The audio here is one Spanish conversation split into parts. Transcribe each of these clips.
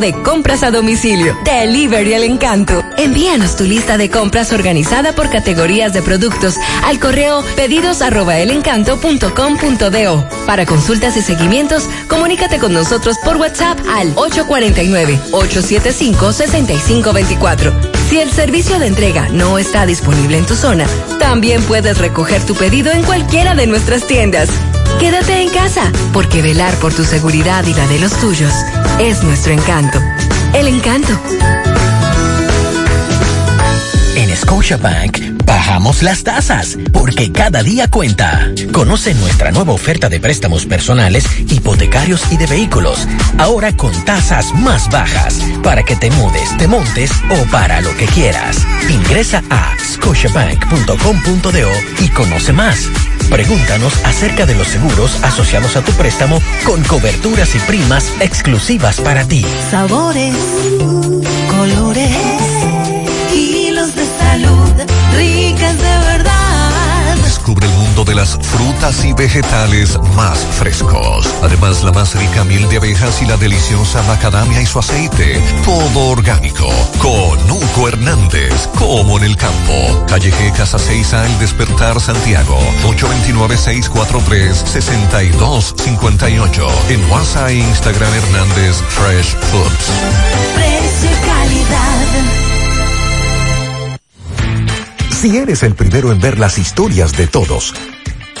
de compras a domicilio. Delivery El Encanto. Envíanos tu lista de compras organizada por categorías de productos al correo pedidos arroba elencanto.com.do. Para consultas y seguimientos, comunícate con nosotros por WhatsApp al 849-875-6524. Si el servicio de entrega no está disponible en tu zona, también puedes recoger tu pedido en cualquiera de nuestras tiendas. Quédate en casa, porque velar por tu seguridad y la de los tuyos es nuestro encanto. El encanto. En Scotiabank bajamos las tasas porque cada día cuenta. Conoce nuestra nueva oferta de préstamos personales, hipotecarios y de vehículos. Ahora con tasas más bajas para que te mudes, te montes o para lo que quieras. Ingresa a scotiabank.com.do y conoce más. Pregúntanos acerca de los seguros asociados a tu préstamo con coberturas y primas exclusivas para ti. Sabores, colores, kilos de salud, ricas de verdad. Descubre el de las frutas y vegetales más frescos. Además, la más rica miel de abejas y la deliciosa macadamia y su aceite. Todo orgánico. Con Hugo Hernández. Como en el campo. Calle G, Casa 6A, El Despertar, Santiago. 829-643-6258. En WhatsApp e Instagram Hernández Fresh Foods. Precio y calidad. Si eres el primero en ver las historias de todos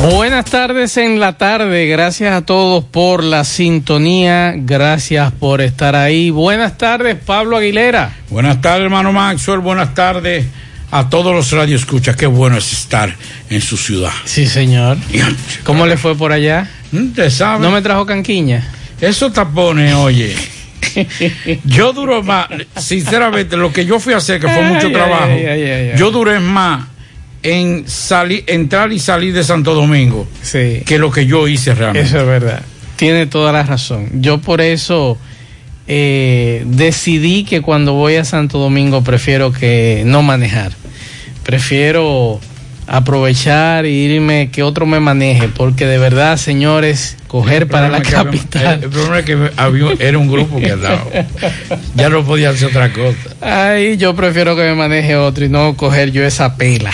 Buenas tardes en la tarde, gracias a todos por la sintonía, gracias por estar ahí. Buenas tardes, Pablo Aguilera. Buenas tardes, hermano Maxwell, buenas tardes a todos los radioescuchas. Qué bueno es estar en su ciudad. Sí, señor. ¿Cómo le fue por allá? Usted sabe. ¿No me trajo canquiña? Eso tapones, oye. yo duro más, sinceramente, lo que yo fui a hacer, que fue mucho Ay, trabajo, ay, ay. yo duré más en salir, entrar y salir de Santo Domingo Sí. que lo que yo hice realmente. Eso es verdad. Tiene toda la razón. Yo por eso eh, decidí que cuando voy a Santo Domingo prefiero que no manejar. Prefiero aprovechar e irme que otro me maneje, porque de verdad, señores, coger para la había- capital. el problema es que había, era un grupo que andaba. Ya no podía hacer otra cosa. Ay, yo prefiero que me maneje otro y no coger yo esa pela.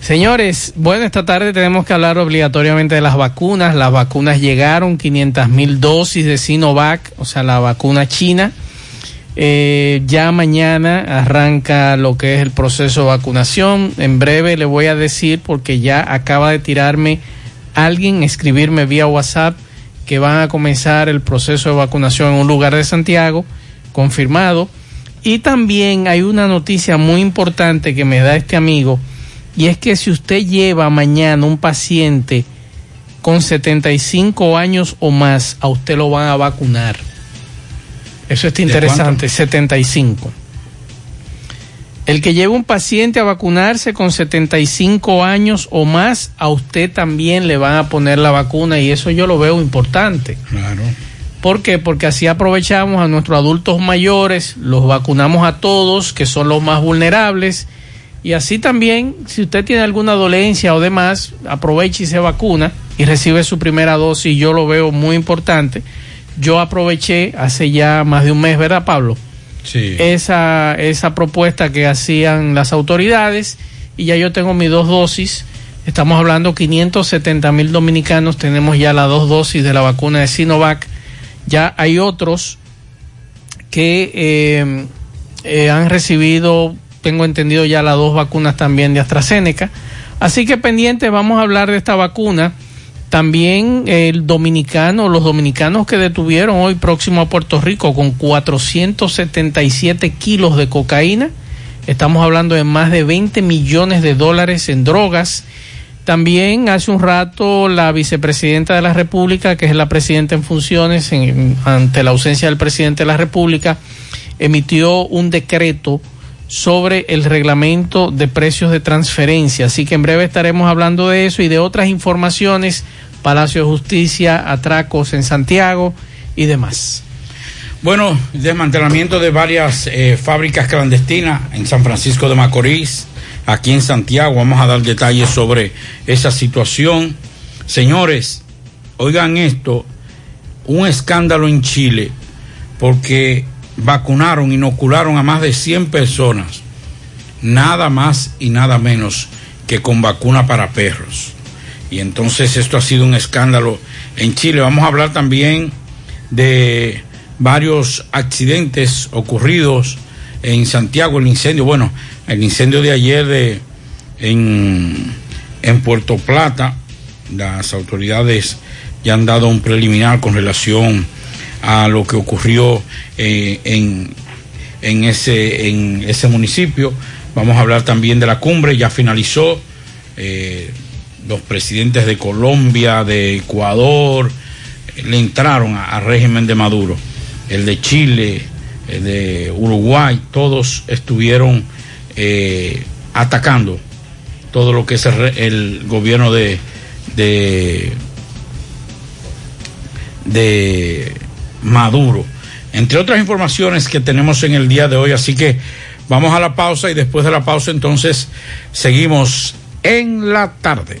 Señores, bueno, esta tarde tenemos que hablar obligatoriamente de las vacunas. Las vacunas llegaron, 500 mil dosis de Sinovac, o sea, la vacuna china. Eh, ya mañana arranca lo que es el proceso de vacunación. En breve le voy a decir, porque ya acaba de tirarme alguien, escribirme vía WhatsApp, que van a comenzar el proceso de vacunación en un lugar de Santiago, confirmado. Y también hay una noticia muy importante que me da este amigo, y es que si usted lleva mañana un paciente con 75 años o más, a usted lo van a vacunar. Eso está ¿De interesante, 75. El que lleve un paciente a vacunarse con 75 años o más, a usted también le van a poner la vacuna y eso yo lo veo importante. Claro. ¿Por qué? Porque así aprovechamos a nuestros adultos mayores, los vacunamos a todos, que son los más vulnerables, y así también, si usted tiene alguna dolencia o demás, aproveche y se vacuna y recibe su primera dosis, yo lo veo muy importante. Yo aproveché hace ya más de un mes, ¿verdad, Pablo? Sí. Esa, esa propuesta que hacían las autoridades y ya yo tengo mis dos dosis. Estamos hablando 570 mil dominicanos, tenemos ya las dos dosis de la vacuna de Sinovac. Ya hay otros que eh, eh, han recibido, tengo entendido ya las dos vacunas también de AstraZeneca. Así que pendiente, vamos a hablar de esta vacuna. También el dominicano, los dominicanos que detuvieron hoy próximo a Puerto Rico con 477 kilos de cocaína. Estamos hablando de más de 20 millones de dólares en drogas. También hace un rato la vicepresidenta de la República, que es la presidenta en funciones, en, ante la ausencia del presidente de la República, emitió un decreto sobre el reglamento de precios de transferencia. Así que en breve estaremos hablando de eso y de otras informaciones, Palacio de Justicia, atracos en Santiago y demás. Bueno, desmantelamiento de varias eh, fábricas clandestinas en San Francisco de Macorís, aquí en Santiago. Vamos a dar detalles sobre esa situación. Señores, oigan esto, un escándalo en Chile, porque vacunaron, inocularon a más de 100 personas, nada más y nada menos que con vacuna para perros. Y entonces esto ha sido un escándalo en Chile. Vamos a hablar también de varios accidentes ocurridos en Santiago, el incendio, bueno, el incendio de ayer de, en, en Puerto Plata, las autoridades ya han dado un preliminar con relación a lo que ocurrió eh, en, en, ese, en ese municipio. Vamos a hablar también de la cumbre, ya finalizó. Eh, los presidentes de Colombia, de Ecuador, eh, le entraron al régimen de Maduro. El de Chile, el de Uruguay, todos estuvieron atacando todo lo que es el, gobierno de, de Maduro. Entre otras informaciones que tenemos en el día de hoy, así que vamos a la pausa y después de la pausa entonces seguimos en la tarde.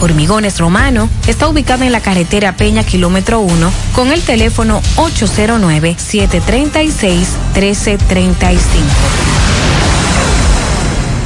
Hormigones Romano está ubicado en la carretera Peña Kilómetro 1 con el teléfono 809-736-1335.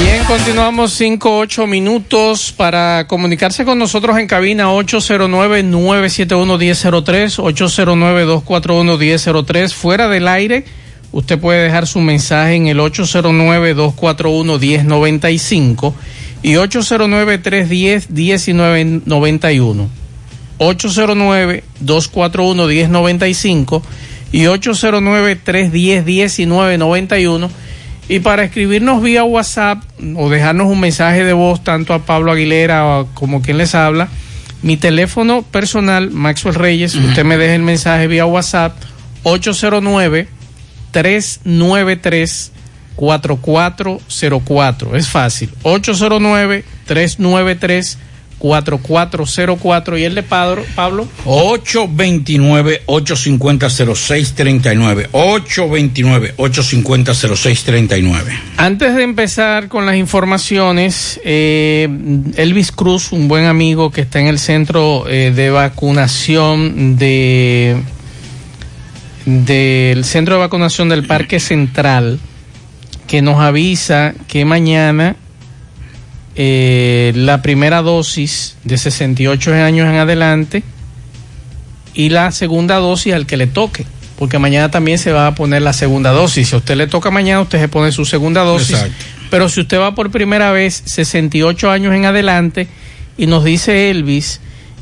Bien, continuamos 5, 8 minutos para comunicarse con nosotros en cabina 809-971-1003, 809-241-1003. Fuera del aire, usted puede dejar su mensaje en el 809-241-1095 y 809-310-1991. 809-241-1095 y 809-310-1991. Y para escribirnos vía WhatsApp o dejarnos un mensaje de voz tanto a Pablo Aguilera como quien les habla, mi teléfono personal, Maxwell Reyes, usted me deja el mensaje vía WhatsApp 809-393-4404. Es fácil, 809-393-4404. 4404 y el de Pablo, Pablo 829-850-0639 829-850-0639 Antes de empezar con las informaciones eh, Elvis Cruz, un buen amigo que está en el centro eh, de vacunación de del centro de vacunación del Parque Central que nos avisa que mañana eh, la primera dosis de 68 años en adelante y la segunda dosis al que le toque, porque mañana también se va a poner la segunda dosis. Si a usted le toca mañana, usted se pone su segunda dosis. Exacto. Pero si usted va por primera vez 68 años en adelante y nos dice Elvis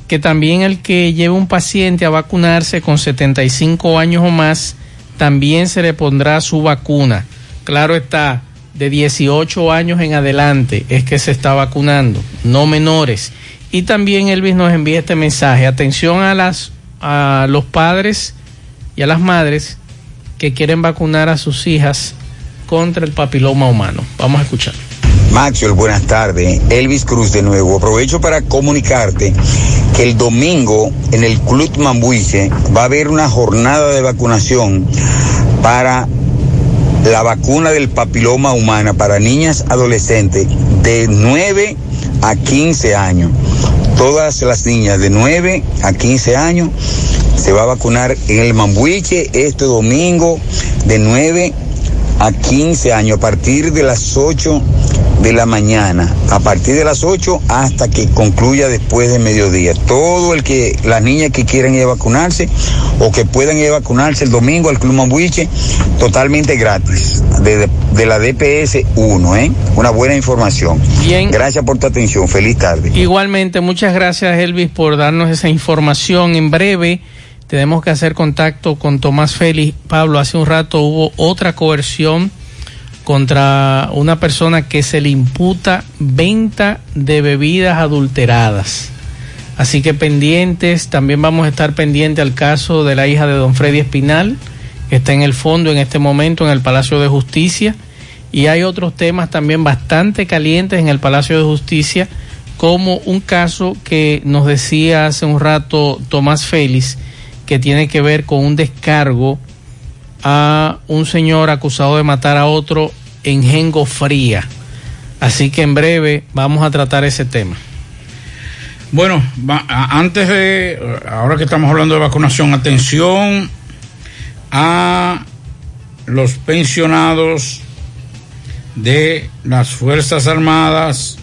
que también el que lleve un paciente a vacunarse con 75 años o más, también se le pondrá su vacuna. Claro está, de 18 años en adelante es que se está vacunando, no menores. Y también Elvis nos envía este mensaje, atención a las a los padres y a las madres que quieren vacunar a sus hijas contra el papiloma humano. Vamos a escuchar. Maxwell, buenas tardes. Elvis Cruz de nuevo. Aprovecho para comunicarte que el domingo en el Club Mambuiche va a haber una jornada de vacunación para la vacuna del papiloma humana para niñas adolescentes de 9 a 15 años. Todas las niñas de 9 a 15 años se va a vacunar en el Mambuiche este domingo de 9 a 15 años a partir de las 8 de la mañana, a partir de las 8 hasta que concluya después de mediodía. Todo el que, las niñas que quieran ir a vacunarse o que puedan ir a vacunarse el domingo al Club Mambuiche, totalmente gratis, de, de la DPS 1, ¿eh? Una buena información. Bien. Gracias por tu atención, feliz tarde. Igualmente, muchas gracias Elvis por darnos esa información. En breve tenemos que hacer contacto con Tomás Félix. Pablo, hace un rato hubo otra coerción contra una persona que se le imputa venta de bebidas adulteradas. Así que pendientes, también vamos a estar pendientes al caso de la hija de don Freddy Espinal, que está en el fondo en este momento en el Palacio de Justicia. Y hay otros temas también bastante calientes en el Palacio de Justicia, como un caso que nos decía hace un rato Tomás Félix, que tiene que ver con un descargo a un señor acusado de matar a otro en Jengo Fría. Así que en breve vamos a tratar ese tema. Bueno, antes de, ahora que estamos hablando de vacunación, atención a los pensionados de las Fuerzas Armadas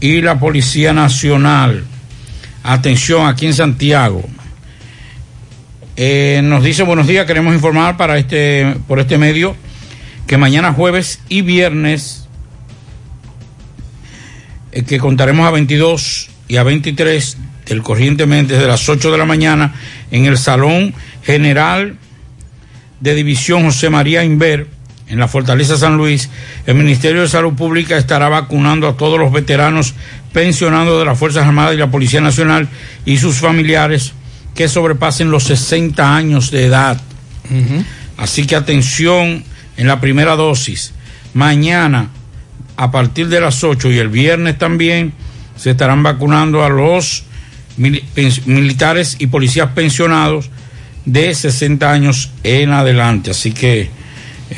y la Policía Nacional. Atención aquí en Santiago. Eh, nos dice buenos días, queremos informar para este, por este medio que mañana jueves y viernes eh, que contaremos a 22 y a 23 del corrientemente desde las 8 de la mañana en el Salón General de División José María Inver en la Fortaleza San Luis, el Ministerio de Salud Pública estará vacunando a todos los veteranos pensionados de las Fuerzas Armadas y la Policía Nacional y sus familiares que sobrepasen los 60 años de edad. Así que atención en la primera dosis. Mañana, a partir de las 8 y el viernes también, se estarán vacunando a los militares y policías pensionados de 60 años en adelante. Así que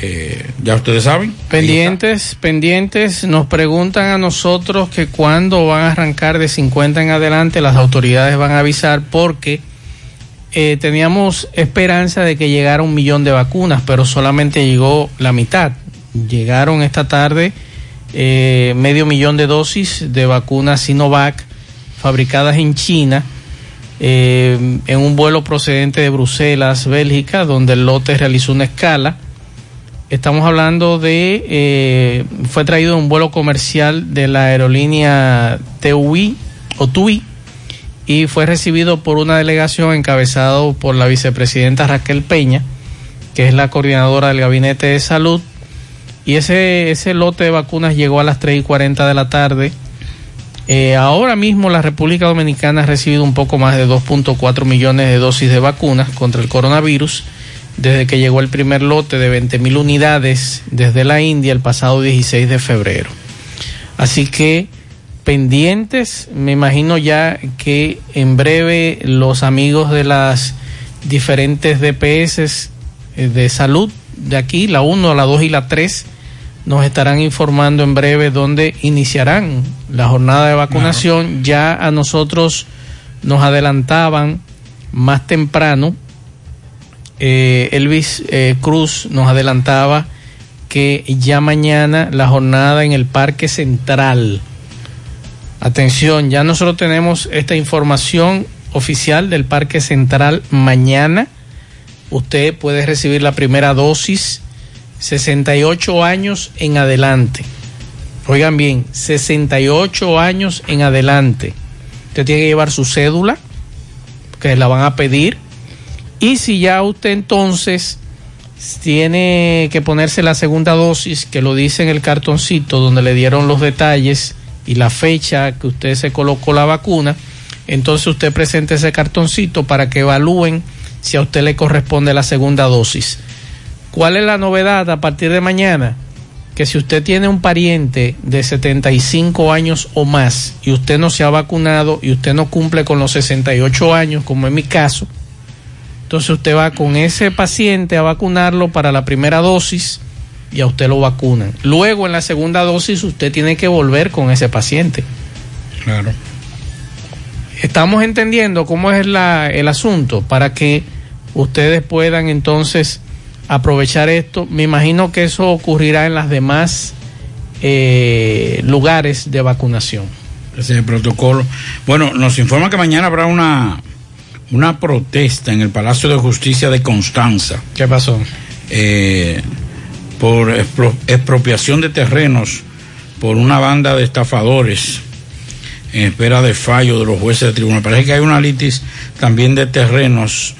eh, ya ustedes saben. Pendientes, pendientes, nos preguntan a nosotros que cuándo van a arrancar de 50 en adelante, las autoridades van a avisar porque eh, teníamos esperanza de que llegara un millón de vacunas, pero solamente llegó la mitad. Llegaron esta tarde eh, medio millón de dosis de vacunas Sinovac fabricadas en China. eh, en un vuelo procedente de Bruselas, Bélgica, donde el lote realizó una escala. Estamos hablando de, fue traído en un vuelo comercial de la aerolínea TUI o TUI y fue recibido por una delegación encabezado por la vicepresidenta Raquel Peña, que es la coordinadora del Gabinete de Salud. Y ese, ese lote de vacunas llegó a las 3 y 40 de la tarde. Eh, ahora mismo la República Dominicana ha recibido un poco más de 2.4 millones de dosis de vacunas contra el coronavirus desde que llegó el primer lote de 20 mil unidades desde la India el pasado 16 de febrero. Así que pendientes, me imagino ya que en breve los amigos de las diferentes DPS eh, de salud de aquí, la 1, la 2 y la 3, nos estarán informando en breve dónde iniciarán la jornada de vacunación. Ya a nosotros nos adelantaban más temprano, eh, Elvis eh, Cruz nos adelantaba que ya mañana la jornada en el Parque Central. Atención, ya nosotros tenemos esta información oficial del Parque Central mañana. Usted puede recibir la primera dosis 68 años en adelante. Oigan bien, 68 años en adelante. Usted tiene que llevar su cédula, que la van a pedir. Y si ya usted entonces tiene que ponerse la segunda dosis, que lo dice en el cartoncito donde le dieron los detalles y la fecha que usted se colocó la vacuna, entonces usted presente ese cartoncito para que evalúen si a usted le corresponde la segunda dosis. ¿Cuál es la novedad a partir de mañana? Que si usted tiene un pariente de 75 años o más y usted no se ha vacunado y usted no cumple con los 68 años, como en mi caso, entonces usted va con ese paciente a vacunarlo para la primera dosis y a usted lo vacunan. Luego en la segunda dosis usted tiene que volver con ese paciente. Claro. Estamos entendiendo cómo es la, el asunto para que ustedes puedan entonces aprovechar esto. Me imagino que eso ocurrirá en las demás eh, lugares de vacunación. Ese es el protocolo. Bueno, nos informa que mañana habrá una, una protesta en el Palacio de Justicia de Constanza. ¿Qué pasó? Eh, por expro- expropiación de terrenos por una banda de estafadores en espera de fallo de los jueces de tribunal. Parece que hay una litis también de terrenos,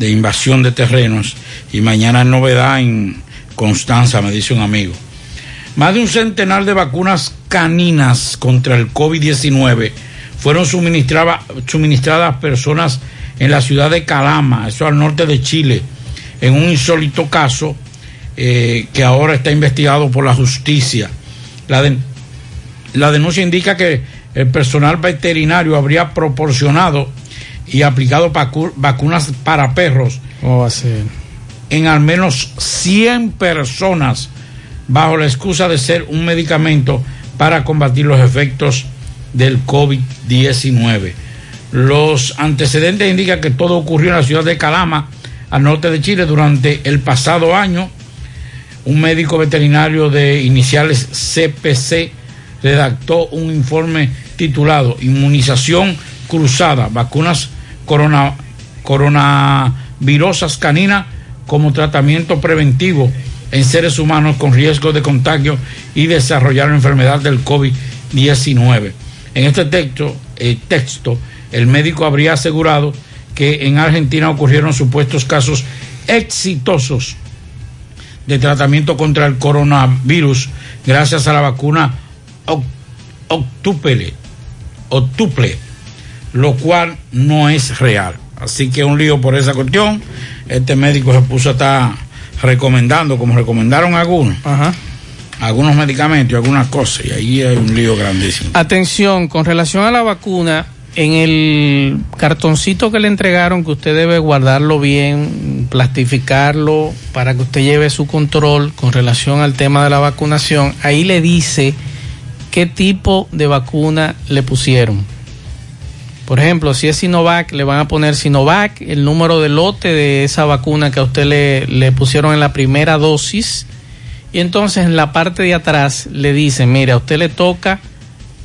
de invasión de terrenos, y mañana hay novedad en Constanza, me dice un amigo. Más de un centenar de vacunas caninas contra el COVID-19 fueron suministradas a personas en la ciudad de Calama, eso al norte de Chile, en un insólito caso eh, que ahora está investigado por la justicia. La, de- la denuncia indica que el personal veterinario habría proporcionado y aplicado vacu- vacunas para perros en al menos 100 personas bajo la excusa de ser un medicamento para combatir los efectos del COVID-19. Los antecedentes indican que todo ocurrió en la ciudad de Calama, al norte de Chile, durante el pasado año. Un médico veterinario de iniciales CPC redactó un informe titulado Inmunización cruzada, vacunas corona, coronavirosas caninas como tratamiento preventivo en seres humanos con riesgo de contagio y desarrollar la enfermedad del COVID-19. En este texto, eh, texto, el médico habría asegurado que en Argentina ocurrieron supuestos casos exitosos de tratamiento contra el coronavirus gracias a la vacuna octuple, octuple, lo cual no es real. Así que un lío por esa cuestión. Este médico se puso a estar recomendando, como recomendaron algunos, algunos medicamentos y algunas cosas, y ahí hay un lío grandísimo. Atención, con relación a la vacuna, en el cartoncito que le entregaron, que usted debe guardarlo bien, plastificarlo para que usted lleve su control con relación al tema de la vacunación, ahí le dice qué tipo de vacuna le pusieron. Por ejemplo, si es Sinovac, le van a poner Sinovac, el número de lote de esa vacuna que a usted le, pusieron en la primera dosis. Y entonces en la parte de atrás le dicen, mire, a usted le toca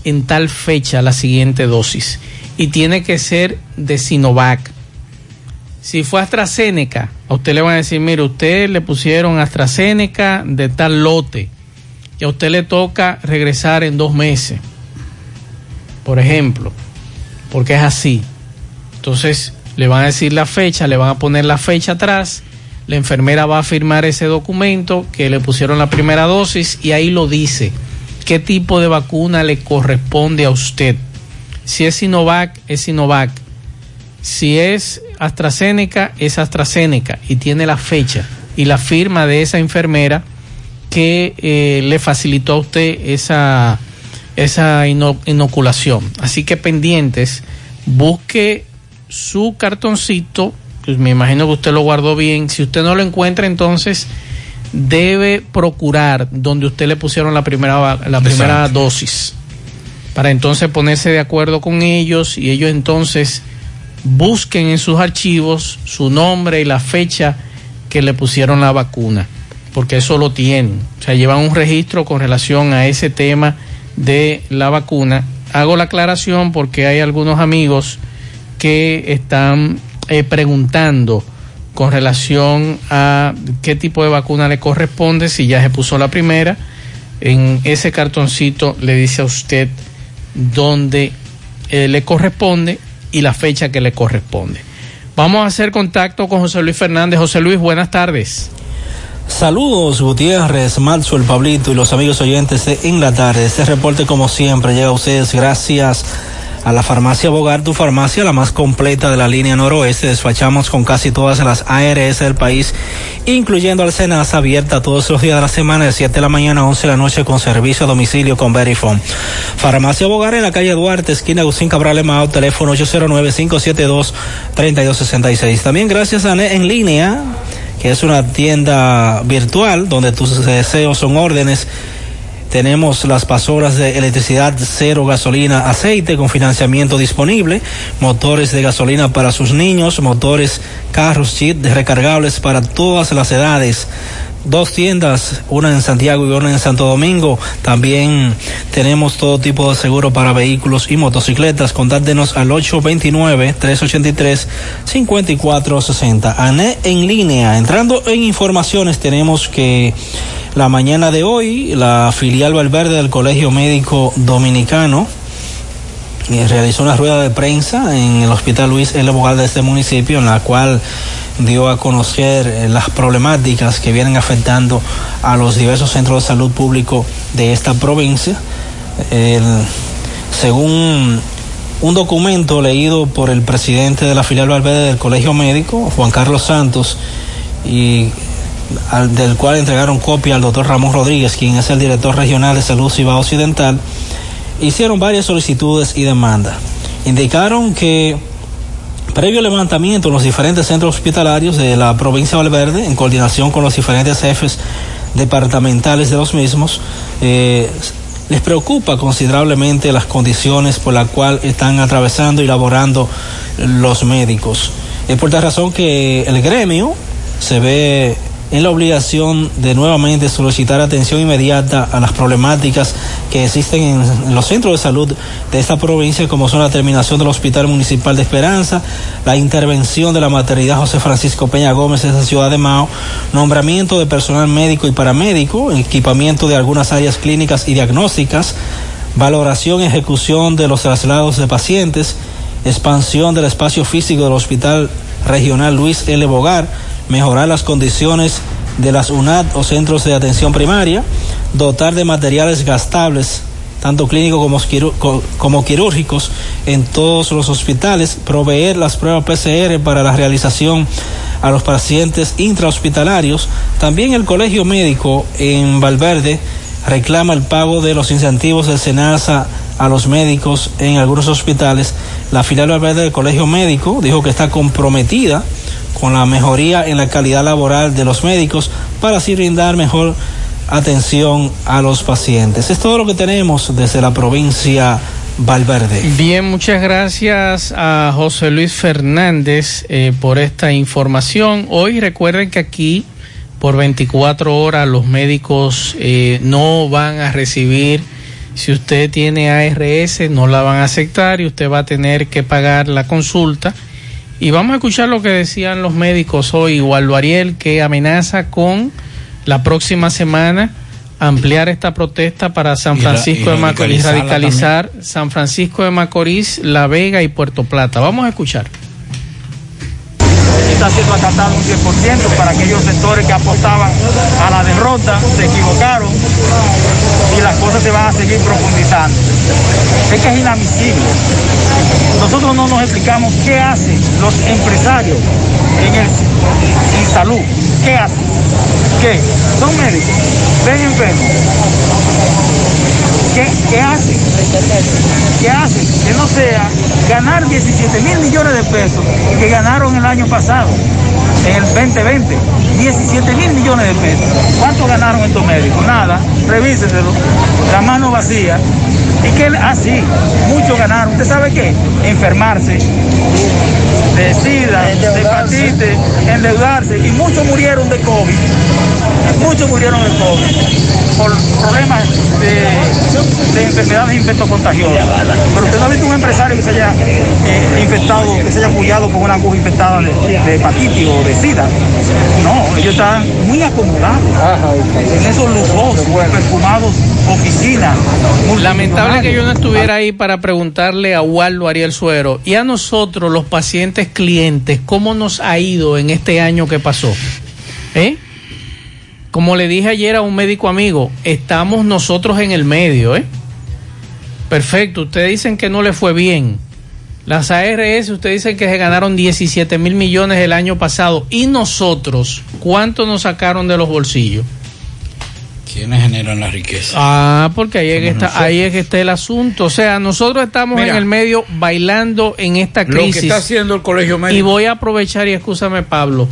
en tal fecha la siguiente dosis. Y tiene que ser de Sinovac. Si fue AstraZeneca, a usted le van a decir, mire, usted le pusieron AstraZeneca de tal lote. Y a usted le toca regresar en dos meses. Por ejemplo porque es así. Entonces le van a decir la fecha, le van a poner la fecha atrás, la enfermera va a firmar ese documento que le pusieron la primera dosis y ahí lo dice qué tipo de vacuna le corresponde a usted. Si es Sinovac, es Sinovac. Si es AstraZeneca, es AstraZeneca y tiene la fecha y la firma de esa enfermera que eh, le facilitó a usted esa esa inoculación. Así que pendientes, busque su cartoncito, pues me imagino que usted lo guardó bien. Si usted no lo encuentra, entonces debe procurar donde usted le pusieron la primera, la primera dosis, para entonces ponerse de acuerdo con ellos y ellos entonces busquen en sus archivos su nombre y la fecha que le pusieron la vacuna, porque eso lo tienen. O sea, llevan un registro con relación a ese tema de la vacuna. Hago la aclaración porque hay algunos amigos que están eh, preguntando con relación a qué tipo de vacuna le corresponde, si ya se puso la primera. En ese cartoncito le dice a usted dónde eh, le corresponde y la fecha que le corresponde. Vamos a hacer contacto con José Luis Fernández. José Luis, buenas tardes. Saludos Gutiérrez, el Pablito y los amigos oyentes de En la tarde. Este reporte como siempre llega a ustedes gracias a la farmacia Bogar, tu farmacia, la más completa de la línea noroeste. Despachamos con casi todas las ARS del país, incluyendo al Senas, abierta todos los días de la semana, de 7 de la mañana a 11 de la noche, con servicio a domicilio con Verifone. Farmacia Bogar en la calle Duarte, esquina Agustín Cabral Emao, teléfono 809-572-3266. También gracias a NE en línea que es una tienda virtual donde tus deseos son órdenes. Tenemos las pasoras de electricidad cero gasolina aceite con financiamiento disponible, motores de gasolina para sus niños, motores carros chip recargables para todas las edades dos tiendas, una en Santiago y una en Santo Domingo. También tenemos todo tipo de seguro para vehículos y motocicletas. Contáctenos al 829-383-5460. ANE en línea. Entrando en informaciones, tenemos que la mañana de hoy, la filial Valverde del Colegio Médico Dominicano realizó una rueda de prensa en el Hospital Luis L. Bogal de este municipio, en la cual dio a conocer eh, las problemáticas que vienen afectando a los diversos centros de salud público de esta provincia. según un documento leído por el presidente de la filial Valverde del Colegio Médico, Juan Carlos Santos, y del cual entregaron copia al doctor Ramón Rodríguez, quien es el director regional de salud Ciudad Occidental, hicieron varias solicitudes y demandas. Indicaron que previo levantamiento en los diferentes centros hospitalarios de la provincia de Valverde, en coordinación con los diferentes jefes departamentales de los mismos, eh, les preocupa considerablemente las condiciones por las cuales están atravesando y laborando los médicos. Es por esta razón que el gremio se ve en la obligación de nuevamente solicitar atención inmediata a las problemáticas que existen en los centros de salud de esta provincia, como son la terminación del Hospital Municipal de Esperanza, la intervención de la maternidad José Francisco Peña Gómez en la ciudad de Mao, nombramiento de personal médico y paramédico, equipamiento de algunas áreas clínicas y diagnósticas, valoración y ejecución de los traslados de pacientes, expansión del espacio físico del Hospital Regional Luis L. Bogar, mejorar las condiciones de las UNAD o centros de atención primaria, dotar de materiales gastables, tanto clínicos como, quirúrgicos, en todos los hospitales, proveer las pruebas PCR para la realización a los pacientes intrahospitalarios. También el Colegio Médico en Valverde reclama el pago de los incentivos de SENASA a los médicos en algunos hospitales. La filial Valverde del Colegio Médico dijo que está comprometida con la mejoría en la calidad laboral de los médicos para así brindar mejor atención a los pacientes. Es todo lo que tenemos desde la provincia Valverde. Bien, muchas gracias a José Luis Fernández eh, por esta información. Hoy recuerden que aquí por 24 horas los médicos eh, no van a recibir, si usted tiene ARS, no la van a aceptar y usted va a tener que pagar la consulta. Y vamos a escuchar lo que decían los médicos hoy, Waldo Ariel, que amenaza con la próxima semana ampliar esta protesta para San Y ra- Francisco y de Macorís, radicalizar San Francisco de Macorís, La Vega y Puerto Plata. Vamos a escuchar. está siendo acatado un 10% para aquellos sectores que apostaban a la derrota, se equivocaron y las cosas se van a seguir profundizando. Es que es inadmisible. Nosotros no nos explicamos qué hacen los empresarios en, el, salud. ¿Qué hacen? ¿Qué? Son médicos, ven enfermos. ¿Qué, ¿Qué hacen? ¿Qué hacen? Que no sea ganar 17 mil millones de pesos que ganaron el año pasado, en el 2020. 17 mil millones de pesos. ¿Cuánto ganaron estos médicos? Nada. Revísenselo. La mano vacía. ¿Y qué? Así, muchos ganaron. ¿Usted sabe qué? Enfermarse de sida, de hepatitis, endeudarse. Y muchos murieron de COVID. Muchos murieron de COVID por problemas de, de enfermedades infectocontagiosas. Pero usted no ha visto un empresario que se haya eh, infectado, que se haya apoyado con una aguja infectada de, de hepatitis o de sida. No, ellos están muy acomodados en esos lujosos, perfumados oficinas. Lamentable que yo no estuviera ahí para preguntarle a Waldo Ariel Suero y a nosotros, los pacientes clientes, cómo nos ha ido en este año que pasó. ¿Eh? Como le dije ayer a un médico amigo, estamos nosotros en el medio, ¿eh? Perfecto, ustedes dicen que no le fue bien. Las ARS, ustedes dicen que se ganaron 17 mil millones el año pasado. ¿Y nosotros cuánto nos sacaron de los bolsillos? ¿Quiénes generan la riqueza? Ah, porque ahí es, que está, ahí es que está el asunto. O sea, nosotros estamos Mira, en el medio bailando en esta Lo que crisis. está haciendo el colegio médico. Y voy a aprovechar y escúchame, Pablo.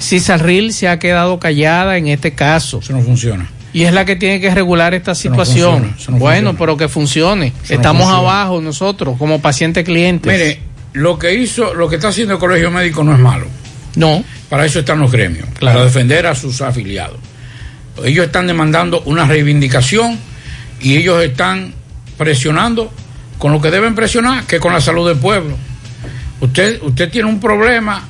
Cisarril se ha quedado callada en este caso. Eso no funciona. Y es la que tiene que regular esta no situación. funciona, eso no bueno, funciona. pero que funcione. Eso Estamos abajo nosotros como pacientes clientes. Mire, lo que hizo, lo que está haciendo el colegio médico no es malo. No. Para eso están los gremios, Claro. para defender a sus afiliados. Ellos están demandando una reivindicación y ellos están presionando con lo que deben presionar, que con la salud del pueblo. Usted, usted tiene un problema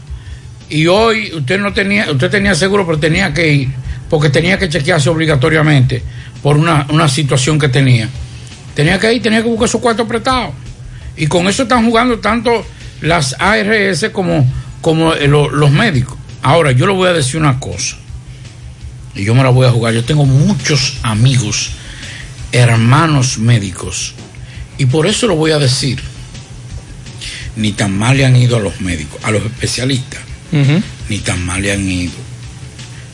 y hoy usted no tenía, usted tenía seguro, pero tenía que ir, porque tenía que chequearse obligatoriamente por una, una situación que tenía. Tenía que ir, tenía que buscar su cuarto apretado. Y con eso están jugando tanto las ARS como, como eh, lo- los médicos. Ahora, yo le voy a decir una cosa. Y yo me la voy a jugar. Yo tengo muchos amigos, hermanos médicos. Y por eso lo voy a decir. Ni tan mal le han ido a los médicos, a los especialistas. Ni tan mal le han ido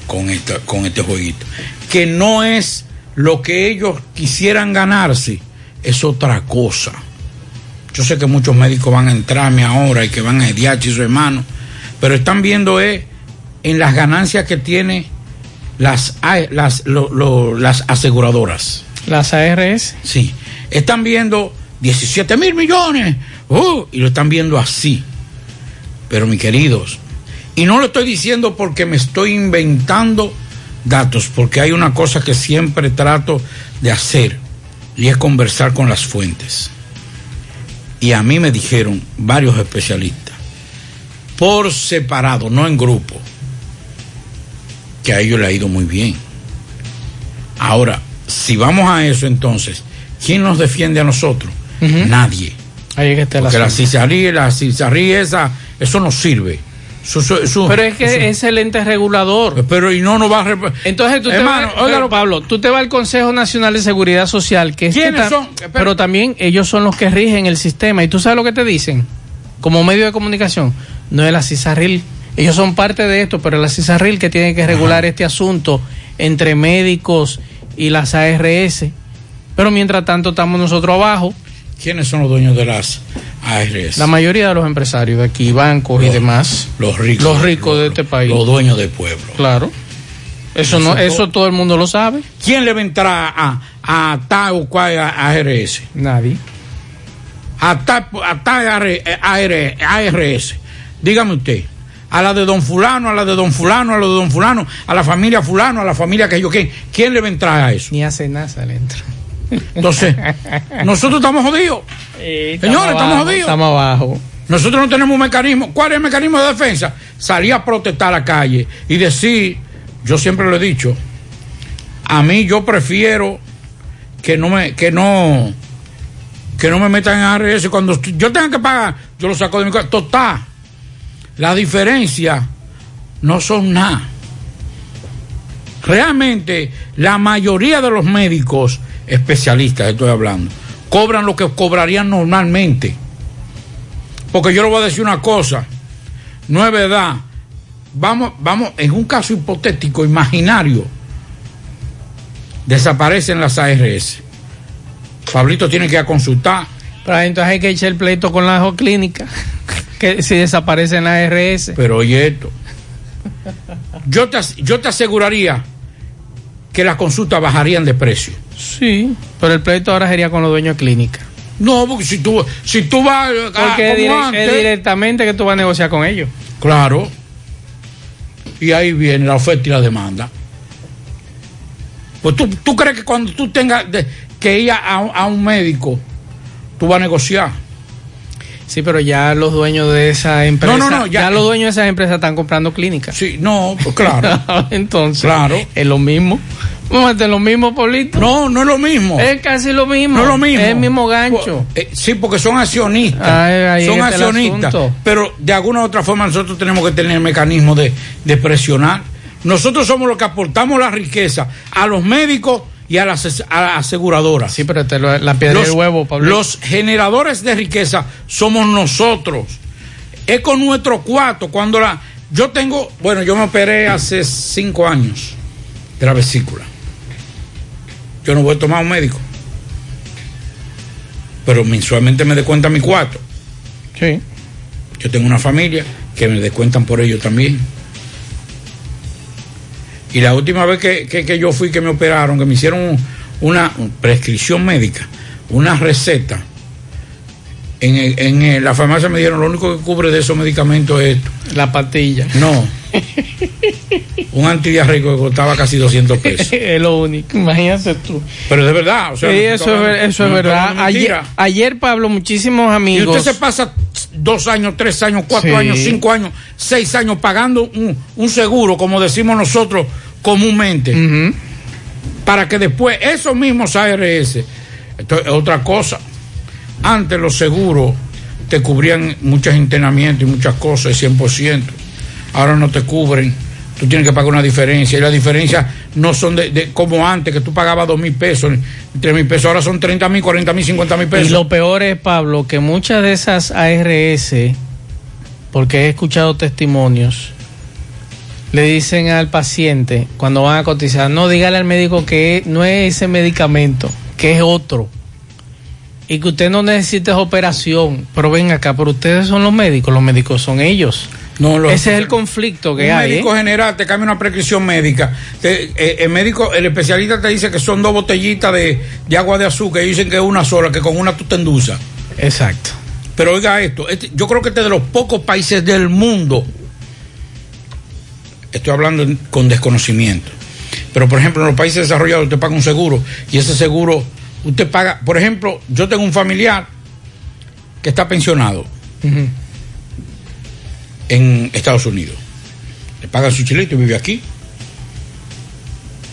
con, esta, con este jueguito. Que no es lo que ellos quisieran ganarse, es otra cosa. Yo sé que muchos médicos van a entrarme ahora y que van a Ediachi y su hermano, pero están viendo eh, en las ganancias que tiene las, las, lo- lo- las aseguradoras. Las ARS. Sí. Están viendo 17 mil millones. Uh, y lo están viendo así. Pero mis queridos, y no lo estoy diciendo porque me estoy inventando datos, porque hay una cosa que siempre trato de hacer y es conversar con las fuentes. Y a mí me dijeron varios especialistas, por separado, no en grupo, que a ellos le ha ido muy bien. Ahora, si vamos a eso entonces, ¿quién nos defiende a nosotros? Nadie. Ahí es que está Porque la cizarría, la cizarría esa, eso no sirve. Eso- Pero es que es el ente regulador. Pero y no nos va a... Entonces tú te vas, óigalo, Pablo, tú te vas al Consejo Nacional de Seguridad Social, que es que ¿Quiénes ta- son? Pero también ellos son los que rigen el sistema. Y tú sabes lo que te dicen, como medio de comunicación, no es la CISARRIL. Ellos son parte de esto, pero la CISARRIL que tiene que regular este asunto entre médicos y las ARS. Pero mientras tanto estamos nosotros abajo. ¿Quiénes son los dueños de las ARS? La mayoría de los empresarios de aquí, bancos y demás. Los ricos. Los ricos de este país. Los dueños del pueblo. Claro. Eso no, eso todo el mundo lo sabe. ¿Quién le va a entrar a, a tal o cual ARS? Nadie. A tal, a tal AR- ARS. Dígame usted. A la de don fulano, a la de don fulano, a la de don fulano, a la familia fulano, a la familia que yo qué. ¿Quién le va a entrar a eso? Ni hace nada le entra. Entonces, nosotros estamos jodidos. Señores, estamos abajo, jodidos. Estamos abajo. Nosotros no tenemos un mecanismo. ¿Cuál es el mecanismo de defensa? Salir a protestar a la calle y decir, yo siempre lo he dicho, a mí yo prefiero que no me, que no, que no me metan en ARS. Cuando yo tenga que pagar, yo lo saco de mi casa. Total. La diferencia no son nada. Realmente, la mayoría de los médicos especialistas, estoy hablando, cobran lo que cobrarían normalmente. Porque yo le voy a decir una cosa, no es verdad. Vamos, vamos, en un caso hipotético, imaginario, desaparecen las ARS. Pablito tiene que ir a consultar. Pero entonces hay que echar el pleito con la clínica. Que si desaparecen las ARS. Pero oye esto. Yo te, yo te aseguraría que las consultas bajarían de precio. Sí, pero el pleito ahora sería con los dueños de clínica. No, porque si tú, si tú vas ah, Porque es, antes- directamente que tú vas a negociar con ellos. Claro. Y ahí viene la oferta y la demanda. Pues tú, tú crees que cuando tú tengas de- que ir a, a un médico, tú vas a negociar. Sí, pero ya los dueños de esa empresa. No, no, no, ya- ya, los dueños de esas empresas están comprando clínicas. Sí, no, pues claro. Entonces, Claro. es lo mismo. Vamos lo mismo, Pablito. No, no es lo mismo. Es casi lo mismo. No es lo mismo. Es el mismo gancho. Eh, sí, porque son accionistas. Ahí son accionistas. Pero de alguna u otra forma nosotros tenemos que tener el mecanismo de, de presionar. Nosotros somos los que aportamos la riqueza a los médicos y a las, as- a las aseguradoras. Sí, pero te lo- la piedra los, del huevo, Pablo. los generadores de riqueza somos nosotros. Es con nuestro cuarto. Cuando la. Yo tengo. Bueno, yo me operé hace cinco años de la vesícula. Yo no voy a tomar un médico. Pero mensualmente me descuenta mi cuarto. Sí. Yo tengo una familia que me descuentan por ello también. Y la última vez que, que- que yo fui, que me operaron, que me hicieron un- una prescripción médica, una receta, en, el- en el- la farmacia me dijeron, lo único que cubre de esos medicamentos es esto. La pastilla. No. un antidiarreico que costaba casi 200 pesos. es lo único. Imagínate tú. Pero de verdad, o sea, Sí, no eso, es, eso es no verdad. Ayer, ayer, Pablo, muchísimos Y amigos. usted se pasa dos años, tres años, cuatro Sí. años, cinco años, seis años pagando un, un seguro, como decimos nosotros comúnmente, para que después esos mismos ARS, esto es otra cosa. Antes los seguros te cubrían muchos internamientos y muchas cosas, el 100%. Ahora no te cubren. Tú tienes que pagar una diferencia. Y la diferencia no son de, como antes, que tú pagabas dos mil pesos, tres mil pesos. Ahora son 30 mil, 40 mil, 50 mil pesos. Y lo peor es, Pablo, que muchas de esas ARS, porque he escuchado testimonios, le dicen al paciente cuando van a cotizar, no, dígale al médico que no es ese medicamento, que es otro. Y que usted no necesita operación, pero ven acá, pero ustedes son los médicos, los médicos son ellos. No, lo- Ese es el conflicto que un hay. médico ¿eh? general te cambia una prescripción médica. Te- eh, el médico, el especialista te dice que son dos botellitas de, de agua de azúcar y dicen que es una sola, que con una tú te endulzas. Exacto. Pero oiga esto, este- yo creo que este es de los pocos países del mundo, estoy hablando con desconocimiento, pero por ejemplo en los países desarrollados usted paga un seguro y ese seguro, usted paga, por ejemplo, yo tengo un familiar que está pensionado en Estados Unidos, le pagan su chilito y vive aquí,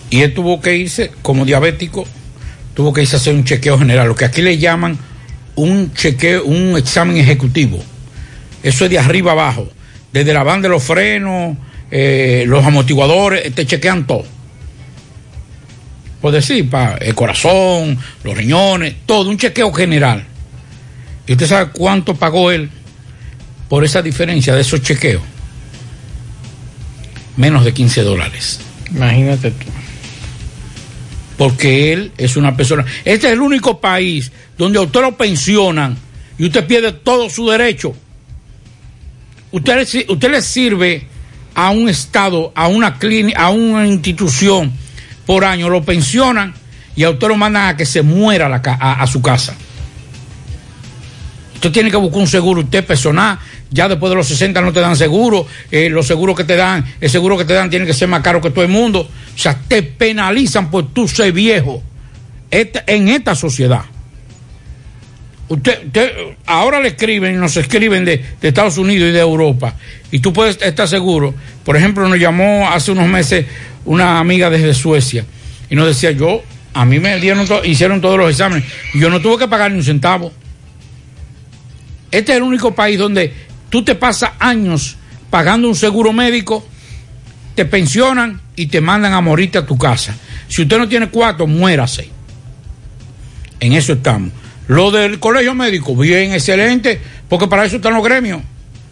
y él tuvo que irse como diabético, tuvo que irse a hacer un chequeo general, lo que aquí le llaman un chequeo, un examen ejecutivo. Eso es de arriba abajo. Desde la banda de los frenos, eh, los amortiguadores, te chequean todo. Por decir, pa, el corazón, los riñones, todo, un chequeo general. ¿Y usted sabe cuánto pagó él por esa diferencia de esos chequeos? Menos de 15 dólares. Imagínate tú. Porque él es una persona. Este es el único país donde a usted lo pensionan y usted pierde todo su derecho. Usted, le si- usted le sirve a un estado, a una clínica, a una institución por año, lo pensionan y a usted lo mandan a que se muera a, la ca- a- a su casa. Usted tiene que buscar un seguro, usted personal, ya después de los 60 no te dan seguro, eh, los seguros que te dan, el seguro que te dan tiene que ser más caro que todo el mundo, o sea, te penalizan por tú ser viejo en esta sociedad. Usted, usted, ahora le escriben nos escriben de, Estados Unidos y de Europa, y tú puedes estar seguro. Por ejemplo, nos llamó hace unos meses una amiga desde Suecia y nos decía, yo, a mí me dieron hicieron todos los exámenes y yo no tuve que pagar ni un centavo. Este es el único país donde tú te pasas años pagando un seguro médico, te pensionan y te mandan a morirte a tu casa. Si usted no tiene cuatro, muérase. En eso estamos. Lo del colegio médico, bien, excelente, porque para eso están los gremios.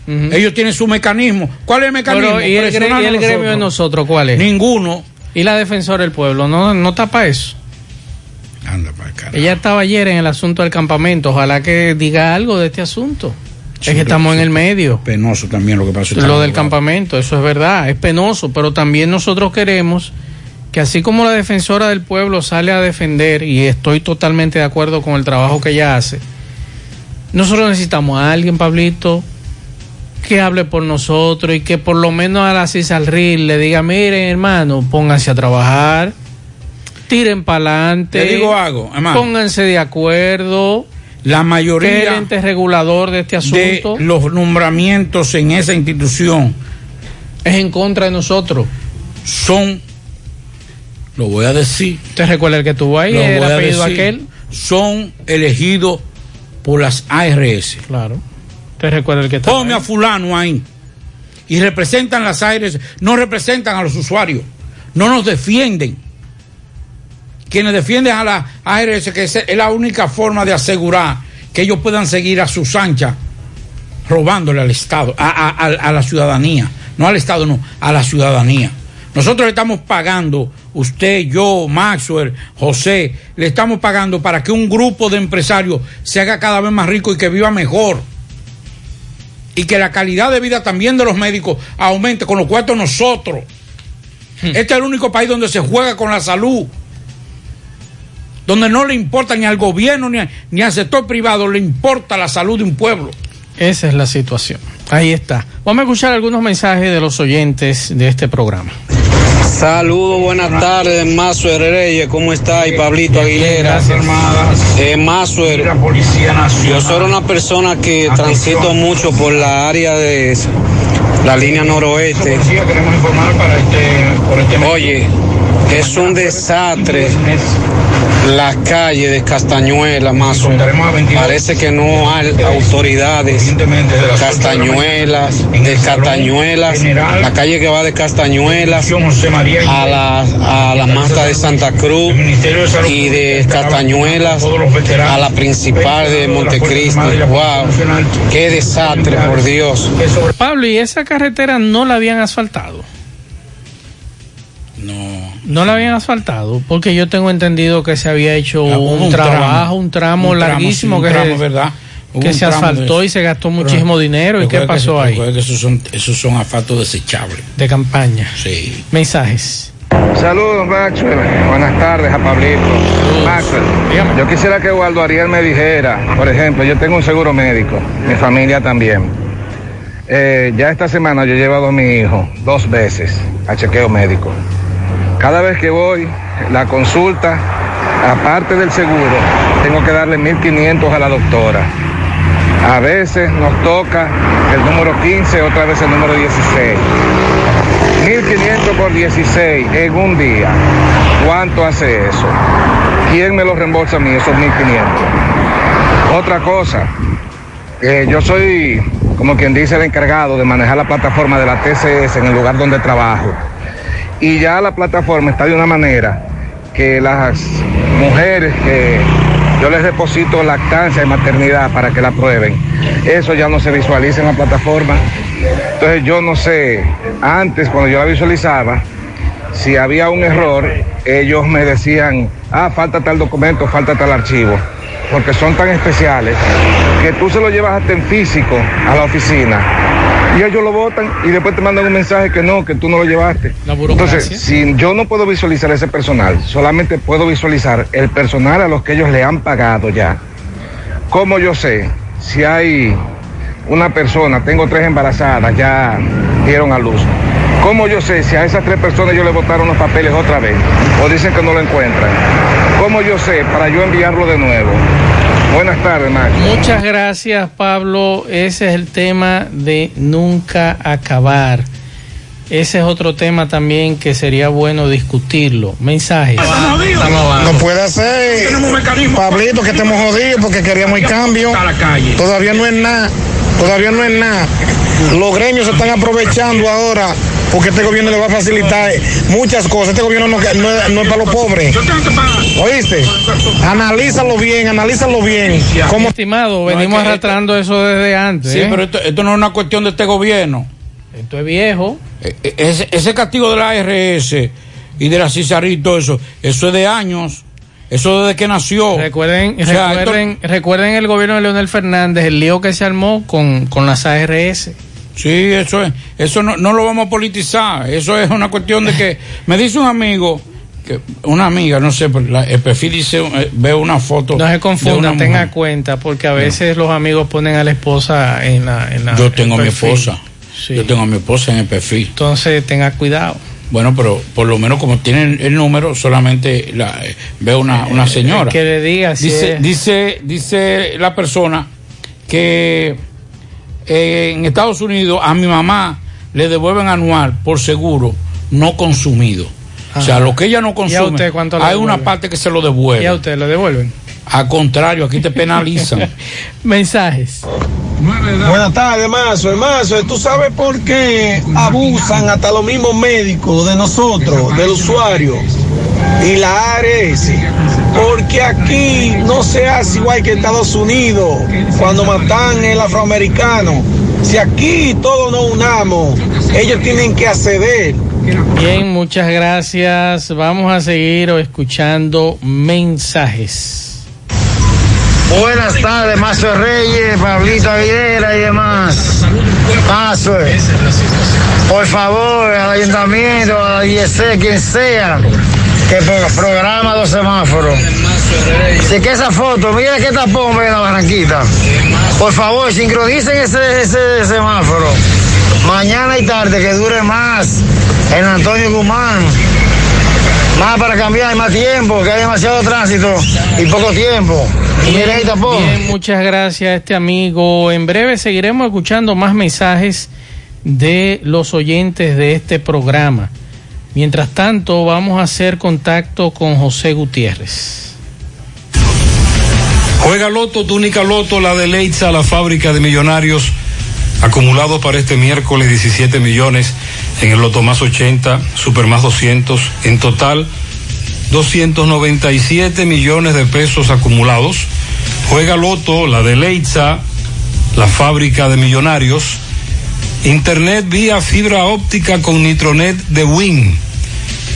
Ellos tienen su mecanismo. ¿Cuál es el mecanismo? Pero, ¿y el, gre- Presionarnos y el gremio de nosotros. cuál es? Ninguno. ¿Y la defensora del pueblo? ¿No, no tapa eso? Anda para. Ella estaba ayer en el asunto del campamento. Ojalá que diga algo de este asunto. Es que estamos en el medio. Penoso también lo que pasó. Lo del campamento, eso es verdad, es penoso, pero también nosotros queremos que así como la defensora del pueblo sale a defender, y estoy totalmente de acuerdo con el trabajo que ella hace, nosotros necesitamos a alguien, Pablito, que hable por nosotros y que por lo menos a la CISALRIL le diga, miren hermano, pónganse a trabajar, tiren para adelante, Te digo algo, hermano. pónganse de acuerdo. La mayoría el ente regulador de este de asunto los nombramientos en esa institución es en contra de nosotros. Son, lo voy a decir. ¿Usted recuerda el que tuvo ahí? lo el voy a apellido decir, aquel. Son elegidos por las ARS. Claro. ¿Usted recuerda el que Ponme a fulano ahí. Y representan las ARS, no representan a los usuarios, no nos defienden. Quienes defienden a la ARS, que es la única forma de asegurar que ellos puedan seguir a sus anchas robándole al Estado, a, a- a- a la ciudadanía. No al Estado, no, a la ciudadanía. Nosotros le estamos pagando, usted, yo, Maxwell, José, le estamos pagando para que un grupo de empresarios se haga cada vez más rico y que viva mejor. Y que la calidad de vida también de los médicos aumente, con lo cual nosotros. Este es el único país donde se juega con la salud. Donde no le importa ni al gobierno ni, a- ni al sector privado, le importa la salud de un pueblo. Esa es la situación. Ahí está. Vamos a escuchar algunos mensajes de los oyentes de este programa. Saludos, buenas tardes, Mazuer Reyes, ¿cómo está? Y Pablito Aguilera. Eh, Mazuer, yo soy una persona que transito mucho por la área de la línea noroeste. Oye, es un desastre la calle de Castañuela, Mazuer. Parece que no hay autoridades. Castañuelas, de Castañuelas, la calle que va de Castañuelas a la, a la mata de Santa Cruz y de Castañuelas a la principal de Montecristi. Wow, qué desastre, por Dios. Pablo, ¿y esa carretera no la habían asfaltado? No. No la habían asfaltado, porque yo tengo entendido que se había hecho un, un trabajo, tramo. un tramo Un tramo, larguísimo sí, un que tramo, se- ¿verdad? Que un se de asfaltó y se gastó muchísimo dinero. ¿Y qué que- pasó ahí? que esos son, esos son asfaltos desechables. De campaña. Sí. Mensajes. Saludos, Maxwell. Buenas tardes a Pablito. Maxwell, yo quisiera que Waldo Ariel me dijera, por ejemplo, yo tengo un seguro médico, mi familia también. Eh, ya esta semana yo he llevado a mi hijo dos veces a chequeo médico. Cada vez que voy, la consulta, aparte del seguro, tengo que darle 1.500 a la doctora. A veces nos toca el número 15, otra vez el número 16. 1.500 por 16 en un día. ¿Cuánto hace eso? ¿Quién me lo reembolsa a mí esos 1.500? Otra cosa, eh, yo soy, como quien dice, el encargado de manejar la plataforma de la TCS en el lugar donde trabajo. Y ya la plataforma está de una manera que las mujeres que yo les deposito lactancia y maternidad para que la prueben, eso ya no se visualiza en la plataforma. Entonces yo no sé, antes cuando yo la visualizaba, si había un error, ellos me decían, ah, falta tal documento, falta tal archivo, porque son tan especiales que tú se lo llevas hasta en físico a la oficina y ellos lo votan y después te mandan un mensaje que no, que tú no lo llevaste. Entonces, si yo no puedo visualizar ese personal, solamente puedo visualizar el personal a los que ellos le han pagado ya. ¿Cómo yo sé si hay una persona, tengo tres embarazadas, ya dieron a luz? ¿Cómo yo sé si a esas tres personas yo le botaron los papeles otra vez? O dicen que no lo encuentran. ¿Cómo yo sé para yo enviarlo de nuevo? Buenas tardes, Max. Muchas gracias, Pablo. Ese es el tema de nunca acabar. Ese es otro tema también que sería bueno discutirlo. Mensajes. No puede ser, Pablito, que estemos jodidos porque queríamos el cambio. Todavía no es nada, todavía no es nada. Los gremios se están aprovechando ahora porque este gobierno le va a facilitar muchas cosas. Este gobierno no, no es, no es para los pobres. ¿Oíste? Analízalo bien, analízalo bien. Como estimado, venimos arrastrando eso desde antes. Sí, ¿eh? pero esto, esto no es una cuestión de este gobierno. Esto es viejo. Ese, ese castigo de la ARS y de la CISARI y todo eso, eso es de años. Eso desde que nació. Recuerden, O sea, recuerden, recuerden el gobierno de Leonel Fernández, el lío que se armó con, con las ARS. Sí, eso es. Eso no, no lo vamos a politizar. Eso es una cuestión de que. Me dice un amigo, que una amiga, no sé, la- el perfil dice, eh, veo una foto. No se confunda, tenga cuenta, porque a veces los amigos ponen a la esposa en la. En la Yo en tengo a mi esposa. Yo tengo a mi esposa en el perfil. Entonces tenga cuidado. Bueno, pero por lo menos como tienen el número, solamente la, eh, veo una, una señora. Que le diga si dice, es- dice, dice la persona que eh, en Estados Unidos a mi mamá le devuelven anual por seguro no consumido. O sea, lo que ella no ¿Y a consume, usted cuánto le hay una parte que se lo devuelve. ¿Y a usted lo devuelven? Al contrario, aquí te penalizan. Mensajes. Buenas tardes, Mazo. Mazo, ¿tú sabes por qué abusan hasta los mismos médicos de nosotros, del usuario y la ARS? Porque aquí no se hace igual que Estados Unidos cuando matan el afroamericano. Si aquí todos nos unamos, ellos tienen que acceder. Bien, muchas gracias. Vamos a seguir escuchando mensajes. Buenas tardes, Mazo Reyes, Pablito Aguilera y demás. Mazo, por favor, al ayuntamiento, a la IEC, quien sea, que pro- programa los semáforos. Si que esa foto, mira qué tapón ve en la barranquita. Por favor, sincronicen ese, ese semáforo. Mañana y tarde, que dure más en Antonio Guzmán. Más para cambiar, hay más tiempo, que hay demasiado tránsito y poco tiempo. Y Bien, ahí tapón. muchas gracias a este amigo. En breve seguiremos escuchando más mensajes de los oyentes de este programa. Mientras tanto, vamos a hacer contacto con José Gutiérrez. Juega Loto, túnica Loto, la de Leitza, la fábrica de millonarios, acumulados para este miércoles 17 millones en el Loto más 80, Super más 200, en total 297 millones de pesos acumulados. Juega Loto, la de Leitza, la fábrica de millonarios, Internet vía fibra óptica con Nitronet de Win.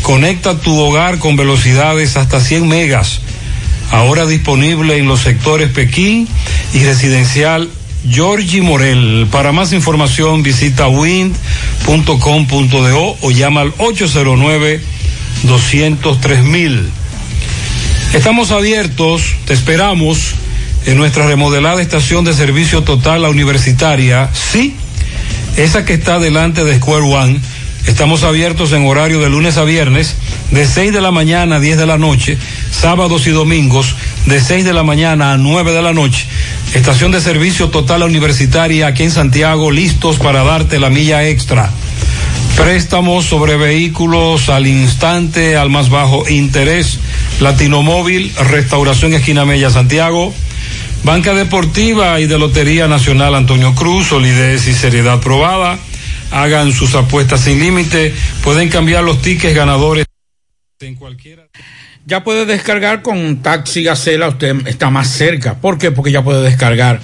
Conecta tu hogar con velocidades hasta 100 megas ahora disponible en los sectores Pekín y residencial Georgie Morel. Para más información visita wind.com.do o llama al 809 203 mil. Estamos abiertos, te esperamos en nuestra remodelada estación de servicio total la universitaria, sí, esa que está delante de Square One. Estamos abiertos en horario de lunes a viernes, de 6 de la mañana a 10 de la noche, sábados y domingos, de 6 de la mañana a 9 de la noche. Estación de servicio total universitaria aquí en Santiago, listos para darte la milla extra. Préstamos sobre vehículos al instante, al más bajo interés. Latinomóvil, Restauración Esquina Mella, Santiago. Banca Deportiva y de Lotería Nacional Antonio Cruz, solidez y seriedad probada. Hagan sus apuestas sin límite. Pueden cambiar los tickets ganadores en cualquiera. Ya puede descargar con Taxi Gacela, usted está más cerca. ¿Por qué? Porque ya puede descargar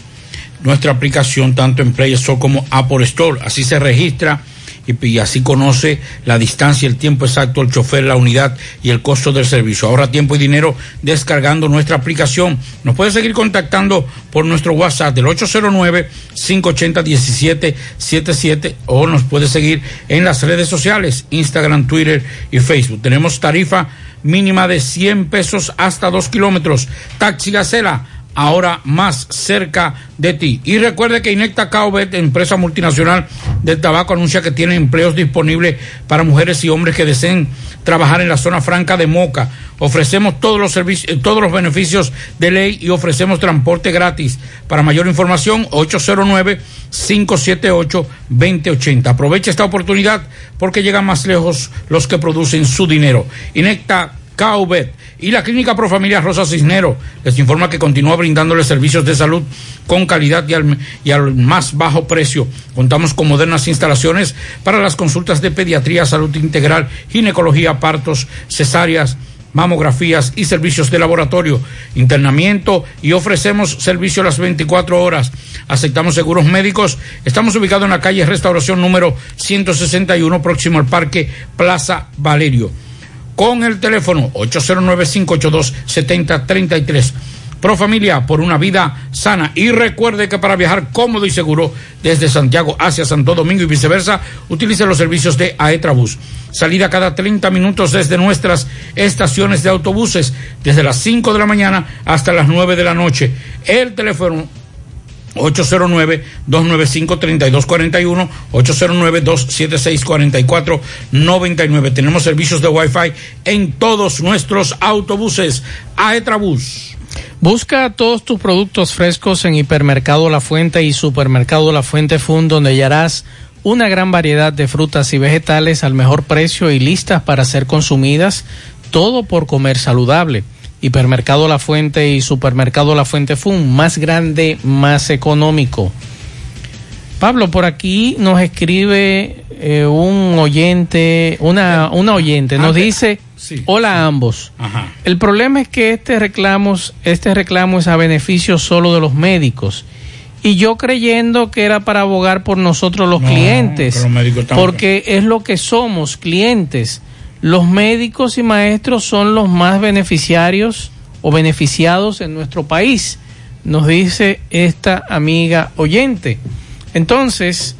nuestra aplicación tanto en Play Store como Apple Store. Así se registra y, así conoce la distancia, el tiempo exacto, el chofer, la unidad y el costo del servicio. Ahorra tiempo y dinero descargando nuestra aplicación. Nos puede seguir contactando por nuestro WhatsApp del 809-580-1777 o nos puede seguir en las redes sociales, Instagram, Twitter y Facebook. Tenemos tarifa mínima de 100 pesos hasta 2 kilómetros. Taxi Gacela ahora más cerca de ti. Y recuerde que Inecta Caubet, empresa multinacional del tabaco, anuncia que tiene empleos disponibles para mujeres y hombres que deseen trabajar en la zona franca de Moca. Ofrecemos todos los servicios, eh, todos los beneficios de ley y ofrecemos transporte gratis. Para mayor información, 809-578-2080. Aprovecha esta oportunidad porque llegan más lejos los que producen su dinero. Inecta Caubet y la Clínica Profamilia Rosa Cisnero les informa que continúa brindándoles servicios de salud con calidad y al, y al, más bajo precio. Contamos con modernas instalaciones para las consultas de pediatría, salud integral, ginecología, partos, cesáreas mamografías y servicios de laboratorio, internamiento y ofrecemos servicio las 24 horas. Aceptamos seguros médicos. Estamos ubicados en la calle Restauración número 161, próximo al Parque Plaza Valerio con el teléfono 809-582-7033. Pro Familia, por una vida sana. Y recuerde que para viajar cómodo y seguro desde Santiago hacia Santo Domingo y viceversa, utilice los servicios de Aetrabús. Salida cada 30 minutos desde nuestras estaciones de autobuses, desde las 5 de la mañana hasta las 9 de la noche. El teléfono 809-295-3241, 809-276-4499. Tenemos servicios de Wi-Fi en todos nuestros autobuses. Aetrabús. Busca todos tus productos frescos en Hipermercado La Fuente y Supermercado La Fuente Fund, donde hallarás una gran variedad de frutas y vegetales al mejor precio y listas para ser consumidas, todo por comer saludable. Hipermercado La Fuente y Supermercado La Fuente Fun, más grande, más económico. Pablo, por aquí nos escribe eh, un oyente, una, una oyente, nos dice, sí, hola a ambos. Ajá. El problema es que este reclamo, este reclamo es a beneficio solo de los médicos. Y yo creyendo que era para abogar por nosotros los No, clientes, porque es lo que somos, clientes. Los médicos y maestros son los más beneficiarios o beneficiados en nuestro país, nos dice esta amiga oyente. Entonces,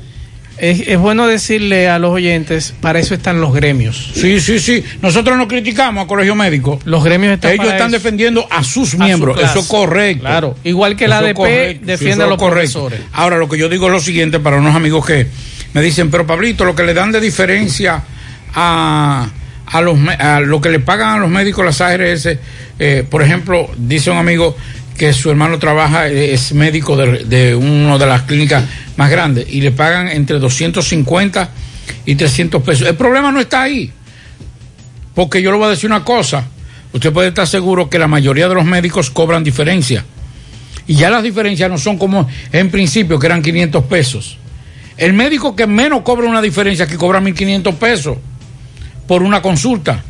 es, es bueno decirle a los oyentes, para eso están los gremios. Sí, sí, sí. Nosotros no criticamos a Colegio Médico. Los gremios están Ellos para están eso. defendiendo a sus A su miembros. eso es correcto. Claro. Igual que la ADP correcto. defiende a los correcto. profesores. Ahora, lo que yo digo es lo siguiente para unos amigos que me dicen, pero Pablito, lo que le dan de diferencia a, a, los, a lo que le pagan a los médicos las ARS, eh, por ejemplo, dice un amigo que su hermano trabaja, eh, es médico de, de una de las clínicas más grandes y le pagan entre 250 y 300 pesos. El problema no está ahí. Porque yo le voy a decir una cosa. Usted puede estar seguro que la mayoría de los médicos cobran diferencia. Y ya las diferencias no son como en principio, que eran 500 pesos. El médico que menos cobra una diferencia, que cobra 1.500 pesos por una consulta.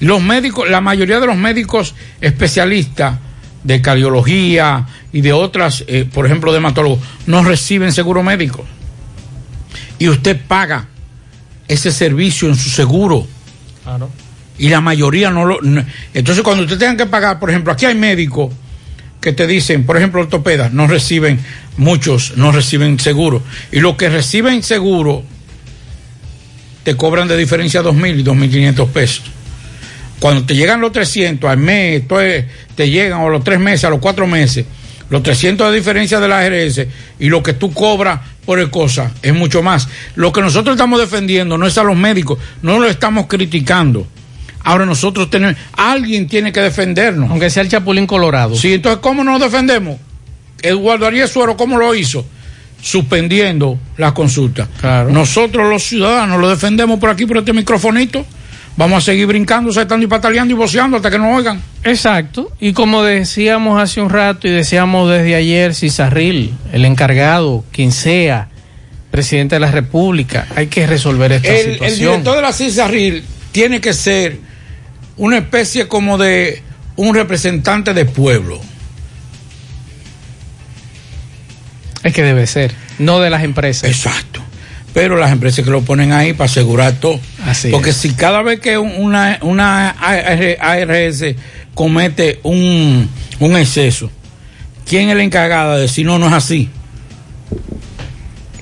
Los médicos, la mayoría de los médicos especialistas de cardiología y de otras, eh, por ejemplo, de hematólogos, no reciben seguro médico. Y usted paga ese servicio en su seguro. Claro. Y la mayoría no lo... no- entonces cuando usted tenga que pagar, por ejemplo, aquí hay médicos que te dicen, por ejemplo, ortopedas, no reciben, muchos no reciben seguro. Y los que reciben seguro te cobran de diferencia dos mil y dos mil quinientos pesos. Cuando te llegan los 300 al mes, te llegan a los tres meses, a los cuatro meses, los 300 de diferencia de la ARS y lo que tú cobras por el cosa es mucho más. Lo que nosotros estamos defendiendo no es a los médicos, no lo estamos criticando. Ahora nosotros tenemos, alguien tiene que defendernos. Aunque sea el Chapulín Colorado. Sí, entonces, ¿cómo nos defendemos? Eduardo Arias Suero, ¿cómo lo hizo? Suspendiendo la consulta. Nosotros los ciudadanos lo defendemos por aquí, por este microfonito. Vamos a seguir brincando, saltando y pataleando y voceando hasta que nos oigan. Exacto. Y como decíamos hace un rato y decíamos desde ayer, Cizarril, el encargado, quien sea, presidente de la República, hay que resolver esta El, el situación. director de la CISARRIL tiene que ser una especie como de un representante de pueblo. Es que debe ser, no de las empresas. Exacto. Pero las empresas que lo ponen ahí para asegurar todo. Así Porque es. si cada vez que una, una AR ARS comete un, un exceso, ¿quién es la encargada de decir no, no es así?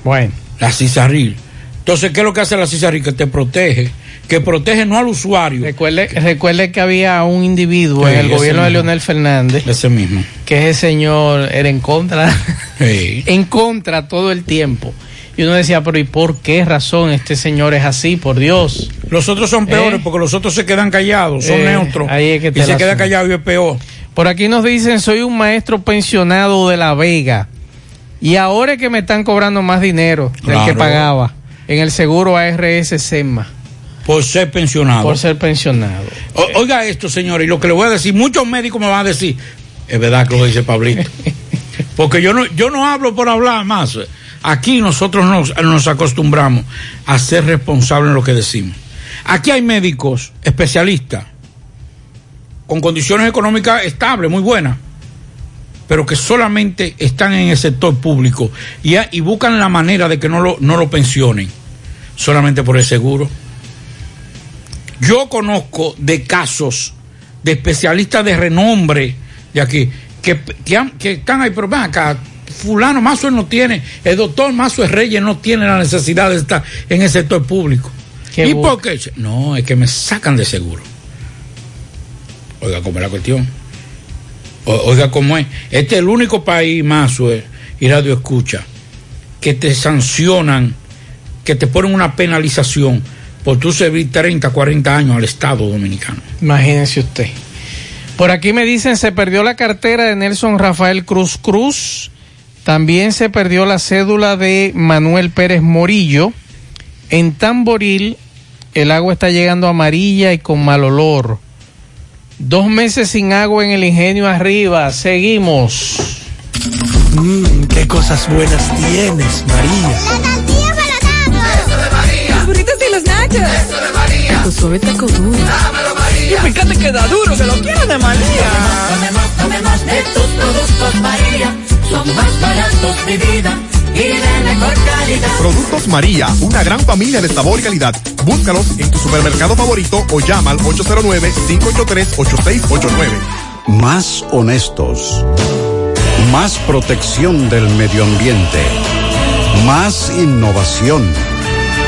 Bueno. La CISARRIL. Entonces, ¿qué es lo que hace la CISARRIL? Que te protege, que protege no al usuario. Recuerde, recuerde que había un individuo Sí, en el gobierno de. Leonel Fernández. Ese mismo. Que ese señor era en contra. en contra todo el tiempo. Y uno decía, pero ¿y por qué razón este señor es así? Por Dios. Los otros son peores Eh. porque los otros se quedan callados, son Eh, neutros. ahí es que y se queda callado y es peor. Por aquí nos dicen, soy un maestro pensionado de La Vega. Y ahora es que me están cobrando más dinero del que pagaba en el seguro ARS SEMA. Por ser pensionado. Por ser pensionado. O- oiga esto, señores, y lo que le voy a decir, muchos médicos me van a decir, es verdad que lo dice Pablito. Porque yo no, yo no hablo por hablar más. Aquí nosotros nos, nos acostumbramos a ser responsables en lo que decimos. Aquí hay médicos especialistas con condiciones económicas estables, muy buenas, pero que solamente están en el sector público y, y buscan la manera de que no lo, no lo pensionen, solamente por el seguro. Yo conozco de casos de especialistas de renombre de aquí que, que, han- que están ahí, pero ven acá, fulano Mazo no tiene, el doctor Mazo Reyes no tiene la necesidad de estar en el sector público. Qué ¿Y por qué? No, es que me sacan de seguro. Oiga, ¿cómo es la cuestión? O- oiga, ¿cómo es? Este es el único país, Mazo, eh, y Radio Escucha, que te sancionan, que te ponen una penalización por tú servir 30, 40 años al Estado Dominicano. Imagínense usted. Por aquí me dicen, se perdió la cartera de Nelson Rafael Cruz Cruz. También se perdió la cédula de Manuel Pérez Morillo. En Tamboril, el agua está llegando amarilla y con mal olor. Dos meses sin agua en el ingenio arriba. Seguimos. Mmm, qué cosas buenas tienes, María. Los nachos. Eso de María. Tu suave taco duro. Dámelo, María. Y fíjate que da duro, que lo quiero de María. Tomemos, tomemos de tus productos, María. Son más baratos de vida y de mejor calidad. Productos María, una gran familia de sabor y calidad. Búscalos en tu supermercado favorito o llama al 809-583-8689. Más honestos. Más protección del medio ambiente. Más innovación.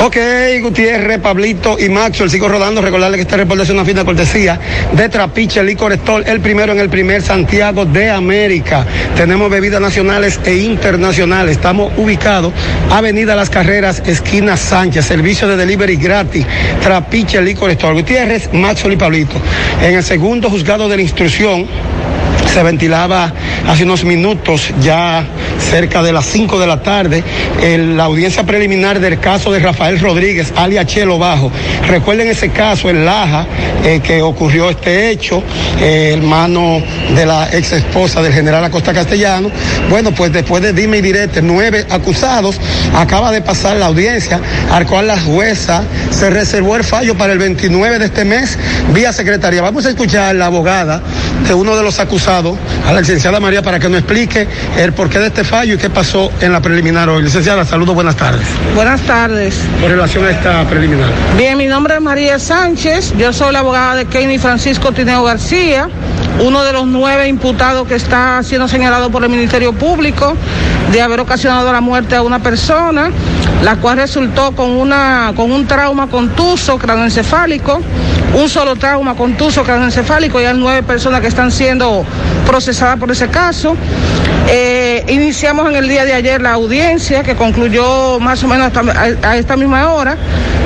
Ok, Gutiérrez, Pablito y Maxwell, sigo rodando. Recordarle que este reporte es una fina cortesía de Trapiche Licor Store, el primero en el primer Santiago de América. Tenemos bebidas nacionales e internacionales. Estamos ubicados Avenida Las Carreras, esquina Sánchez, servicio de delivery gratis. Trapiche Licor Store. Gutiérrez, Maxwell y Pablito. En el segundo juzgado de la instrucción se ventilaba hace unos minutos, ya cerca de las 5 de la tarde, en la audiencia preliminar del caso de Rafael Rodríguez, alias Chelo Bajo. Recuerden ese caso en Laja, eh, que ocurrió este hecho, eh, hermano de la ex esposa del general Acosta Castellano. Bueno, pues después de dime y direte, nueve acusados, acaba de pasar la audiencia, al cual la jueza se reservó el fallo para el 29 de este mes, vía secretaría. Vamos a escuchar la abogada de uno de los acusados a la licenciada María para que nos explique el porqué de este fallo y qué pasó en la preliminar hoy. Licenciada, saludos, buenas tardes. Buenas tardes. Con relación a esta preliminar. Bien, mi nombre es María Sánchez, yo soy la abogada de Kenny Francisco Tineo García, uno de los nueve imputados que está siendo señalado por el Ministerio Público de haber ocasionado la muerte a una persona, la cual resultó con, una, con un trauma contuso craneoencefálico, un solo trauma contuso craneoencefálico y hay nueve personas que están siendo procesadas por ese caso. Eh, iniciamos en el día de ayer la audiencia que concluyó más o menos a, a esta misma hora.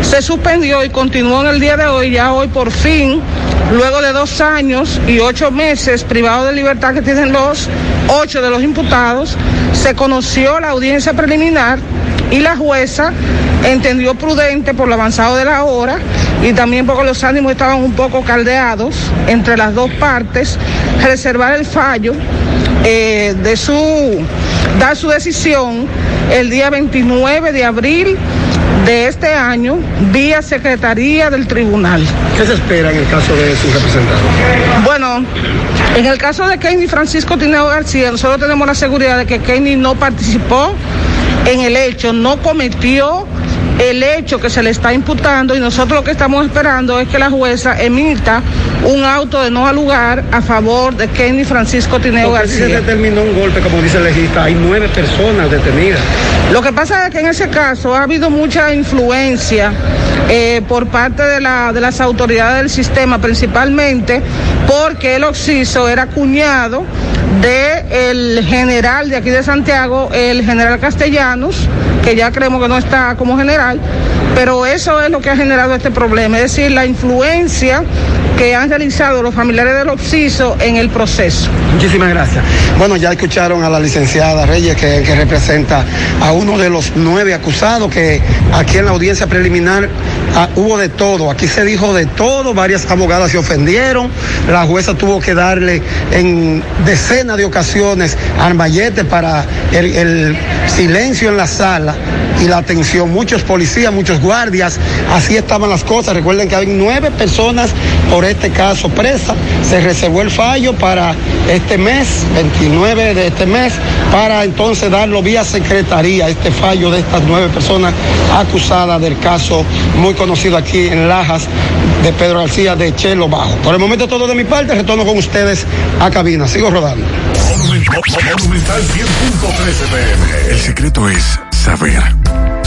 Se suspendió y continuó en el día de hoy, ya hoy por fin, luego de dos años y ocho meses privados de libertad que tienen los ocho de los imputados, se conoció la audiencia preliminar y la jueza entendió prudente por lo avanzado de la hora y también porque los ánimos estaban un poco caldeados entre las dos partes, reservar el fallo eh, de su, dar su decisión el día 29 de abril de este año vía Secretaría del Tribunal. ¿Qué se espera en el caso de su representante? Bueno, en el caso de Kenny Francisco Tineo García, nosotros tenemos la seguridad de que Kenny no participó en el hecho, no cometió el hecho que se le está imputando y nosotros lo que estamos esperando es que la jueza emita un auto de no al lugar a favor de Kenny Francisco Tineo Porque García. se determinó un golpe, como dice el legista, hay nueve personas detenidas. Lo que pasa es que en ese caso ha habido mucha influencia eh, por parte de, la, de las autoridades del sistema, principalmente porque el Oxiso era cuñado del general de aquí de Santiago, el general Castellanos, que ya creemos que no está como general, pero eso es lo que ha generado este problema, es decir, la influencia que han realizado los familiares del Oxiso en el proceso. Muchísimas gracias. Bueno, ya escucharon a la licenciada Reyes que, que representa a uno de los nueve acusados que aquí en la audiencia preliminar ah, hubo de todo. Aquí se dijo de todo, varias abogadas se ofendieron, la jueza tuvo que darle en decenas de ocasiones armallete para el silencio en la sala y la atención. Muchos policías, muchos guardias, así estaban las cosas. Recuerden que hay nueve personas por este caso presas. Se reservó el fallo para este mes, 29 de este mes, para entonces darlo vía secretaría, este fallo de estas nueve personas acusadas del caso muy conocido aquí en Lajas de Pedro García de Chelo Bajo. Por el momento todo de mi parte, retorno con ustedes a cabina. Sigo rodando. Monumental 100.13 pm. El secreto es saber.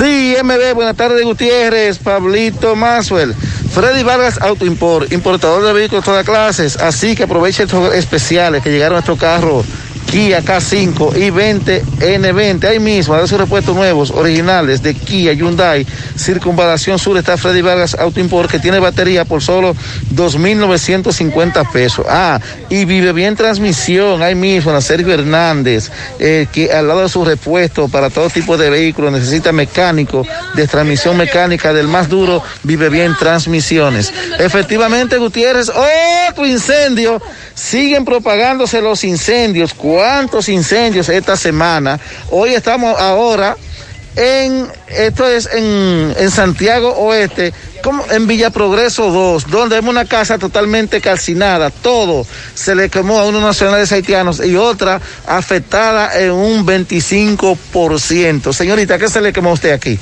Sí, MB, buenas tardes Gutiérrez, Pablito Maswell. Freddy Vargas Auto Import, importador de vehículos de todas clases, así que aproveche estos especiales que llegaron a nuestro carro Kia K5 y 20 N20. Ahí mismo, a sus repuestos nuevos, originales de Kia, Hyundai, Circunvalación Sur, está Freddy Vargas Auto Import, que tiene batería por solo 2.950 pesos. Ah, y Vive Bien Transmisión, ahí mismo, en la Sergio Hernández, eh, que al lado de su repuesto para todo tipo de vehículos, necesita mecánico, de transmisión mecánica del más duro, Vive Bien Transmisiones. Efectivamente, Gutiérrez, otro incendio. Siguen propagándose los incendios. ¿Cuántos incendios esta semana? Hoy estamos ahora en, esto es en, en Santiago Oeste, como en Villa Progreso 2, donde vemos una casa totalmente calcinada, todo se le quemó a unos nacionales haitianos y otra afectada en un 25%. Señorita, ¿qué se le quemó a usted aquí?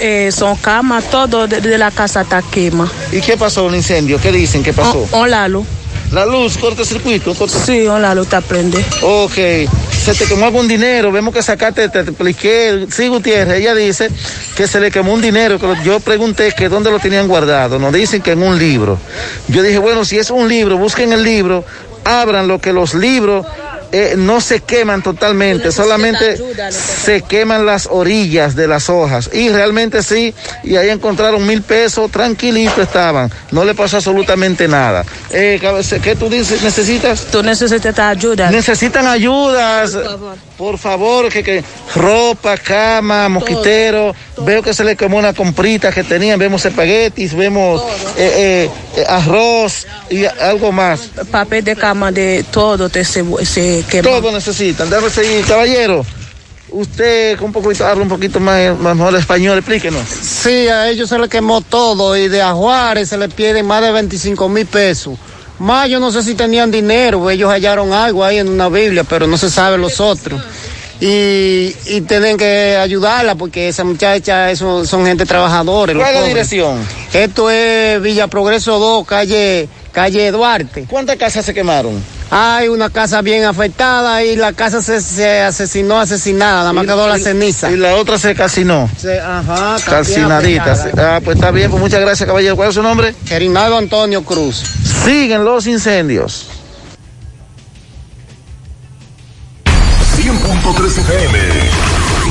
Eh, son camas, todo de, de la casa está quema. ¿Y qué pasó el incendio? ¿Qué dicen? ¿Qué pasó? Hola, Lu. La luz, cortocircuito. Corto... Sí, hola, luz te prende. Ok. Se te quemó algún dinero. Vemos que sacaste, te, expliqué. Sí, Gutiérrez, ella dice que se le quemó un dinero. Que yo pregunté que dónde lo tenían guardado. Nos dicen que en un libro. Yo dije, bueno, si es un libro, busquen el libro, abran lo que los libros eh, no se queman totalmente, solamente se queman las orillas de las hojas. Y realmente sí, y ahí encontraron mil pesos, tranquilito estaban, no le pasó absolutamente nada. Eh, cabece- ¿Qué tú dices? ¿Necesitas? Tú necesitas ayuda. Necesitan ayudas. Por favor, que, que ropa, cama, mosquitero. Veo que se le quemó una comprita que tenían. Vemos espaguetis, vemos eh, eh, eh, arroz y algo más. Papel de cama de todo te se, se quema. Todo necesitan. Déjame seguir, caballero. Usted, un poquito, habla un poquito más, más mejor español, explíquenos. Sí, a ellos se les quemó todo y de Ajuares se les pierden más de 25 mil pesos. Más yo no sé si tenían dinero, ellos hallaron algo ahí en una Biblia, pero no se sabe los otros. Y, y tienen que ayudarla porque esa muchacha eso, son gente trabajadores. los ¿Cuál es la dirección? Esto es Villa Progreso 2, calle, calle Duarte. ¿Cuántas casas se quemaron? Hay una casa bien afectada y la casa se, se asesinó, asesinada, nada más quedó la ceniza. Y la otra se calcinó. Se- ajá, Calcinadita. Ah, pues está bien, pues muchas gracias, caballero. ¿Cuál es su nombre? Gerinaldo Antonio Cruz. Siguen los incendios. 100.3 FM.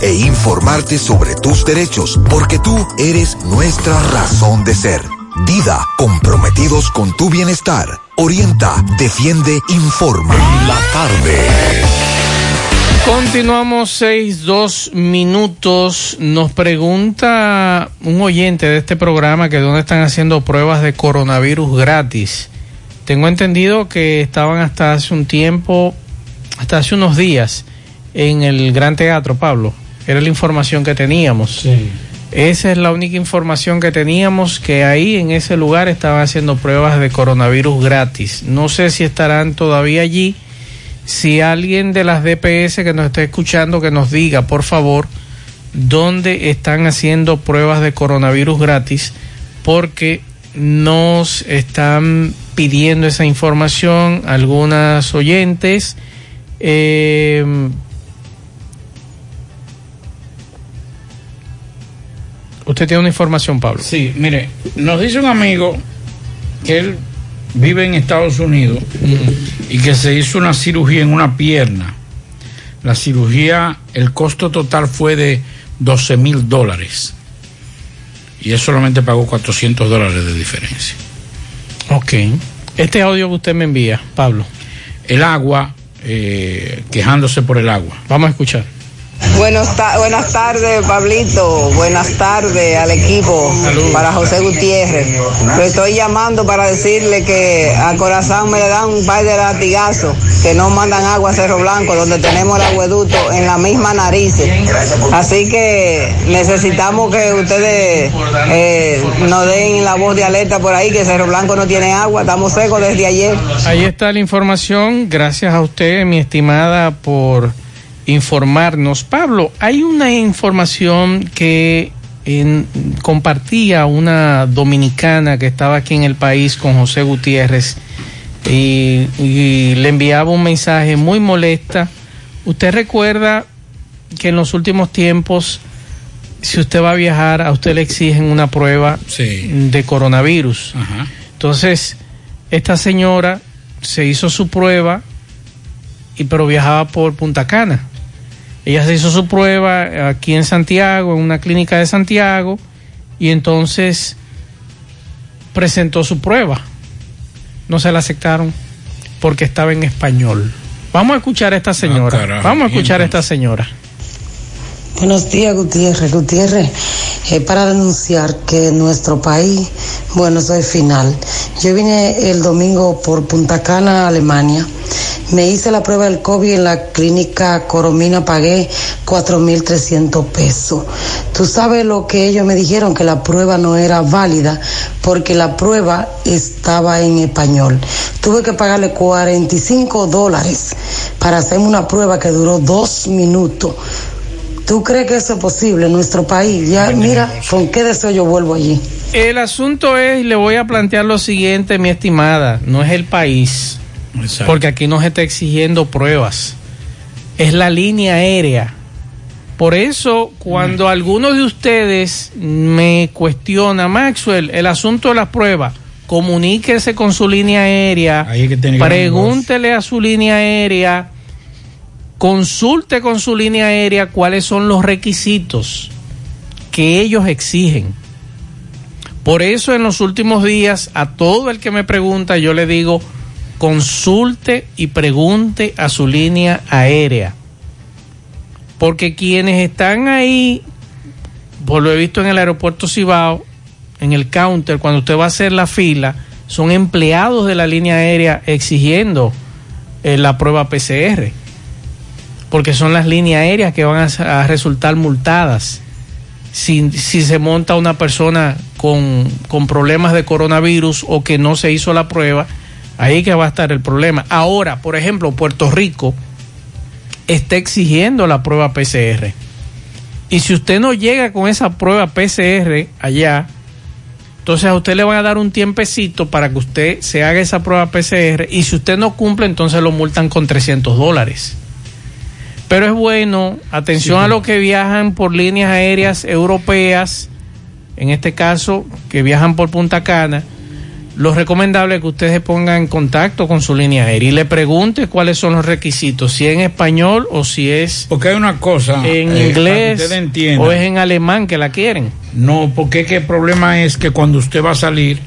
e informarte sobre tus derechos, porque tú eres nuestra razón de ser. Dida, comprometidos con tu bienestar. Orienta, defiende, informa. La tarde. Continuamos seis, dos minutos. Nos pregunta un oyente de este programa que dónde están haciendo pruebas de coronavirus gratis. Tengo entendido que estaban hasta hace un tiempo, hasta hace unos días, en el Gran Teatro, Pablo. Era la información que teníamos. Esa es la única información que teníamos, que ahí en ese lugar estaban haciendo pruebas de coronavirus gratis. No sé si estarán todavía allí. Si alguien de las DPS que nos está escuchando, que nos diga, por favor, dónde están haciendo pruebas de coronavirus gratis, porque nos están pidiendo esa información algunas oyentes. Eh, Usted tiene una información, Pablo. Sí, mire, nos dice un amigo que él vive en Estados Unidos y que se hizo una cirugía en una pierna. La cirugía, el costo total fue de 12 mil dólares. Y él solamente pagó 400 dólares de diferencia. Ok. Este audio que usted me envía, Pablo. El agua, eh, quejándose por el agua. Vamos a escuchar. Buenos buenas tardes, Pablito. Buenas tardes al equipo. Para José Gutiérrez. Lo estoy llamando para decirle que a Corazón me le dan un par de latigazos que no mandan agua a Cerro Blanco, donde tenemos el agueducto en la misma nariz. Así que necesitamos que ustedes eh, nos den la voz de alerta por ahí, que Cerro Blanco no tiene agua. Estamos secos desde ayer. Ahí está la información. Gracias a usted, mi estimada, por informarnos. Pablo, hay una información que en- compartía una dominicana que estaba aquí en el país con José Gutiérrez y, y le enviaba un mensaje muy molesta. Usted recuerda que en los últimos tiempos, si usted va a viajar, a usted le exigen una prueba de coronavirus. Entonces, esta señora se hizo su prueba, y pero viajaba por Punta Cana. Ella se hizo su prueba aquí en Santiago, en una clínica de Santiago, y entonces presentó su prueba. No se la aceptaron porque estaba en español. Vamos a escuchar a esta señora. carajo. Vamos a ¿Y escuchar a esta señora. Buenos días, Gutiérrez. Gutiérrez, eh, para denunciar que nuestro país, bueno, es final. Yo vine el domingo por Punta Cana, Alemania. Me hice la prueba del COVID en la clínica Coromina, pagué 4.300 pesos. Tú sabes lo que ellos me dijeron, que la prueba no era válida porque la prueba estaba en español. Tuve que pagarle 45 dólares para hacerme una prueba que duró dos minutos. ¿Tú crees que eso es posible en nuestro país? Ya, mira, ¿con qué deseo yo vuelvo allí? El asunto es, le voy a plantear lo siguiente, mi estimada, no es el país, porque aquí no se está exigiendo pruebas, es la línea aérea. Por eso, cuando algunos de ustedes me cuestiona, Maxwell, el asunto de las pruebas, comuníquese con su línea aérea, Ahí es que tiene gran pregúntele a su línea aérea, consulte con su línea aérea cuáles son los requisitos que ellos exigen. Por eso en los últimos días a todo el que me pregunta yo le digo consulte y pregunte a su línea aérea. Porque quienes están ahí, por lo he visto en el aeropuerto Cibao, en el counter, cuando usted va a hacer la fila, son empleados de la línea aérea exigiendo eh, la prueba PCR. Porque son las líneas aéreas que van a, resultar multadas si, si se monta una persona con, con problemas de coronavirus o que no se hizo la prueba, ahí que va a estar el problema. Ahora, por ejemplo, Puerto Rico, está exigiendo la prueba PCR. Y si usted no llega con esa prueba PCR allá, entonces a usted le van a dar un tiempecito para que usted se haga esa prueba PCR y si usted no cumple, entonces lo multan con 300 dólares. Pero es bueno, atención Sí. a los que viajan por líneas aéreas europeas, en este caso, que viajan por Punta Cana, lo recomendable es que usted se ponga en contacto con su línea aérea y le pregunte cuáles son los requisitos, si es en español o si es Porque hay una cosa. en eh, inglés o es en alemán que la quieren. No, porque que el problema es que cuando usted va a salir,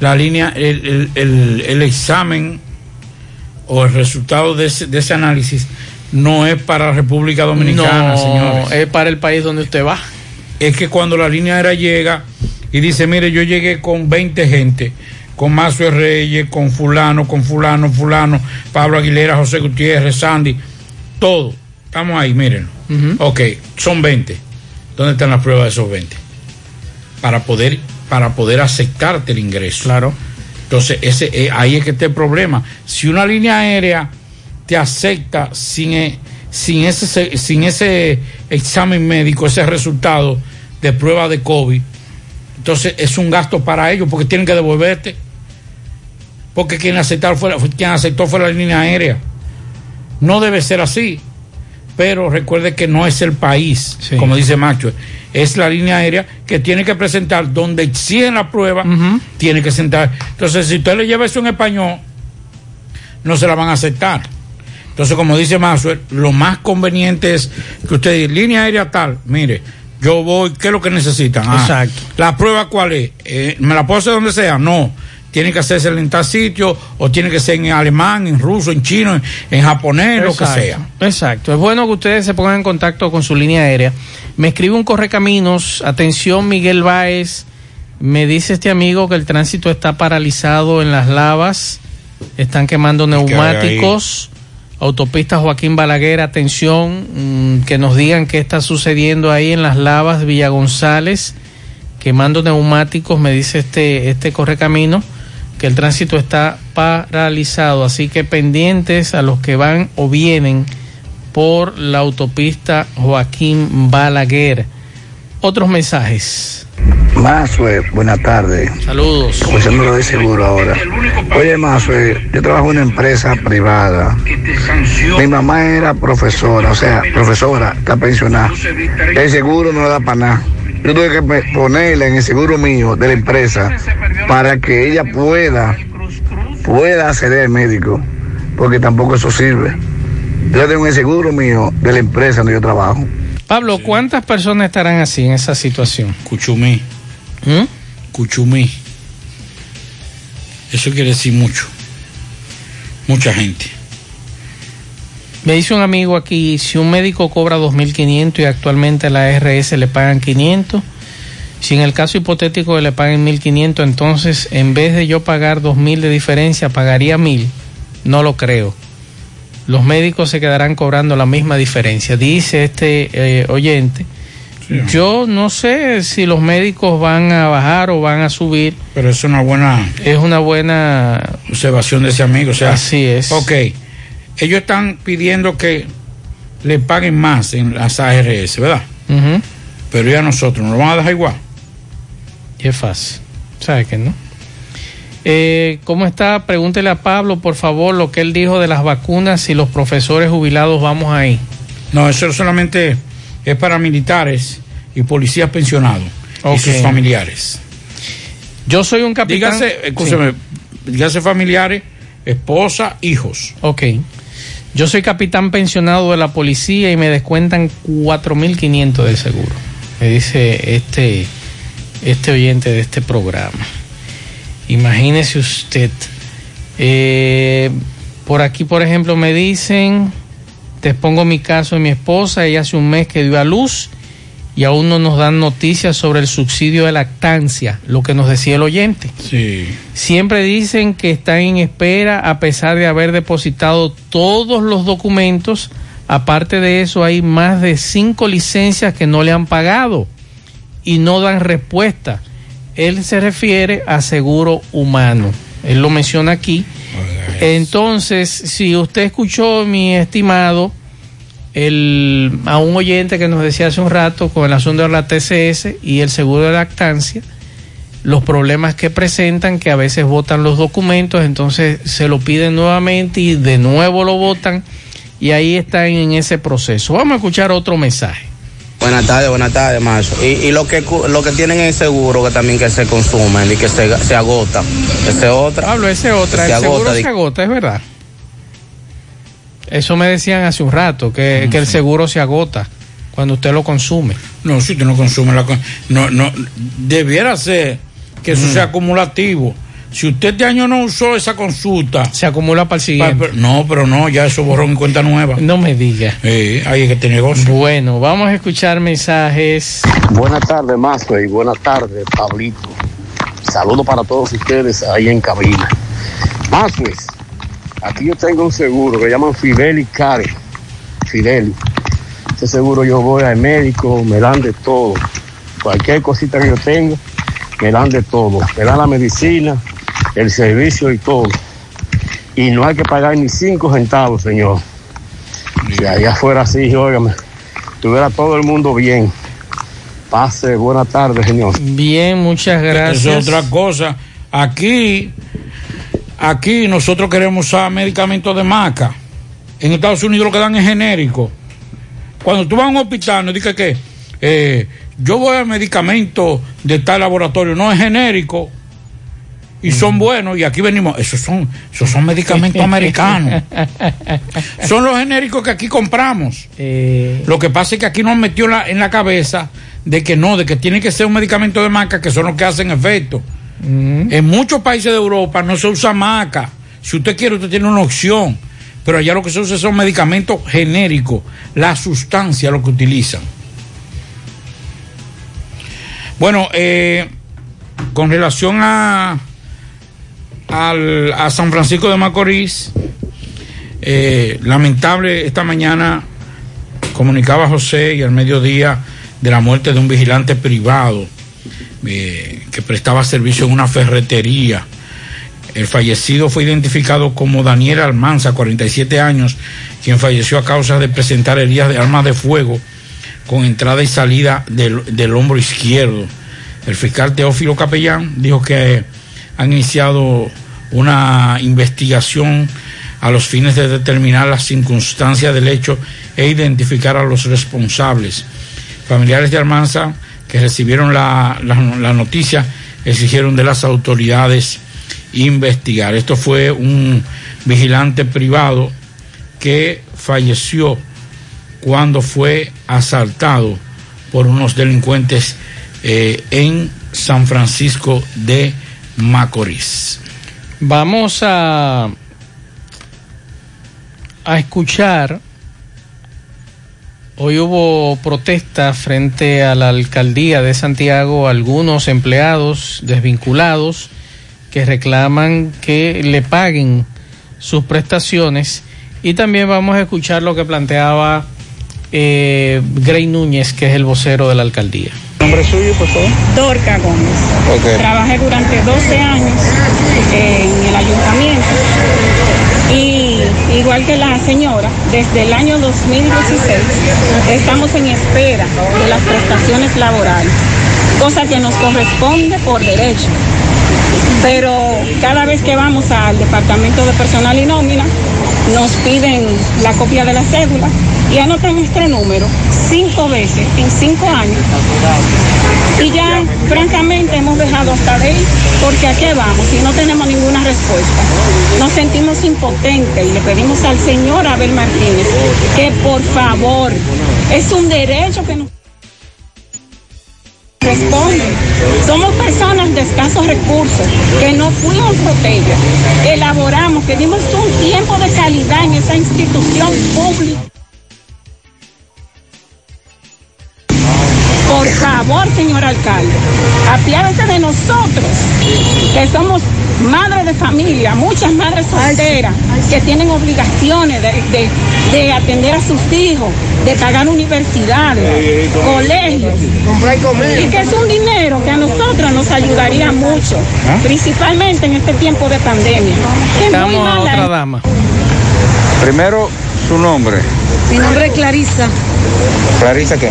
la línea, el, el- el- el examen o el resultado de ese, de ese análisis no es para la República Dominicana, no, señores. es para el país donde usted va. Es que cuando la línea aérea llega y dice, mire, yo llegué con 20 gente, con Mazo Reyes, con fulano, con fulano, fulano, Pablo Aguilera, José Gutiérrez, Sandy, todo. Estamos ahí, mírenlo. Ok, son 20. ¿Dónde están las pruebas de esos 20? Para poder, para poder aceptarte el ingreso. Claro. Entonces, ese, eh, ahí es que está el problema. Si una línea aérea te acepta sin, eh, sin, ese, se- sin ese examen médico, ese resultado de prueba de COVID, entonces es un gasto para ellos porque tienen que devolverte. Porque quien, aceptar fue, la- quien aceptó fue la línea aérea. No debe ser así. Pero recuerde que no es el país, como dice Macho, es la línea aérea que tiene que presentar donde exigen la prueba, tiene que sentar. Entonces, si usted le lleva eso en español, no se la van a aceptar. Entonces, como dice Maxwell, lo más conveniente es que usted diga, línea aérea tal, mire, yo voy, ¿qué es lo que necesitan? Ah, Exacto. ¿La prueba cuál es? Eh, ¿Me la puedo hacer donde sea? No. Tiene que hacerse en tal sitio, o tiene que ser en alemán, en ruso, en chino, en, en japonés, lo que sea. Exacto. Es bueno que ustedes se pongan en contacto con su línea aérea. Me escribe un correcaminos. Atención, Miguel Báez. Me dice este amigo que el tránsito está paralizado en las lavas. Están quemando neumáticos. Autopista Joaquín Balaguer, atención, mm, que nos digan qué está sucediendo ahí en las lavas Villa González, quemando neumáticos, me dice este, este correcamino, que el tránsito está paralizado, así que pendientes a los que van o vienen por la autopista Joaquín Balaguer. Otros mensajes. Mazue, buenas tardes. Saludos. Escuchándolo de seguro ahora. Oye, Mazue, yo trabajo en una empresa privada. Mi mamá era profesora, o sea, profesora, está pensionada. El seguro no le da para nada. Yo tuve que ponerle en el seguro mío de la empresa para que ella pueda, pueda acceder al médico, porque tampoco eso sirve. Yo tengo el seguro mío de la empresa donde yo trabajo. Pablo, ¿cuántas personas estarán así en esa situación? Cuchumí. ¿Mm? Cuchumí. Eso quiere decir mucho. Mucha gente. Me dice un amigo aquí, si un médico cobra 2.500 y actualmente la ARS le pagan 500, si en el caso hipotético que le paguen 1.500, entonces en vez de yo pagar 2.000 de diferencia, pagaría 1.000. No lo creo. Los médicos se quedarán cobrando la misma diferencia. Dice este eh, oyente, yo no sé si los médicos van a bajar o van a subir. Pero es una buena Es una buena observación de ese amigo. O sea, Así es. Ok. Ellos están pidiendo que le paguen más en las ARS, ¿verdad? Ujú. Pero ya nosotros nos lo van a dejar igual. Y es fácil. ¿Sabe que no? Eh, ¿Cómo está? Pregúntele a Pablo, por favor, lo que él dijo de las vacunas, si los profesores jubilados vamos ahí. No, eso solamente es para militares y policías pensionados y sus familiares. Yo soy un capitán. Dígase, escúcheme, dígase familiares, esposa, hijos. Ok. Yo soy capitán pensionado de la policía y me descuentan 4.500 del seguro. Me dice este, este oyente de este programa. Imagínese usted. Eh, por aquí, por ejemplo, me dicen, te expongo mi caso de mi esposa, ella hace un mes que dio a luz y aún no nos dan noticias sobre el subsidio de lactancia, lo que nos decía el oyente. Sí. Siempre dicen que están en espera a pesar de haber depositado todos los documentos. Aparte de eso, hay más de cinco licencias que no le han pagado y no dan respuesta. Él se refiere a seguro humano. Él lo menciona aquí. Entonces, si usted escuchó, mi estimado, el, a un oyente que nos decía hace un rato con el asunto de la TCS y el seguro de lactancia, los problemas que presentan, que a veces votan los documentos, entonces se lo piden nuevamente y de nuevo lo votan y ahí están en ese proceso. Vamos a escuchar otro mensaje. Buenas tardes, buenas tardes, Mazo. Y, y lo que lo que tienen es seguro que también que se consumen y que se, se agota. Ese otra. Pablo, ese otra, Se el seguro agota, se agota, es verdad. Eso me decían hace un rato, que, que el seguro se agota cuando usted lo consume. No, si usted no consume la... con- No, no, debiera ser que eso Mm. sea acumulativo. Si usted este año no usó esa consulta... Se acumula para el siguiente. no, pero no, ya eso borró en cuenta nueva. No me diga. Sí, ahí es que tiene negocio. Bueno, vamos a escuchar mensajes. Buenas tardes, Mazo, y buenas tardes, Pablito. Saludos para todos ustedes ahí en cabina. Mazo, aquí yo tengo un seguro que llaman Fideli Care. Fideli. Ese seguro yo voy al médico, me dan de todo. Cualquier cosita que yo tenga, me dan de todo. Me dan la medicina, el servicio y todo. Y no hay que pagar ni cinco centavos, señor. Si allá fuera así, óigame, tuviera todo el mundo bien. Pase, buenas tardes, señor. Bien, muchas gracias. Es otra cosa. Aquí, aquí nosotros queremos usar medicamentos de marca. En Estados Unidos lo que dan es genérico. Cuando tú vas a un hospital, no digas que eh, yo voy a medicamento de tal laboratorio, no es genérico. Y son buenos, y aquí venimos, esos son, esos son medicamentos americanos. son los genéricos que aquí compramos. Eh, Lo que pasa es que aquí nos metió la- en la cabeza de que no, de que tiene que ser un medicamento de marca que son los que hacen efecto. En muchos países de Europa no se usa maca. Si usted quiere, usted tiene una opción. Pero allá lo que se usa son medicamentos genéricos, la sustancia lo que utilizan. Bueno, eh, con relación a, al- a San Francisco de Macorís, eh, lamentable esta mañana comunicaba José y al mediodía de la muerte de un vigilante privado eh, que prestaba servicio en una ferretería. El fallecido fue identificado como Daniel Almanza, 47 años, quien falleció a causa de presentar heridas de armas de fuego con entrada y salida del, del hombro izquierdo. El fiscal Teófilo Capellán dijo que han iniciado una investigación a los fines de determinar las circunstancias del hecho e identificar a los responsables. Familiares de Almanza que recibieron la, la- noticia exigieron de las autoridades investigar. Esto fue un vigilante privado que falleció cuando fue asaltado por unos delincuentes eh, en San Francisco de Macorís. Vamos a, a escuchar. Hoy hubo protesta frente a la alcaldía de Santiago, algunos empleados desvinculados que reclaman que le paguen sus prestaciones y también vamos a escuchar lo que planteaba eh, Grey Núñez, que es el vocero de la alcaldía. Nombre suyo, por favor. Dorca Gómez. Trabajé durante 12 años en el ayuntamiento y igual que la señora, desde el año 2016 estamos en espera de las prestaciones laborales, cosa que nos corresponde por derecho. Pero cada vez que vamos al departamento de personal y nómina, nos piden la copia de la cédula y anotan nuestro número cinco veces en cinco años. Y ya, francamente, hemos dejado hasta de ir, porque ¿a qué vamos si no tenemos ninguna respuesta? Nos sentimos impotentes y le pedimos al señor Abel Martínez que por favor, es un derecho que nos responde. Somos personas de escasos recursos, que no fuimos protegidas, elaboramos, que dimos un tiempo de calidad en esa institución pública. Por favor, señor alcalde, apiádese de nosotros, que somos madres de familia, muchas madres solteras, que tienen obligaciones de, de- de atender a sus hijos, de pagar universidades, colegios, y que es un dinero que a nosotros nos ayudaría mucho, ¿Ah? principalmente en este tiempo de pandemia. Que muy Estamos a mala otra es- dama. Primero, ¿Su nombre? Mi nombre es Clarisa. Clarisa, ¿qué?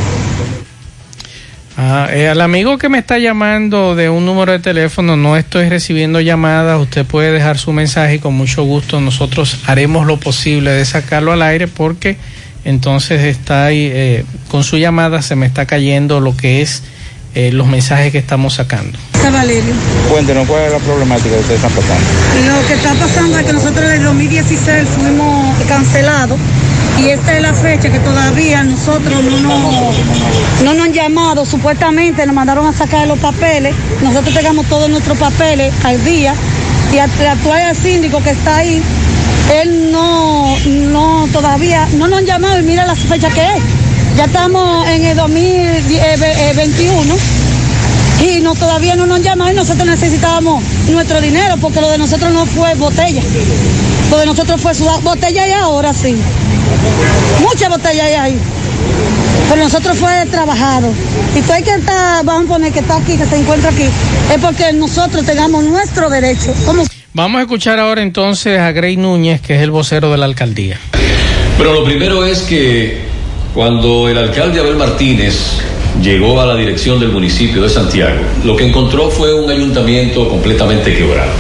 Ah, eh, al amigo que me está llamando de un número de teléfono, no estoy recibiendo llamadas. Usted puede dejar su mensaje y con mucho gusto nosotros haremos lo posible de sacarlo al aire porque entonces está ahí, eh, con su llamada se me está cayendo lo que es eh, los mensajes que estamos sacando. Valerio. Cuéntenos, ¿cuál es la problemática que ustedes están pasando? Lo que está pasando es que nosotros en el 2016 fuimos cancelados y esta es la fecha que todavía nosotros no nos, no nos han llamado, supuestamente nos mandaron a sacar los papeles, nosotros tengamos todos nuestros papeles al día y el síndico que está ahí, él no, no todavía, no nos han llamado y mira la fecha que es. Ya estamos en el 2021 y no, todavía no nos han llamado y nosotros necesitábamos nuestro dinero porque lo de nosotros no fue botella. Lo de nosotros fue sudar. Botella y ahora sí. Mucha botella hay ahí. Pero nosotros fue trabajado. Y todo el que está, vamos a poner que está aquí, que se encuentra aquí, es porque nosotros tengamos nuestro derecho. Vamos a escuchar ahora entonces a Grey Núñez, que es el vocero de la alcaldía. Pero lo primero es que cuando el alcalde Abel Martínez llegó a la dirección del municipio de Santiago, lo que encontró fue un ayuntamiento completamente quebrado.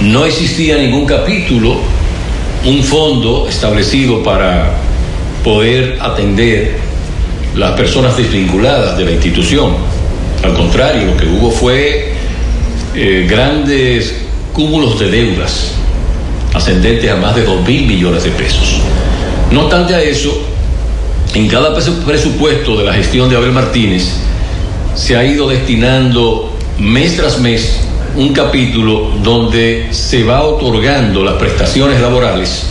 No existía ningún capítulo, un fondo establecido para poder atender las personas desvinculadas de la institución. Al contrario, lo que hubo fue eh, grandes cúmulos de deudas ascendentes a más de 2 mil millones de pesos. No obstante a eso, en cada presu- presupuesto de la gestión de Abel Martínez se ha ido destinando mes tras mes un capítulo donde se va otorgando las prestaciones laborales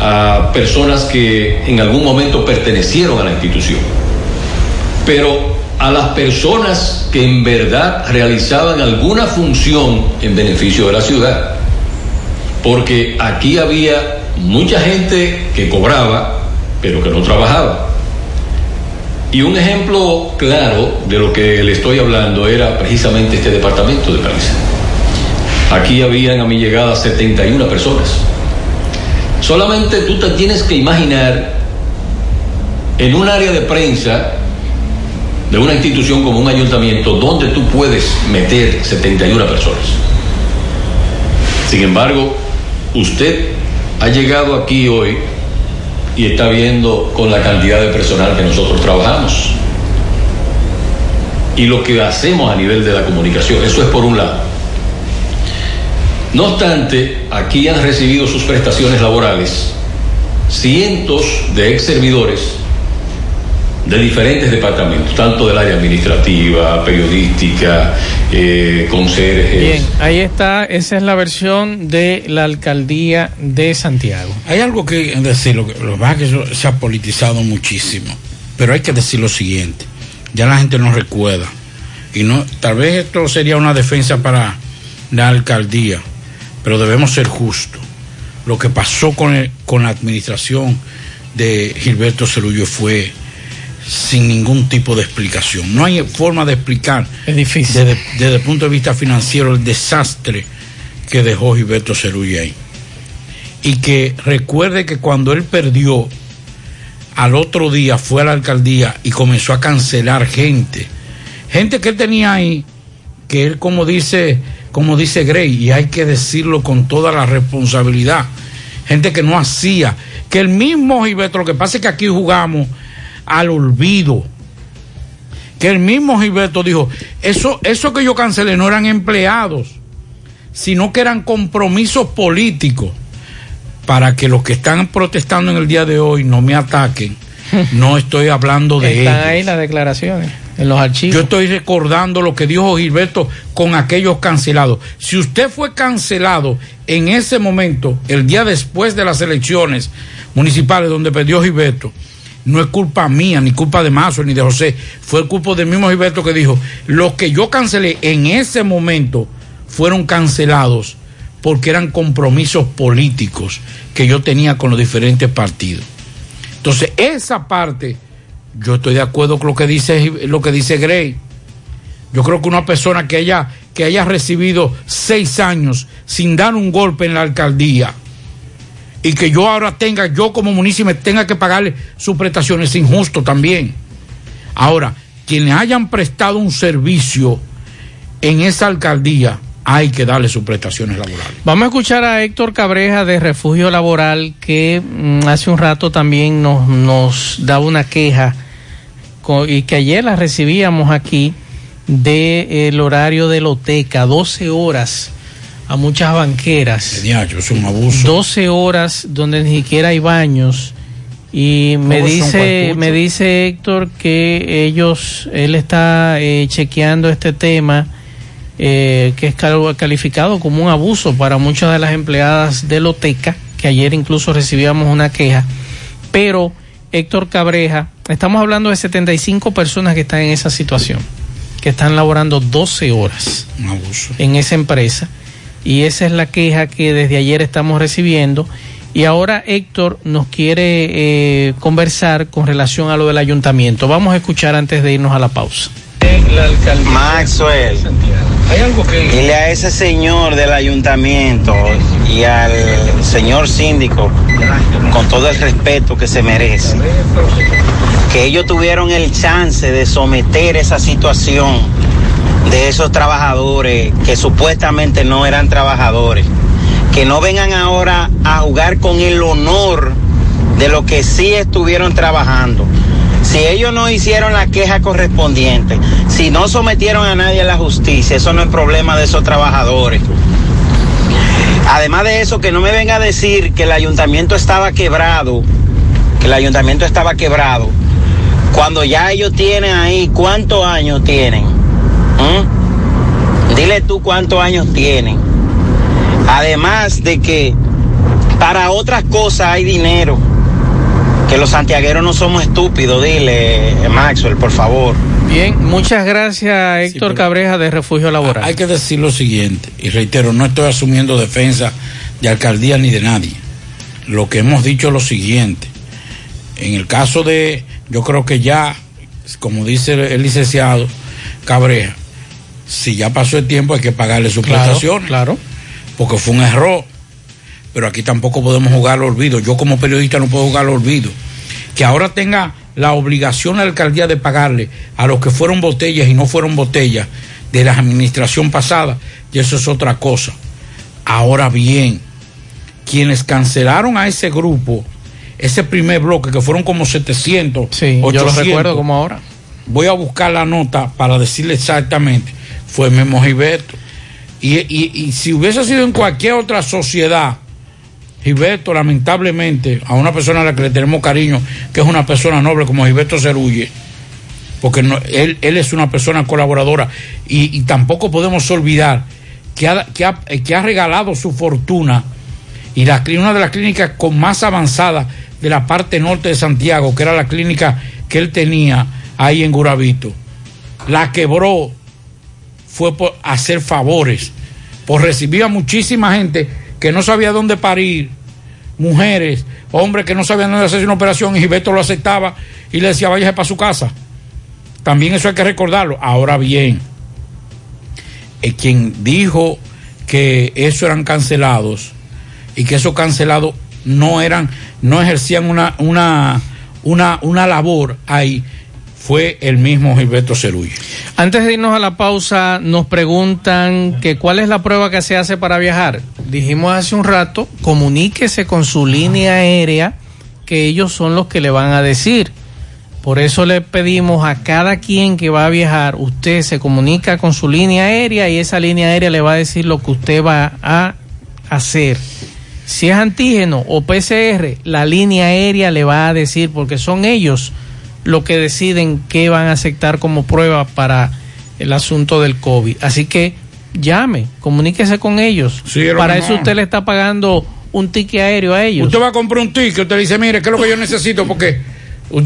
a personas que en algún momento pertenecieron a la institución. Pero a las personas que en verdad realizaban alguna función en beneficio de la ciudad. Porque aquí había mucha gente que cobraba, pero que no trabajaba. Y un ejemplo claro de lo que le estoy hablando era precisamente este departamento de prensa. Aquí habían a mi llegada 71 personas. Solamente tú te tienes que imaginar en un área de prensa de una institución como un ayuntamiento donde tú puedes meter 71 personas. Sin embargo, usted ha llegado aquí hoy y está viendo con la cantidad de personal que nosotros trabajamos y lo que hacemos a nivel de la comunicación. Eso es por un lado. No obstante, aquí han recibido sus prestaciones laborales cientos de ex servidores de diferentes departamentos, tanto del área administrativa, periodística, eh, conserjes. Bien, ahí está, esa es la versión de la alcaldía de Santiago. Hay algo que decir, lo que, pasa que eso se ha politizado muchísimo, pero hay que decir lo siguiente, ya la gente no recuerda, y no, tal vez esto sería una defensa para la alcaldía, pero debemos ser justos. Lo que pasó con, el- con la administración de Gilberto Cerullo fue sin ningún tipo de explicación. No hay forma de explicar es difícil. Desde, desde el punto de vista financiero el desastre que dejó Gilberto Cerullo ahí. Y que recuerde que cuando él perdió, al otro día fue a la alcaldía y comenzó a cancelar gente. Gente que él tenía ahí, que él como dice, como dice Gray, y hay que decirlo con toda la responsabilidad, gente que no hacía, que el mismo Gilberto, lo que pasa es que aquí jugamos al olvido. Que el mismo Gilberto dijo, eso, eso que yo cancelé no eran empleados, sino que eran compromisos políticos para que los que están protestando en el día de hoy no me ataquen. No estoy hablando de Están ellos. ahí las declaraciones, en los archivos. Yo estoy recordando lo que dijo Gilberto con aquellos cancelados. Si usted fue cancelado en ese momento, el día después de las elecciones municipales donde perdió Gilberto, no es culpa mía, ni culpa de Mazo, ni de José, fue culpa del mismo Gilberto que dijo, los que yo cancelé en ese momento fueron cancelados porque eran compromisos políticos que yo tenía con los diferentes partidos. Entonces, esa parte, yo estoy de acuerdo con lo que dice, lo que dice Gray. Yo creo que una persona que haya, que haya recibido seis años sin dar un golpe en la alcaldía y que yo ahora tenga, yo como municipio tenga que pagarle sus prestaciones, es injusto también. Ahora, quienes hayan prestado un servicio en esa alcaldía, hay que darle sus prestaciones laborales. Vamos a escuchar a Héctor Cabreja de Refugio Laboral que mm, hace un rato también nos, nos daba una queja y que ayer la recibíamos aquí del horario de Loteca, 12 horas a muchas banqueras. es un abuso. 12 horas donde ni siquiera hay baños. Y me dice, me dice Héctor que ellos, él está eh, chequeando este tema, eh, que es cal- calificado como un abuso para muchas de las empleadas de Loteca, que ayer incluso recibíamos una queja. Pero Héctor Cabreja, estamos hablando de 75 personas que están en esa situación, que están laborando 12 horas Un abuso. en esa empresa y esa es la queja que desde ayer estamos recibiendo y ahora Héctor nos quiere eh, conversar con relación a lo del ayuntamiento. Vamos a escuchar antes de irnos a la pausa. Maxwell, dile a ese señor del ayuntamiento y al señor síndico, con todo el respeto que se merece, que ellos tuvieron el chance de someter esa situación de esos trabajadores que supuestamente no eran trabajadores, que no vengan ahora a jugar con el honor de lo que sí estuvieron trabajando. Si ellos no hicieron la queja correspondiente, si no sometieron a nadie a la justicia, eso no es problema de esos trabajadores. Además de eso, que no me venga a decir que el ayuntamiento estaba quebrado, que el ayuntamiento estaba quebrado, cuando ya ellos tienen ahí, ¿cuántos años tienen? ¿Mm? Dile tú cuántos años tienen. Además de que para otras cosas hay dinero. Que los santiagueros no somos estúpidos, dile, Maxwell, por favor. Bien, muchas gracias Héctor Cabreja de Refugio Laboral. Hay que decir lo siguiente, y reitero, no estoy asumiendo defensa de alcaldía ni de nadie. Lo que hemos dicho es lo siguiente. En el caso de, yo creo que ya, como dice el licenciado Cabreja, si ya pasó el tiempo hay que pagarle sus Claro, prestaciones. Claro. Porque fue un error. Pero aquí tampoco podemos jugar al olvido. Yo como periodista no puedo jugar al olvido. Que ahora tenga la obligación la alcaldía de pagarle a los que fueron botellas y no fueron botellas de la administración pasada, y eso es otra cosa. Ahora bien, quienes cancelaron a ese grupo, ese primer bloque, que fueron como 700, Sí, yo lo recuerdo como ahora. Voy a buscar la nota para decirle exactamente, fue Memo Gilberto. Y, y- y si hubiese sido en cualquier otra sociedad, Gilberto, lamentablemente, a una persona a la que le tenemos cariño, que es una persona noble como Gilberto Cerulle, porque no- él, él es una persona colaboradora y, y tampoco podemos olvidar que ha, que ha- que ha regalado su fortuna y la, una de las clínicas con más avanzada de la parte norte de Santiago, que era la clínica que él tenía ahí en Guravito, la quebró fue por hacer favores, por recibir a muchísima gente que no sabía dónde parir, mujeres, hombres que no sabían dónde hacerse una operación y Gilberto lo aceptaba y le decía váyase para su casa. También eso hay que recordarlo. Ahora bien, eh, quien dijo que eso eran cancelados y que esos cancelados no eran, no ejercían una, una, una, una labor ahí, fue el mismo Gilberto Cerulle. Antes de irnos a la pausa, nos preguntan que cuál es la prueba que se hace para viajar. Dijimos hace un rato, comuníquese con su línea aérea, que ellos son los que le van a decir. Por eso le pedimos a cada quien que va a viajar, usted se comunica con su línea aérea y esa línea aérea le va a decir lo que usted va a hacer. Si es antígeno o PCR, la línea aérea le va a decir, porque son ellos los que deciden qué van a aceptar como prueba para el asunto del COVID. Así que llame, comuníquese con ellos. Sí, lo para eso usted le está pagando un ticket aéreo a ellos. Usted va a comprar un ticket, usted le dice, mire, ¿qué es lo que yo necesito? Porque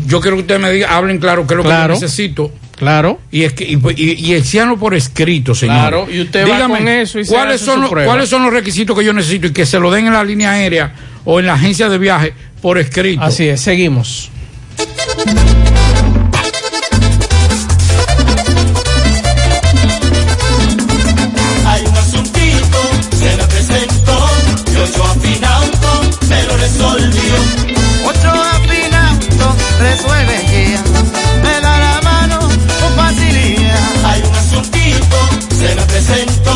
yo quiero que usted me diga, hablen claro, qué es lo Claro. que yo necesito. Claro. Y es que y, y, por escrito, señor. Claro, y usted va con eso y se ¿cuáles son los. ¿Cuáles son los requisitos que yo necesito y que se lo den en la línea aérea o en la agencia de viaje por escrito? Así es, seguimos. olvido. Otro resuelve guía, me da la mano con facilidad. Hay un asuntito, se me presentó,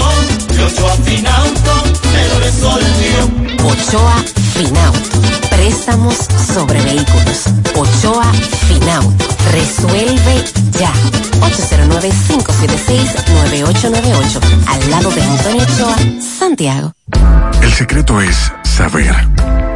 y ocho afinauto me lo resolvió. Ochoa Finauto, préstamos sobre vehículos. Ochoa Finauto, resuelve ya. 809-576-9898, al lado de Antonio Ochoa, Santiago. El secreto es saber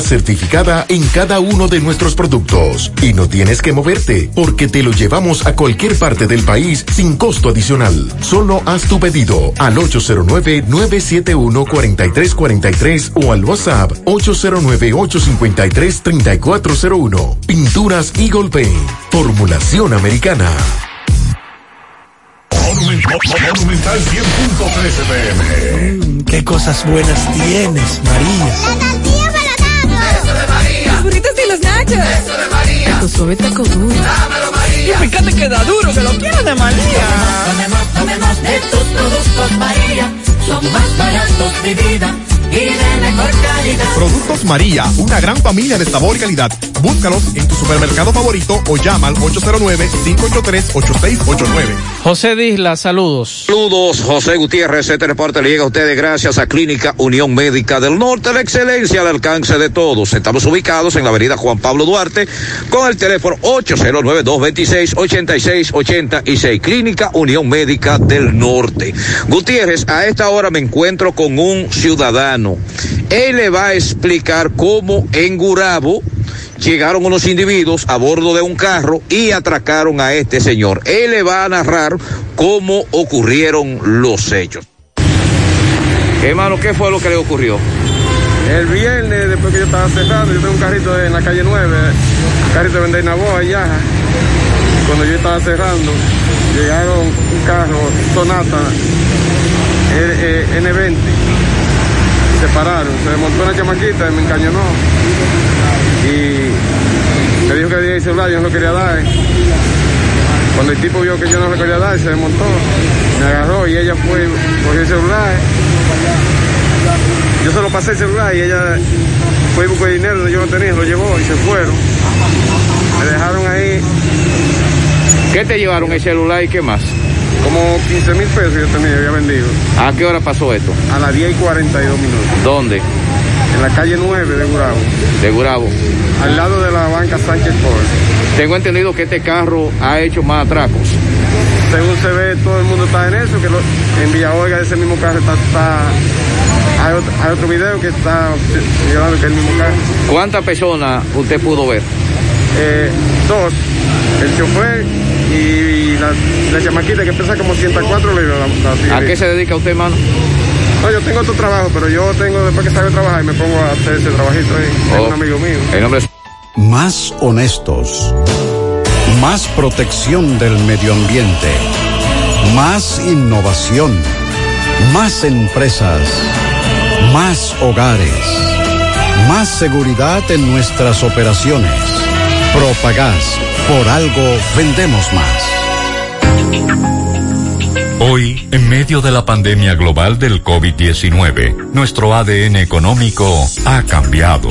certificada en cada uno de nuestros productos. Y no tienes que moverte, porque te lo llevamos a cualquier parte del país sin costo adicional. Solo haz tu pedido al 809-971-4343 o al WhatsApp 809-853-3401. Pinturas Eagle Paint. Formulación americana. Monumental 100.13 pm. Mm, qué cosas buenas tienes, María. Los burritos y los nachos. Eso de María. Tu suave taco duro. Dámelo, María. Y fíjate que da duro, que lo quiero de María. Tomemos, tomemos de tus productos, María. Son más baratos de vida y de mejor calidad. Productos María, una gran familia de sabor y calidad. Búscalos en tu supermercado favorito o llama al 809-583-8689. José Disla, saludos. Saludos, José Gutiérrez. Este reporte le llega a ustedes gracias a Clínica Unión Médica del Norte, la excelencia al alcance de todos. Estamos ubicados en la avenida Juan Pablo Duarte con el teléfono 809-226-8686. Clínica Unión Médica del Norte. Gutiérrez, a esta hora me encuentro con un ciudadano. Él le va a explicar cómo en Gurabo llegaron unos individuos a bordo de un carro y atracaron a este señor. Él le va a narrar cómo ocurrieron los hechos. Hermano, ¿qué fue lo que le ocurrió? El viernes, después que yo estaba cerrando, yo tengo un carrito en la calle 9, carrito de vender Naboa y Yaja. Cuando yo estaba cerrando, llegaron un carro, Sonata, eh, N20, y se pararon. Se desmontó una chamaquita y me encañonó. Y me dijo que diera el celular, yo no lo quería dar. Cuando el tipo vio que yo no lo quería dar, se desmontó, me agarró y ella fue, cogió el celular. Yo solo pasé el celular y ella fue y buscó el dinero, yo no tenía, lo llevó y se fueron. Me dejaron ahí ¿Qué te llevaron el celular y qué más? Como 15 mil pesos yo tenía, había vendido. ¿A qué hora pasó esto? A las 10 y 42 minutos. ¿Dónde? En la calle 9 de Gurabo. De Gurabo. Al lado de la banca Sánchez Ford. Tengo entendido que este carro ha hecho más atracos. Según se ve, todo el mundo está en eso, que lo- en Villaolga ese mismo carro está... está- hay, otro, hay otro video que está que es el mismo carro. ¿Cuántas personas usted pudo ver? Eh, dos, el chofer y la, la chamaquita que pesa como 104 libras. La, la ¿A qué se dedica usted, hermano? No, yo tengo otro trabajo, pero yo tengo, después que salgo de trabajar, me pongo a hacer ese trabajito ahí. Es Oh. un amigo mío. El nombre es... Más honestos. Más protección del medio ambiente. Más innovación. Más empresas. Más hogares. Más seguridad en nuestras operaciones. Propagás. Por algo vendemos más. Hoy, en medio de la pandemia global del COVID-19, nuestro ADN económico ha cambiado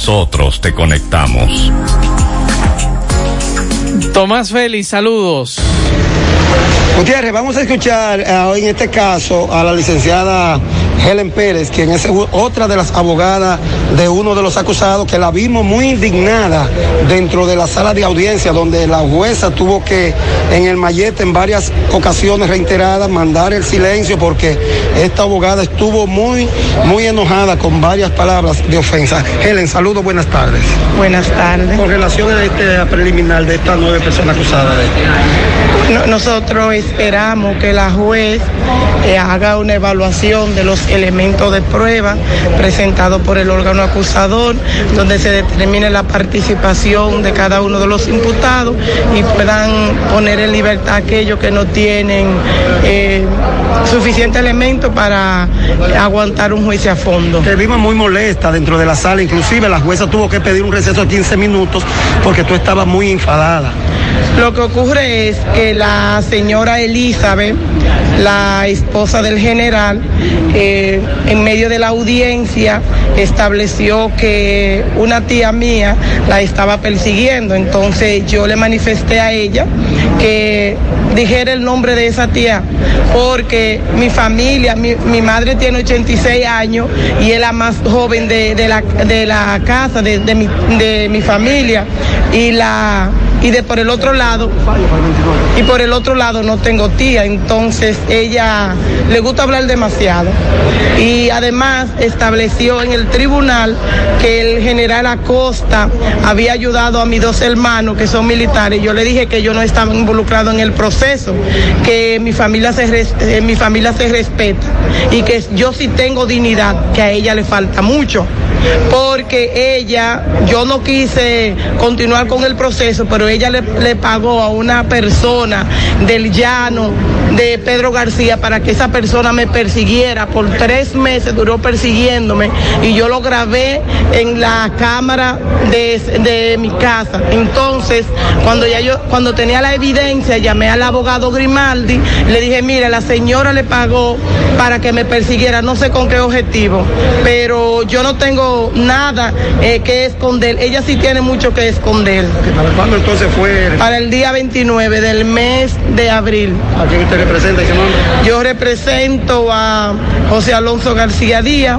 nosotros te conectamos. Tomás Félix, saludos. Gutiérrez, vamos a escuchar eh, en este caso a la licenciada Helen Pérez, quien es otra de las abogadas de uno de los acusados, que la vimos muy indignada dentro de la sala de audiencia, donde la jueza tuvo que, en el mallete, en varias ocasiones reiteradas, mandar el silencio porque esta abogada estuvo muy, muy enojada con varias palabras de ofensa. Helen, saludos, buenas tardes. Buenas tardes. Con relación a este preliminar de estas nueve personas acusadas de No- nosotros esperamos que la juez eh, haga una evaluación de los elementos de prueba presentados por el órgano acusador, donde se determine la participación de cada uno de los imputados y puedan poner en libertad aquellos que no tienen eh, suficiente elemento para aguantar un juicio a fondo. Te vimos muy molesta dentro de la sala, inclusive la jueza tuvo que pedir un receso de 15 minutos porque tú estabas muy enfadada. Lo que ocurre es que la señora Elizabeth, la esposa del general, eh, en medio de la audiencia estableció que una tía mía la estaba persiguiendo. Entonces yo le manifesté a ella que dijera el nombre de esa tía, porque mi familia, mi, mi madre tiene 86 años y es la más joven de, de la, de la casa, de, de mi, mi familia. Y la y de por el otro lado y por el otro lado no tengo tía. Entonces ella le gusta hablar demasiado. Y además estableció en el tribunal que el general Acosta había ayudado a mis dos hermanos que son militares. Yo le dije que yo no estaba involucrado en el proceso que mi familia se eh, mi familia se respeta y que yo sí tengo dignidad que a ella le falta mucho. Porque ella, yo no quise continuar con el proceso, pero ella le, pagó a una persona del llano de Pedro García para que esa persona me persiguiera. Por tres meses duró persiguiéndome y yo lo grabé en la cámara de, de mi casa. Entonces, cuando ya yo, cuando tenía la evidencia, llamé al abogado Grimaldi, le dije, mire, la señora le pagó para que me persiguiera, no sé con qué objetivo, pero yo no tengo nada eh, que esconder. Ella sí tiene mucho que esconder. ¿Para cuándo entonces fue? Para el día 29 del mes de abril. ¿A quién usted representa y qué nombre? Yo represento a José Alonso García Díaz,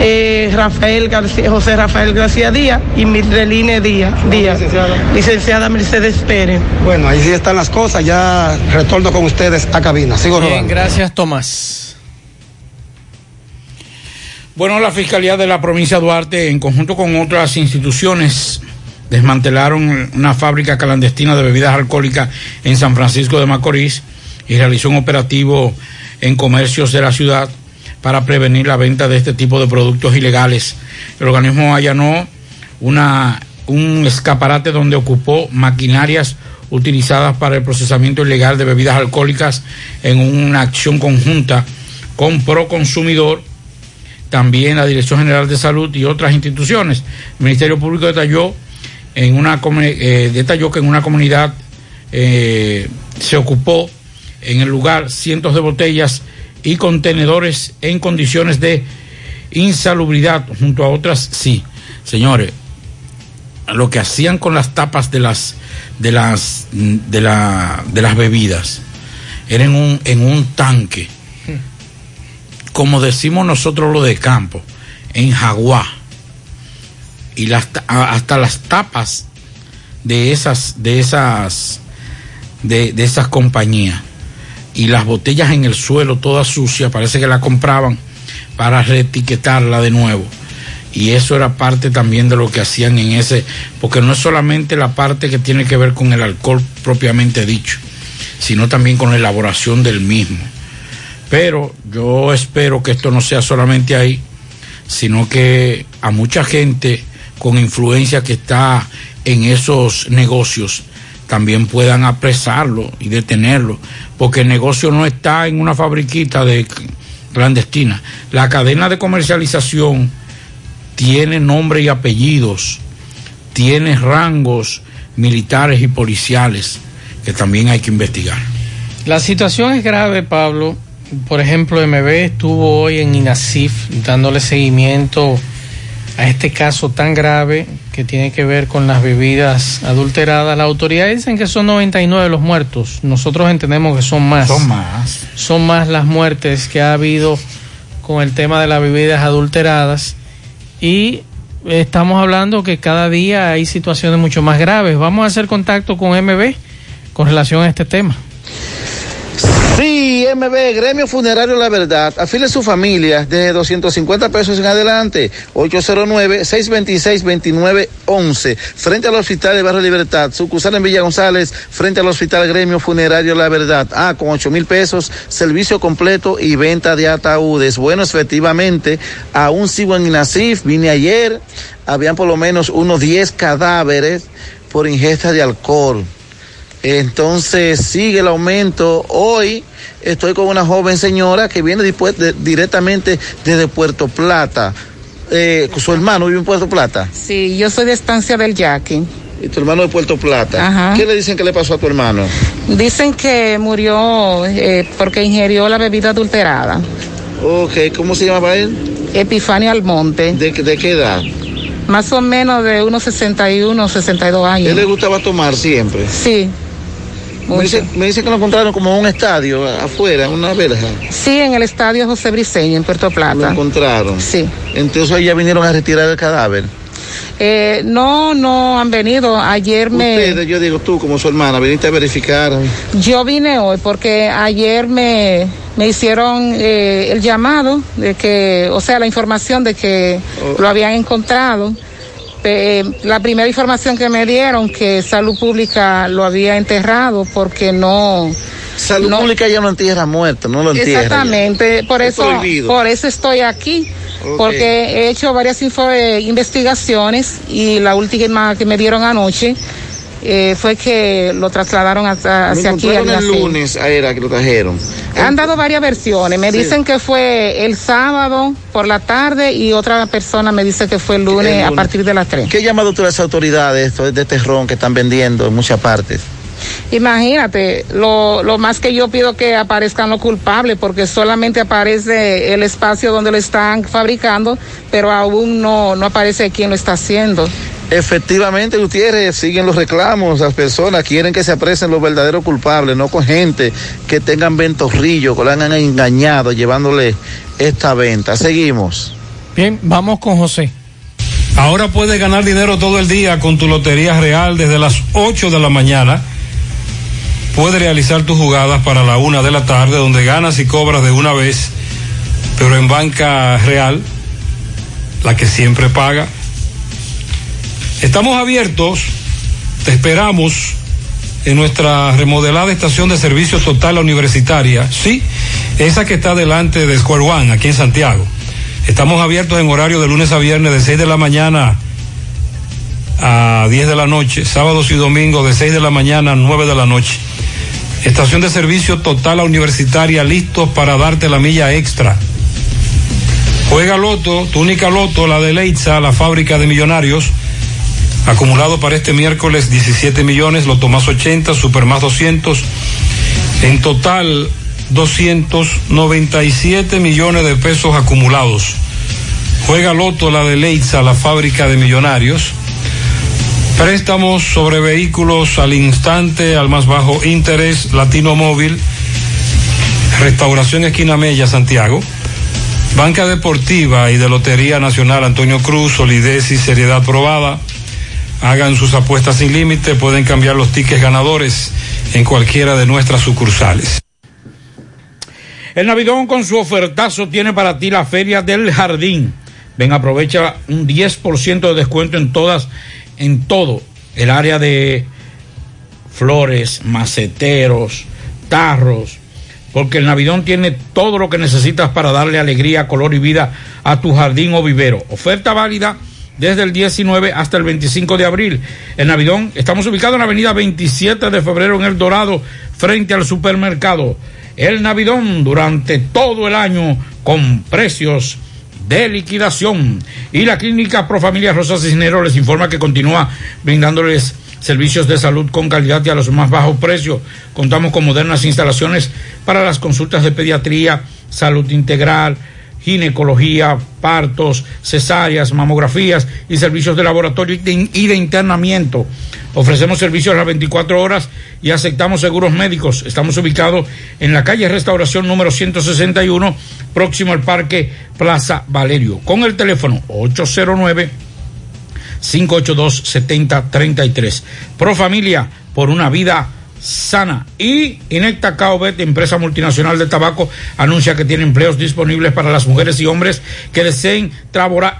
eh, Rafael García, José Rafael García Díaz y Mirreline Díaz, Díaz licenciada Mercedes Pérez. Bueno, ahí sí están las cosas, ya retorno con ustedes a cabina. Sigo Bien, rodando. gracias Tomás. Bueno, la Fiscalía de la provincia de Duarte, en conjunto con otras instituciones, desmantelaron una fábrica clandestina de bebidas alcohólicas en San Francisco de Macorís y realizó un operativo en comercios de la ciudad para prevenir la venta de este tipo de productos ilegales. El organismo allanó un escaparate donde ocupó maquinarias utilizadas para el procesamiento ilegal de bebidas alcohólicas en una acción conjunta con Proconsumidor también la Dirección General de Salud y otras instituciones. El Ministerio Público detalló, en una, eh, detalló que en una comunidad eh, se ocupó en el lugar cientos de botellas y contenedores en condiciones de insalubridad, junto a otras, sí. Señores, lo que hacían con las tapas de las de las de la de las bebidas era en un en un tanque como decimos nosotros lo de campo, en Jaguar. Y las, hasta las tapas de esas, de esas, de, de esas compañías. Y las botellas en el suelo, todas sucias, parece que la compraban para reetiquetarla de nuevo. Y eso era parte también de lo que hacían en ese, porque no es solamente la parte que tiene que ver con el alcohol propiamente dicho, sino también con la elaboración del mismo. Pero yo espero que esto no sea solamente ahí, sino que a mucha gente con influencia que está en esos negocios también puedan apresarlo y detenerlo, porque el negocio no está en una fabriquita de clandestina. La cadena de comercialización tiene nombre y apellidos, tiene rangos militares y policiales que también hay que investigar. La situación es grave, Pablo. Por ejemplo, MB estuvo hoy en INASIF dándole seguimiento a este caso tan grave que tiene que ver con las bebidas adulteradas. Las autoridades dicen que son 99 los muertos. Nosotros entendemos que son más. Son más. Son más las muertes que ha habido con el tema de las bebidas adulteradas. Y estamos hablando que cada día hay situaciones mucho más graves. Vamos a hacer contacto con MB con relación a este tema. Sí, MB, Gremio Funerario La Verdad. Afile su familia de 250 pesos en adelante. 809-626-2911. Frente al Hospital de Barrio Libertad. Sucursal en Villa González. Frente al Hospital Gremio Funerario La Verdad. Ah, con 8 mil pesos. Servicio completo y venta de ataúdes. Bueno, efectivamente, aún sigo en Inacif. Vine ayer. Habían por lo menos unos 10 cadáveres por ingesta de alcohol. Entonces sigue el aumento. Hoy estoy con una joven señora que viene de- directamente desde Puerto Plata. Eh, su hermano vive en Puerto Plata. Sí, yo soy de Estancia del Yaqui. Y tu hermano de Puerto Plata. Ajá. ¿Qué le dicen que le pasó a tu hermano? Dicen que murió eh, porque ingirió la bebida adulterada. Ok, ¿cómo se llamaba él? Epifanio Almonte. ¿De, de qué edad? Más o menos de unos 61, 62 años. Él le gustaba tomar siempre. Sí. Me dice, me dice que lo encontraron como en un estadio afuera, en una verja. Sí, en el estadio José Briceño, en Puerto Lo Plata. encontraron. Sí. Entonces ahí ya vinieron a retirar el cadáver. Eh, no, no han venido. Ayer me... Ustedes, yo digo tú como su hermana, viniste a verificar. Yo vine hoy porque ayer me, me hicieron eh, el llamado de que, o sea, la información de que Oh. lo habían encontrado. Eh, la primera información que me dieron que Salud Pública lo había enterrado porque no. Salud Pública ya no entierra muerto, no lo entierra. ya. Exactamente, por Es eso, prohibido. por eso estoy aquí, porque he hecho varias info- eh, investigaciones y la última que me dieron anoche eh, fue que lo trasladaron hasta, hacia aquí. al el lunes, ahí era que lo trajeron. Han dado varias versiones. Me Sí. dicen que fue el sábado por la tarde y otra persona me dice que fue el lunes, El a partir de las 3. ¿Qué llamado tú a las autoridades de este ron que están vendiendo en muchas partes? Imagínate, lo, lo más que yo pido que aparezcan los culpables, porque solamente aparece el espacio donde lo están fabricando, pero aún no, no aparece quién lo está haciendo. Efectivamente, Gutiérrez, siguen los reclamos, las personas quieren que se apresen los verdaderos culpables, no con gente que tengan ventorrillo, que lo han engañado llevándole esta venta. Seguimos. Bien, vamos con José. Ahora puedes ganar dinero todo el día con tu Lotería Real desde las 8 de la mañana. Puedes realizar tus jugadas para la una de la tarde donde ganas y cobras de una vez, pero en banca real, la que siempre paga. Estamos abiertos, te esperamos en nuestra remodelada estación de servicio total universitaria, sí, esa que está delante de Square One, aquí en Santiago. Estamos abiertos en horario de lunes a viernes de 6 de la mañana a 10 de la noche, sábados y domingos de 6 de la mañana a 9 de la noche. Estación de servicio total a universitaria, listos para darte la milla extra. Juega Loto, tu única Loto, la de Leitza, la fábrica de millonarios. Acumulado para este miércoles 17 millones, Loto más 80, Super más 200. En total 297 millones de pesos acumulados. Juega Loto, la de Leitza, la fábrica de millonarios. Préstamos sobre vehículos al instante, al más bajo interés, Latino Móvil, Restauración Esquina Mella, Santiago. Banca Deportiva y de Lotería Nacional Antonio Cruz, solidez y seriedad probada. Hagan sus apuestas sin límite, pueden cambiar los tickets ganadores en cualquiera de nuestras sucursales. El Navidón con su ofertazo tiene para ti la Feria del Jardín. Ven, aprovecha un 10% de descuento en todas, en todo el área de flores, maceteros, tarros, porque el Navidón tiene todo lo que necesitas para darle alegría, color y vida a tu jardín o vivero. Oferta válida desde el 19 hasta el 25 de abril. El Navidón, estamos ubicados en la avenida 27 de febrero en El Dorado, frente al supermercado. El Navidón durante todo el año con precios de liquidación. Y la clínica Profamilia Rosa Cisneros les informa que continúa brindándoles servicios de salud con calidad y a los más bajos precios. Contamos con modernas instalaciones para las consultas de pediatría, salud integral, ginecología, partos, cesáreas, mamografías y servicios de laboratorio y de, internamiento. Ofrecemos servicios a las 24 horas y aceptamos seguros médicos. Estamos ubicados en la calle Restauración número 161, próximo al Parque Plaza Valerio, con el teléfono 809 582-7033. Pro Familia, por una vida sana. Y Inecta Caobet, empresa multinacional de tabaco, anuncia que tiene empleos disponibles para las mujeres y hombres que deseen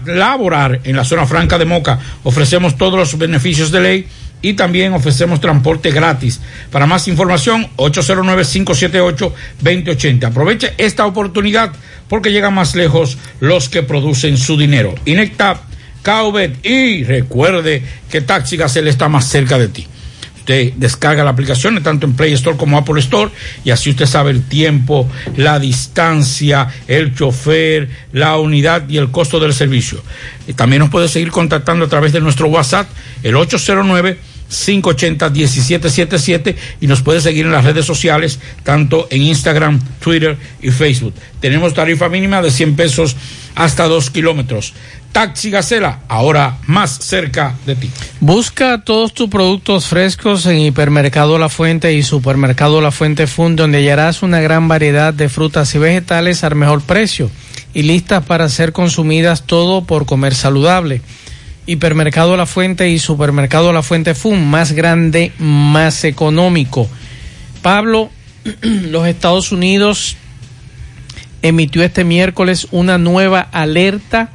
laborar en la zona franca de Moca. Ofrecemos todos los beneficios de ley y también ofrecemos transporte gratis. Para más información, 809-578-2080. Aproveche esta oportunidad porque llegan más lejos los que producen su dinero. Inecta Caubet y recuerde que Taxi Gacel está más cerca de ti. Usted descarga la aplicación tanto en Play Store como Apple Store y así usted sabe el tiempo, la distancia, el chofer, la unidad y el costo del servicio. También nos puede seguir contactando a través de nuestro WhatsApp, el 809 580-1777 y nos puede seguir en las redes sociales, tanto en Instagram, Twitter y Facebook. Tenemos tarifa mínima de 100 pesos hasta 2 kilómetros. Taxi Gacela, ahora más cerca de ti. Busca todos tus productos frescos en Hipermercado La Fuente y Supermercado La Fuente Fund, donde hallarás una gran variedad de frutas y vegetales al mejor precio y listas para ser consumidas todo por comer saludable. Hipermercado La Fuente y Supermercado La Fuente Fund, más grande, más económico. Pablo, los Estados Unidos emitió este miércoles una nueva alerta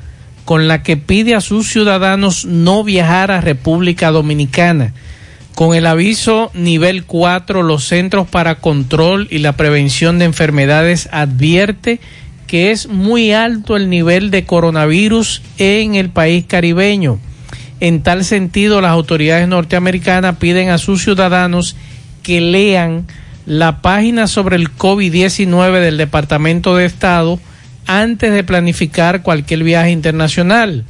con la que pide a sus ciudadanos no viajar a República Dominicana. Con el aviso nivel 4, los Centros para Control y la Prevención de Enfermedades advierte es muy alto el nivel de coronavirus en el país caribeño. En tal sentido, las autoridades norteamericanas piden a sus ciudadanos que lean la página sobre el COVID-19 del Departamento de Estado antes de planificar cualquier viaje internacional.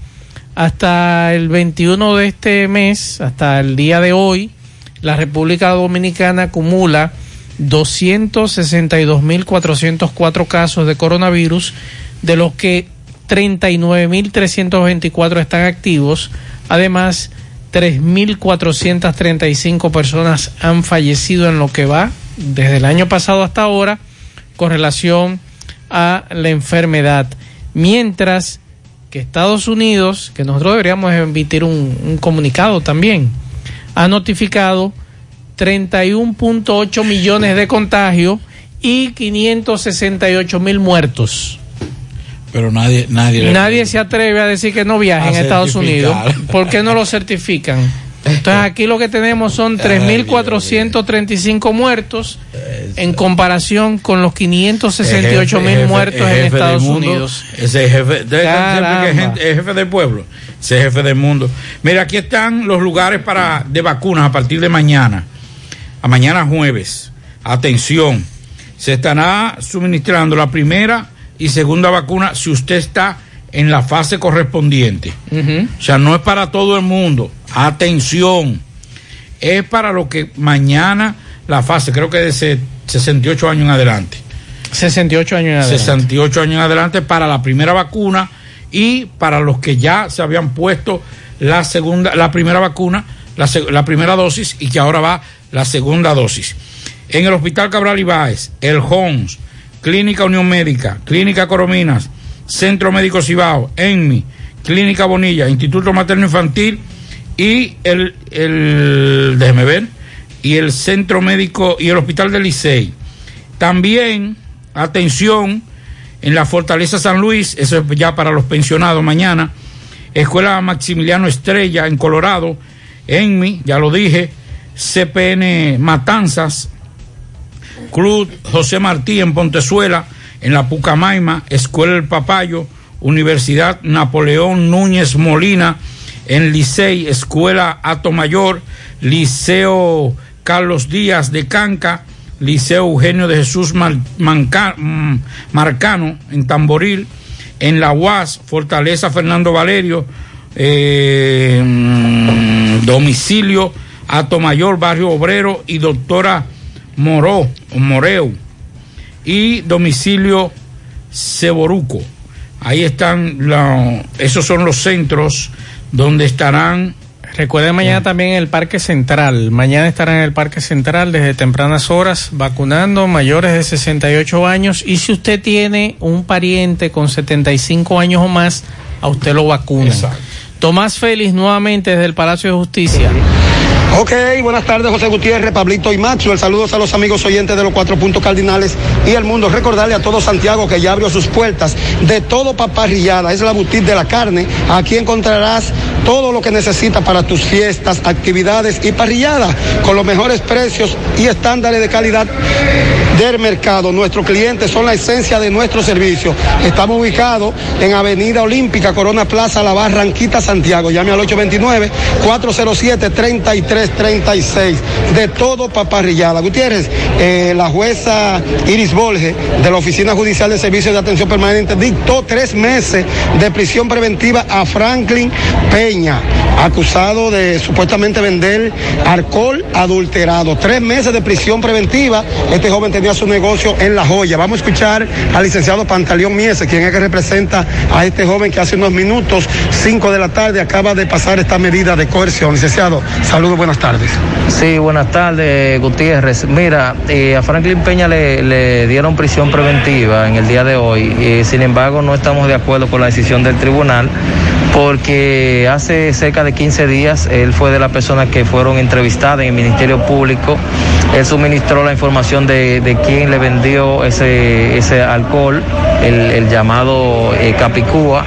Hasta el 21 de este mes, hasta el día de hoy, la República Dominicana acumula 262.404 casos de coronavirus, de los que 39.324 están activos. Además, 3.435 personas han fallecido en lo que va desde el año pasado hasta ahora con relación a la enfermedad. Mientras que Estados Unidos, que nosotros deberíamos emitir un, un comunicado también, ha notificado 31.8 millones de contagios y 568 mil muertos. Pero nadie, nadie, Nadie se atreve a decir que no viajen a, A Estados Unidos. ¿Por qué no lo certifican? Entonces aquí lo que tenemos son 3.435 muertos en comparación con los 568 mil muertos jefe en Estados mundo, Unidos. Ese jefe, es jefe del pueblo, ese jefe del mundo. Mira, aquí están los lugares para de vacunas a partir de mañana. A mañana jueves. Atención, se estará suministrando la primera y segunda vacuna si usted está en la fase correspondiente. O sea, no es para todo el mundo. Atención. Es para lo que mañana la fase, creo que de se- 68 años en adelante. 68 años en adelante. 68 años en adelante para la primera vacuna y para los que ya se habían puesto la segunda, la primera vacuna, la primera dosis y que ahora va la segunda dosis. En el Hospital Cabral Ibáez, el HOMS, Clínica Unión Médica, Clínica Corominas, Centro Médico Cibao, ENMI, Clínica Bonilla, Instituto Materno Infantil y el, el déjeme ver, y el Centro Médico y el Hospital del Licey. También, atención, en la Fortaleza San Luis, eso es ya para los pensionados mañana, Escuela Maximiliano Estrella en Colorado, ENMI, ya lo dije, CPN Matanzas, Club José Martí en Pontezuela, en la Pucamaima, Escuela El Papayo, Universidad Napoleón Núñez Molina, en Licey, Escuela Ato Mayor, Liceo Carlos Díaz de Canca, Liceo Eugenio de Jesús mm, Marcano, en Tamboril, en la UAS, Fortaleza Fernando Valerio, eh, mm, domicilio Ato Mayor, Barrio Obrero y Doctora Moró, o Moreu, y domicilio Ceboruco. Ahí están, la- esos son los centros donde estarán. Recuerden mañana también en el Parque Central. Mañana estarán en el Parque Central desde tempranas horas vacunando mayores de 68 años. Y si usted tiene un pariente con 75 años o más, a usted lo vacunan. Tomás Félix nuevamente desde el Palacio de Justicia. Ok, buenas tardes, José Gutiérrez, Pablito y Maxwell. Saludos a los amigos oyentes de los cuatro puntos cardinales y el mundo. Recordarle a todo Santiago que ya abrió sus puertas de todo paparrillada. Es la boutique de la carne. Aquí encontrarás todo lo que necesitas para tus fiestas, actividades y parrilladas con los mejores precios y estándares de calidad del mercado. Nuestros clientes son la esencia de nuestro servicio. Estamos ubicados en Avenida Olímpica, Corona Plaza, La Barranquita, Santiago. Llame al 829-407-3336. De todo paparrillada. Gutiérrez, eh, la jueza Iris Borges de la Oficina Judicial de Servicios de Atención Permanente dictó tres meses de prisión preventiva a Franklin Peña, acusado de supuestamente vender alcohol adulterado. Tres meses de prisión preventiva. Este joven tenía su negocio en La Joya. Vamos a escuchar al licenciado Pantaleón Miese, quien es que representa a este joven que hace unos minutos, cinco de la tarde, acaba de pasar esta medida de coerción. Licenciado, saludos, buenas tardes. Sí, buenas tardes, Gutiérrez. Mira, eh, a Franklin Peña le, le dieron prisión preventiva en el día de hoy. Eh, sin embargo, no estamos de acuerdo con la decisión del tribunal porque hace cerca de 15 días él fue de las personas que fueron entrevistadas en el Ministerio Público. Él suministró la información de, de quién le vendió ese, ese alcohol, el, el llamado eh, Capicúa,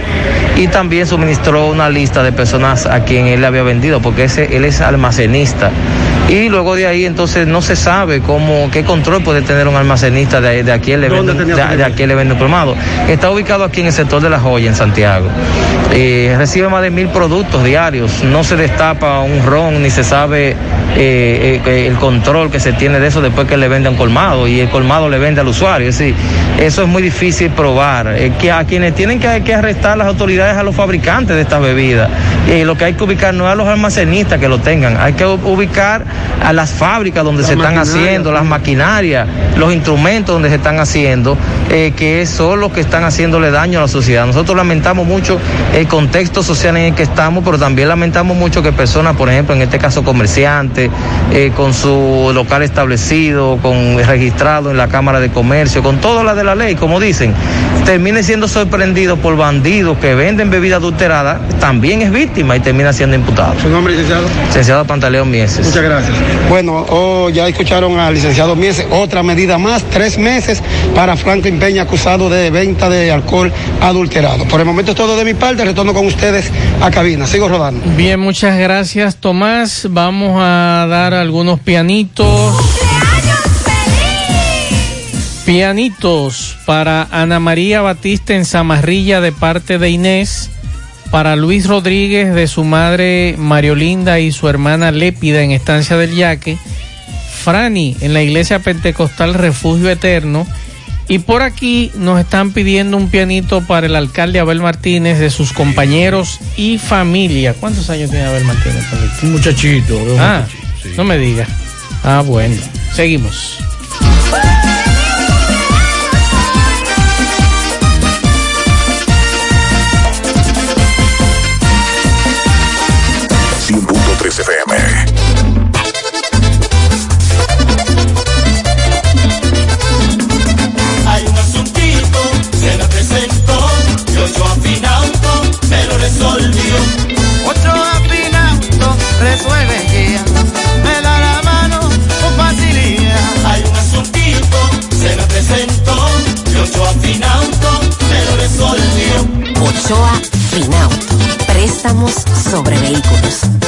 y también suministró una lista de personas a quien él le había vendido, porque ese, él es almacenista. Y luego de ahí entonces no se sabe cómo, qué control puede tener un almacenista de, de a quién le vende, de, de a quién le vende un plomado. Está ubicado aquí en el sector de La Joya, en Santiago. Eh, recibe más de mil productos diarios, no se destapa un ron, ni se sabe eh, eh, el control que se tiene de eso después que le vende a un colmado y el colmado le vende al usuario. Es decir, eso es muy difícil probar. Eh, que a quienes tienen que, que arrestar las autoridades a los fabricantes de estas bebidas. Y lo que hay que ubicar no es a los almacenistas que lo tengan, hay que ubicar a las fábricas donde se están haciendo, las maquinarias, los instrumentos donde se están haciendo, eh, que son los que están haciéndole daño a la sociedad. Nosotros lamentamos mucho el contexto social en el que estamos, pero también lamentamos mucho que personas, por ejemplo, en este caso comerciantes, eh, con su local establecido, con registrado en la Cámara de Comercio, con todas las de la ley, como dicen, termine siendo sorprendido por bandidos que venden bebida adulterada, también es víctima y termina siendo imputado. ¿Su nombre, licenciado? Licenciado Pantaleón Mieses. Muchas gracias. Bueno, oh, ya escucharon al licenciado Miese, otra medida más, tres meses para Franklin Peña acusado de venta de alcohol adulterado. Por el momento es todo de mi parte, retorno con ustedes a cabina. Sigo rodando. Bien, muchas gracias Tomás. Vamos a dar algunos pianitos. Pianitos para Ana María Batista en Zamarrilla de parte de Inés. Para Luis Rodríguez de su madre Mariolinda y su hermana Lépida en Estancia del Yaque. Frani en la iglesia pentecostal Refugio Eterno. Y por aquí nos están pidiendo un pianito para el alcalde Abel Martínez de sus compañeros y familia. ¿Cuántos años tiene Abel Martínez? Un muchachito. un Ah, muchachito, sí. no me diga. Ah, bueno. Seguimos.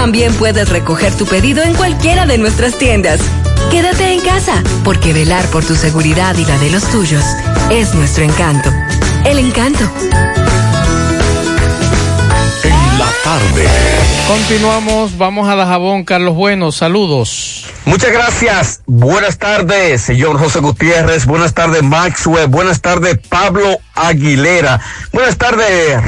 también puedes recoger tu pedido en cualquiera de nuestras tiendas. Quédate en casa, porque velar por tu seguridad y la de los tuyos es nuestro encanto. El encanto. En la tarde. Continuamos, vamos a Dajabón, Carlos Bueno, saludos. Muchas gracias. Buenas tardes, señor José Gutiérrez. Buenas tardes, Maxwell. Buenas tardes, Pablo Aguilera. Buenas tardes,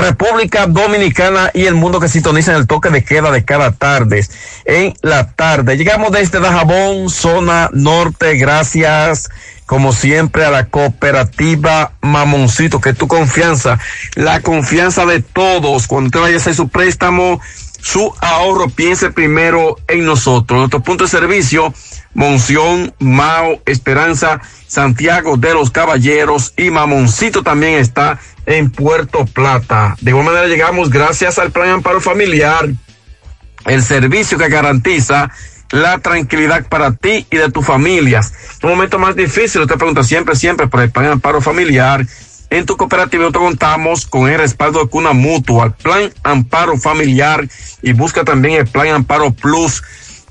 República Dominicana y el mundo que sintoniza en el toque de queda de cada tarde. En la tarde. Llegamos desde Dajabón, zona norte. Gracias como siempre, a la cooperativa Mamoncito, que es tu confianza, la confianza de todos. Cuando te vayas a hacer su préstamo, su ahorro, piense primero en nosotros. Nuestro punto de servicio, Monción, Mao, Esperanza, Santiago de los Caballeros y Mamoncito también está en Puerto Plata. De igual manera llegamos gracias al Plan Amparo Familiar, el servicio que garantiza la tranquilidad para ti y de tus familias. Un momento más difícil, usted pregunta siempre, siempre por el plan amparo familiar. En tu cooperativa contamos con el respaldo de Cuna Mutua, plan amparo familiar y busca también el plan amparo plus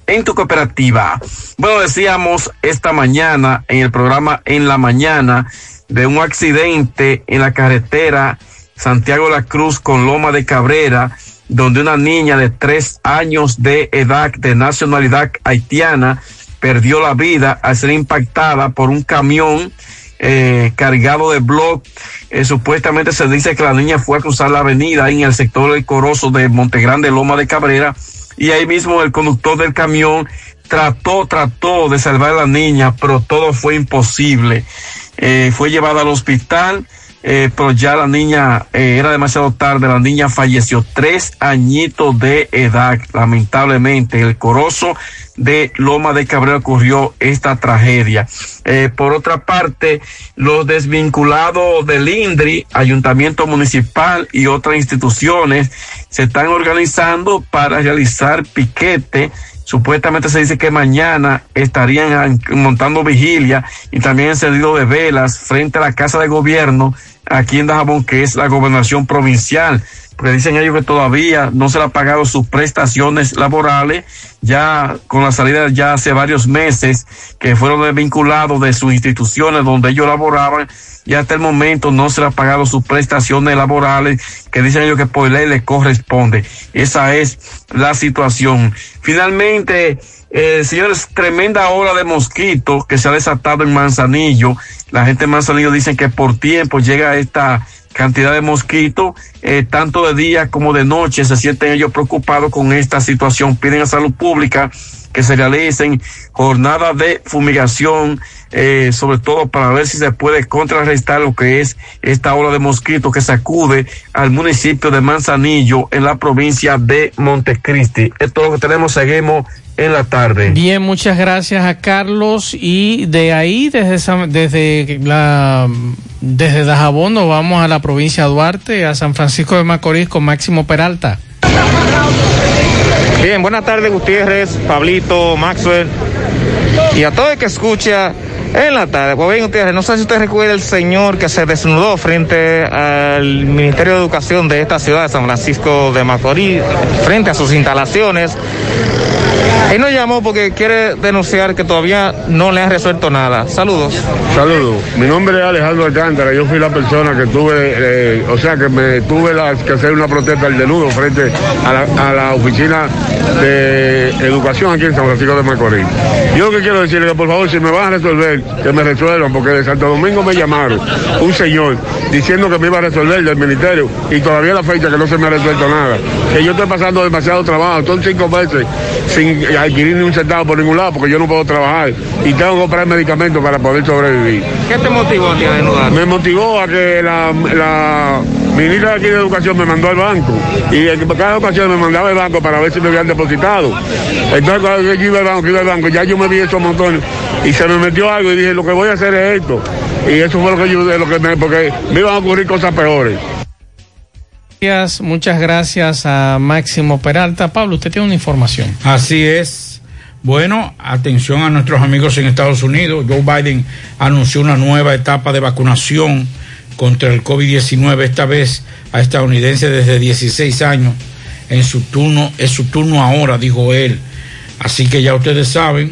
en tu cooperativa. Bueno, decíamos esta mañana en el programa En la Mañana de un accidente en la carretera Santiago La Cruz con Loma de Cabrera donde una niña de tres años de edad de nacionalidad haitiana perdió la vida al ser impactada por un camión eh, cargado de blog. Eh, supuestamente se dice que la niña fue a cruzar la avenida en el sector del Corozo de Montegrande, Loma de Cabrera, y ahí mismo el conductor del camión trató, trató de salvar a la niña, pero todo fue imposible. Eh, fue llevada al hospital eh, pero ya la niña eh, era demasiado tarde, la niña falleció tres añitos de edad, lamentablemente. El corozo de Loma de Cabrera ocurrió esta tragedia. Eh, por otra parte, los desvinculados del INDRI, Ayuntamiento Municipal y otras instituciones se están organizando para realizar piquete Supuestamente se dice que mañana estarían montando vigilia y también encendido de velas frente a la Casa de Gobierno aquí en Dajabón, que es la gobernación provincial. Porque dicen ellos que todavía no se le han pagado sus prestaciones laborales, ya con la salida ya hace varios meses que fueron desvinculados de sus instituciones donde ellos laboraban y hasta el momento no se le ha pagado sus prestaciones laborales que dicen ellos que por ley les corresponde. Esa es la situación. Finalmente, eh, señores, tremenda ola de mosquitos que se ha desatado en Manzanillo. La gente de Manzanillo dicen que por tiempo llega esta cantidad de mosquitos, eh, tanto de día como de noche, se sienten ellos preocupados con esta situación. Piden a salud pública que se realicen jornadas de fumigación, eh, sobre todo para ver si se puede contrarrestar lo que es esta ola de mosquitos que sacude al municipio de Manzanillo en la provincia de Montecristi. Esto es lo que tenemos, seguimos en la tarde. Bien, muchas gracias a Carlos y de ahí desde esa- desde la desde Dajabón nos vamos a la provincia de Duarte, a San Francisco de Macorís con Máximo Peralta. Bien, buenas tardes Gutiérrez, Pablito, Maxwell y a todo el que escucha en la tarde. Pues bien, Gutiérrez, no sé si usted recuerda el señor que se desnudó frente al Ministerio de Educación de esta ciudad de San Francisco de Macorís, frente a sus instalaciones. Él nos llamó porque quiere denunciar que todavía no le han resuelto nada. Saludos. Saludos, mi nombre es Alejandro Alcántara, yo fui la persona que tuve, eh, o sea, que me tuve que hacer una protesta al denudo frente a la, a la oficina de educación aquí en San Francisco de Macorís. Yo lo que quiero decirle que por favor, si me van a resolver, que me resuelvan, porque de Santo Domingo me llamaron un señor diciendo que me iba a resolver del ministerio y todavía la fecha que no se me ha resuelto nada. Que yo estoy pasando demasiado trabajo, son cinco meses sin adquirir ni un centavo por ningún lado porque yo no puedo trabajar y tengo que comprar medicamentos para poder sobrevivir. ¿Qué te motivó a ti a? Me motivó a que la, la ministra de aquí de Educación me mandó al banco y en cada ocasión me mandaba al banco para ver si me habían depositado. Entonces cuando yo iba al banco, iba al banco, ya yo me vi esos montones y se me metió algo y dije, lo que voy a hacer es esto. Y eso fue lo que yo, lo que me, porque me iban a ocurrir cosas peores. Gracias, muchas gracias a Máximo Peralta. Pablo, usted tiene una información. Así es. Bueno, atención a nuestros amigos en Estados Unidos. Joe Biden anunció una nueva etapa de vacunación contra el COVID-19, esta vez a estadounidenses desde 16 años. En su turno, es su turno ahora, dijo él. Así que ya ustedes saben,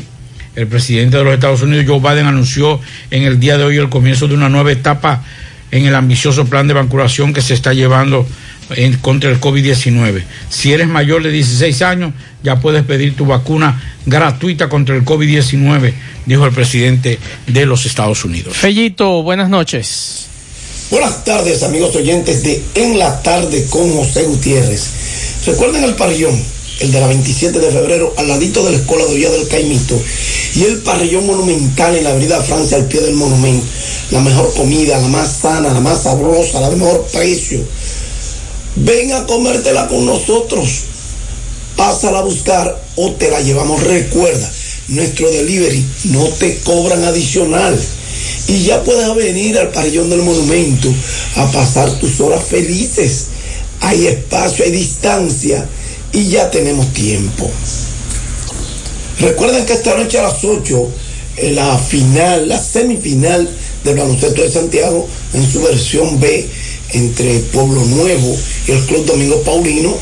el presidente de los Estados Unidos, Joe Biden, anunció en el día de hoy el comienzo de una nueva etapa en el ambicioso plan de vacunación que se está llevando en, contra el COVID-19. Si eres mayor de 16 años, ya puedes pedir tu vacuna gratuita contra el COVID-19, dijo el presidente de los Estados Unidos. Fellito, buenas noches. Buenas tardes, amigos oyentes de En la Tarde con José Gutiérrez. Recuerden el parrillón, el de la 27 de febrero, al ladito de la Escuela de Villa del Caimito, y el parrillón monumental en la Avenida Francia, al pie del monumento. La mejor comida, la más sana, la más sabrosa, la de mejor precio. Ven a comértela con nosotros. Pásala a buscar o te la llevamos. Recuerda, nuestro delivery no te cobran adicional. Y ya puedes venir al parrillón del monumento a pasar tus horas felices. Hay espacio, hay distancia y ya tenemos tiempo. Recuerden que esta noche a las 8, en la final, la semifinal del baloncesto de Santiago, en su versión B, entre Pueblo Nuevo y el Club Domingo Paulino,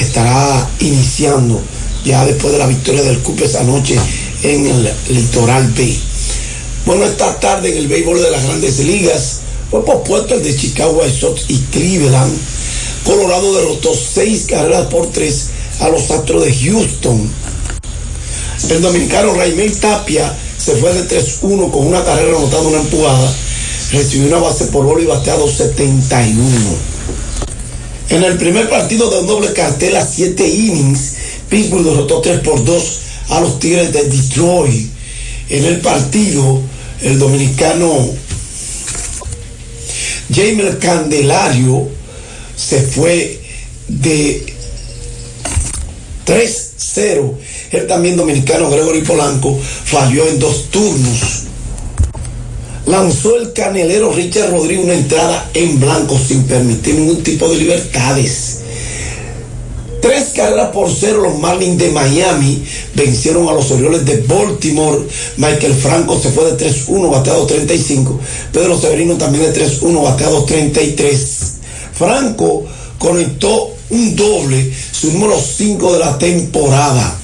estará iniciando ya después de la victoria del CUP esa noche en el Litoral B. Bueno, esta tarde en el béisbol de las grandes ligas fue pospuesto el de Chicago White Sox y Cleveland. Colorado derrotó seis carreras por tres a los Astros de Houston. El dominicano Raimel Tapia se fue de 3-1 con una carrera anotada, una empujada. Recibió una base por bola y bateado 71. En el primer partido de un doble cartel a 7 innings, Pittsburgh derrotó 3 por 2 a los Tigres de Detroit. En el partido, el dominicano James Candelario se fue de 3-0. El también dominicano Gregory Polanco falló en dos turnos. Lanzó el canelero Richard Rodríguez una entrada en blanco sin permitir ningún tipo de libertades. Tres carreras por cero los Marlins de Miami vencieron a los Orioles de Baltimore. Michael Franco se fue de 3-1, bateado 35. Pedro Severino también de 3-1, bateado 33. Franco conectó un doble, su número 5 de la temporada.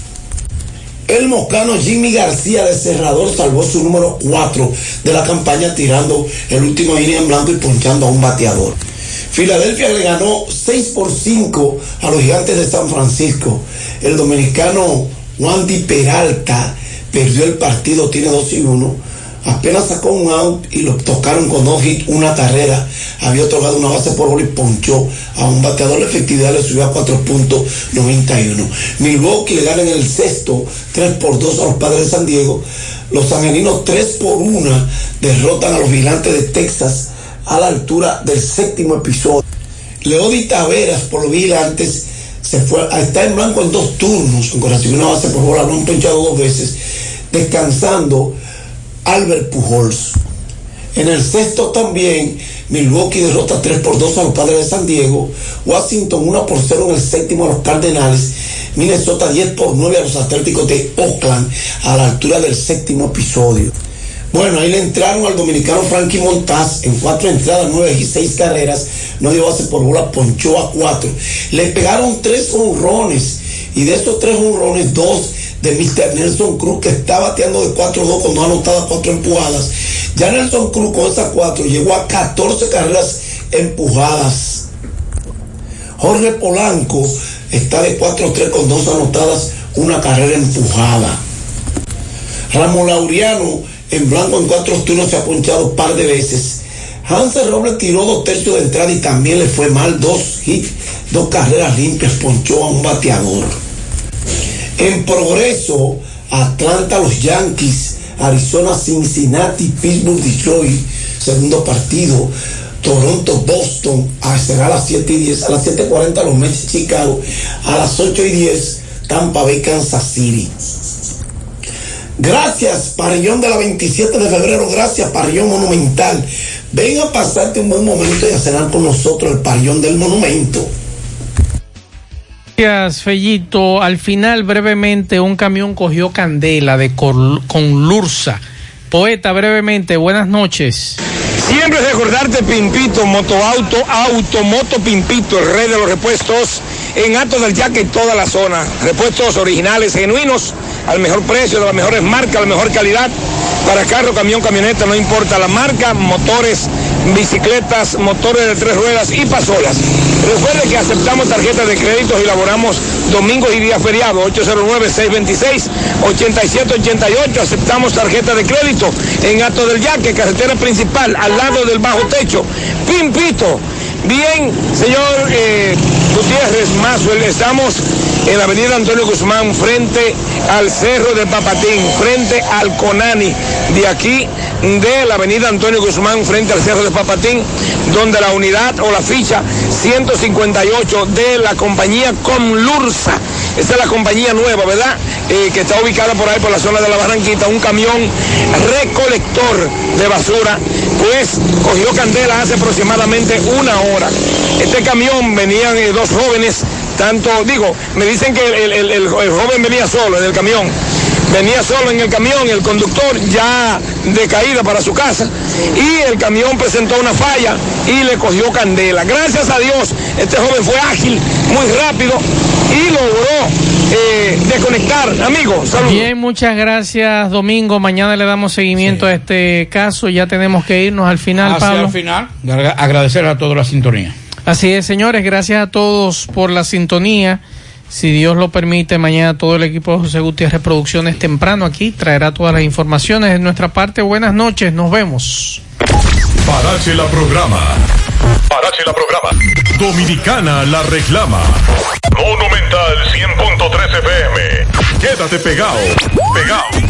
El moscano Jimmy García de Cerrador salvó su número 4 de la campaña tirando el último inning en blanco y ponchando a un bateador. Filadelfia le ganó 6 por 5 a los gigantes de San Francisco. El dominicano Wandy Peralta perdió el partido, tiene 2 y 1. Apenas sacó un out y lo tocaron con dos hits, una carrera. Había otorgado una base por bola y ponchó a un bateador. La efectividad le subió a 4.91. Milwaukee le gana en el sexto 3 por 2 a los padres de San Diego. Los angelinos 3 por 1 derrotan a los vigilantes de Texas a la altura del séptimo episodio. Leody Taveras por los vigilantes se fue a estar en blanco en dos turnos, aunque recibió una base por bola, lo han ponchado dos veces, descansando Albert Pujols. En el sexto también, Milwaukee derrota 3 por 2 a los padres de San Diego, Washington 1 por 0 en el séptimo a los Cardenales, Minnesota 10 por 9 a los Atléticos de Oakland a la altura del séptimo episodio. Bueno, ahí le entraron al dominicano Frankie Montaz en cuatro entradas, nueve y seis carreras, no dio base por bola, ponchó a cuatro. Le pegaron tres honrones y de esos tres honrones, dos de Mr. Nelson Cruz, que está bateando de 4-2 con dos anotadas, cuatro empujadas. Ya Nelson Cruz con esas cuatro llegó a 14 carreras empujadas. Jorge Polanco está de 4-3 con dos anotadas, una carrera empujada. Ramón Laureano en blanco en cuatro turnos se ha ponchado un par de veces. Hansel Robles tiró dos tercios de entrada y también le fue mal, dos hits, dos carreras limpias, ponchó a un bateador. En progreso, Atlanta, los Yankees, Arizona, Cincinnati, Pittsburgh, Detroit, segundo partido. Toronto, Boston, ah, será a las 7 y 10, a las 7.40 los Mets, Chicago, a las 8 y 10, Tampa Bay, Kansas City. Gracias, Parrillón de la 27 de febrero. Gracias, Parrillón Monumental. Ven a pasarte un buen momento y a cenar con nosotros el Parrillón del Monumento. Gracias, Fellito. Al final, brevemente, un camión cogió candela de Col- Conlursa. Poeta, brevemente, buenas noches. Siempre recordarte Pimpito, Motoauto, Auto, Moto Pimpito, el rey de los repuestos en Alto del Yaque y toda la zona. Repuestos originales, genuinos, al mejor precio, de las mejores marcas, la mejor calidad. Para carro, camión, camioneta, no importa la marca, motores, bicicletas, motores de tres ruedas y pasolas. Recuerde que aceptamos tarjetas de crédito y laboramos domingos y días feriados, 809-626-8788. Aceptamos tarjeta de crédito en Alto del Yaque, carretera principal, al lado del bajo techo. Pimpito. Bien, señor eh, Gutiérrez Mazuel, estamos en la avenida Antonio Guzmán, frente al Cerro de Papatín, frente al Conani, de aquí de la avenida Antonio Guzmán, frente al Cerro de Papatín, donde la unidad o la ficha 158 de la compañía Comlursa, esta es la compañía nueva, ¿verdad? Eh, que está ubicada por ahí, por la zona de la Barranquita, un camión recolector de basura, pues cogió candela hace aproximadamente una hora. Este camión venían eh, dos jóvenes, tanto, digo, me dicen que el, el- el- el joven venía solo en el camión. Venía solo en el camión, el conductor ya de caída para su casa y el camión presentó una falla y le cogió candela. Gracias a Dios, este joven fue ágil, muy rápido y logró eh, desconectar. Amigo, saludos. Bien, muchas gracias, Domingo. Mañana le damos seguimiento a este caso. Ya tenemos que irnos al final, Hacia Pablo. el final, agra- agradecer a todos la sintonía. Así es, señores, gracias a todos por la sintonía. Si Dios lo permite, mañana todo el equipo de José Gutiérrez Producciones temprano aquí traerá todas las informaciones de nuestra parte. Buenas noches, nos vemos. Parache la programa. Parache la programa. Dominicana la reclama. Monumental 100.13 FM. Quédate pegado. Pegado.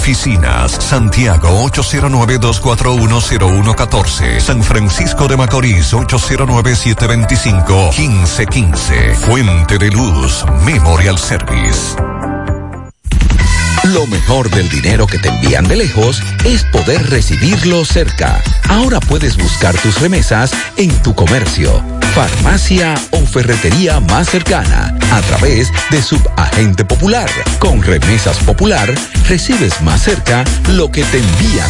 oficinas. Santiago 809-241-0114. San Francisco de Macorís 809-725-1515. Fuente de Luz Memorial Service. Lo mejor del dinero que te envían de lejos es poder recibirlo cerca. Ahora puedes buscar tus remesas en tu comercio, farmacia o ferretería más cercana a través de Subagente Popular. Con Remesas Popular recibes más cerca lo que te envían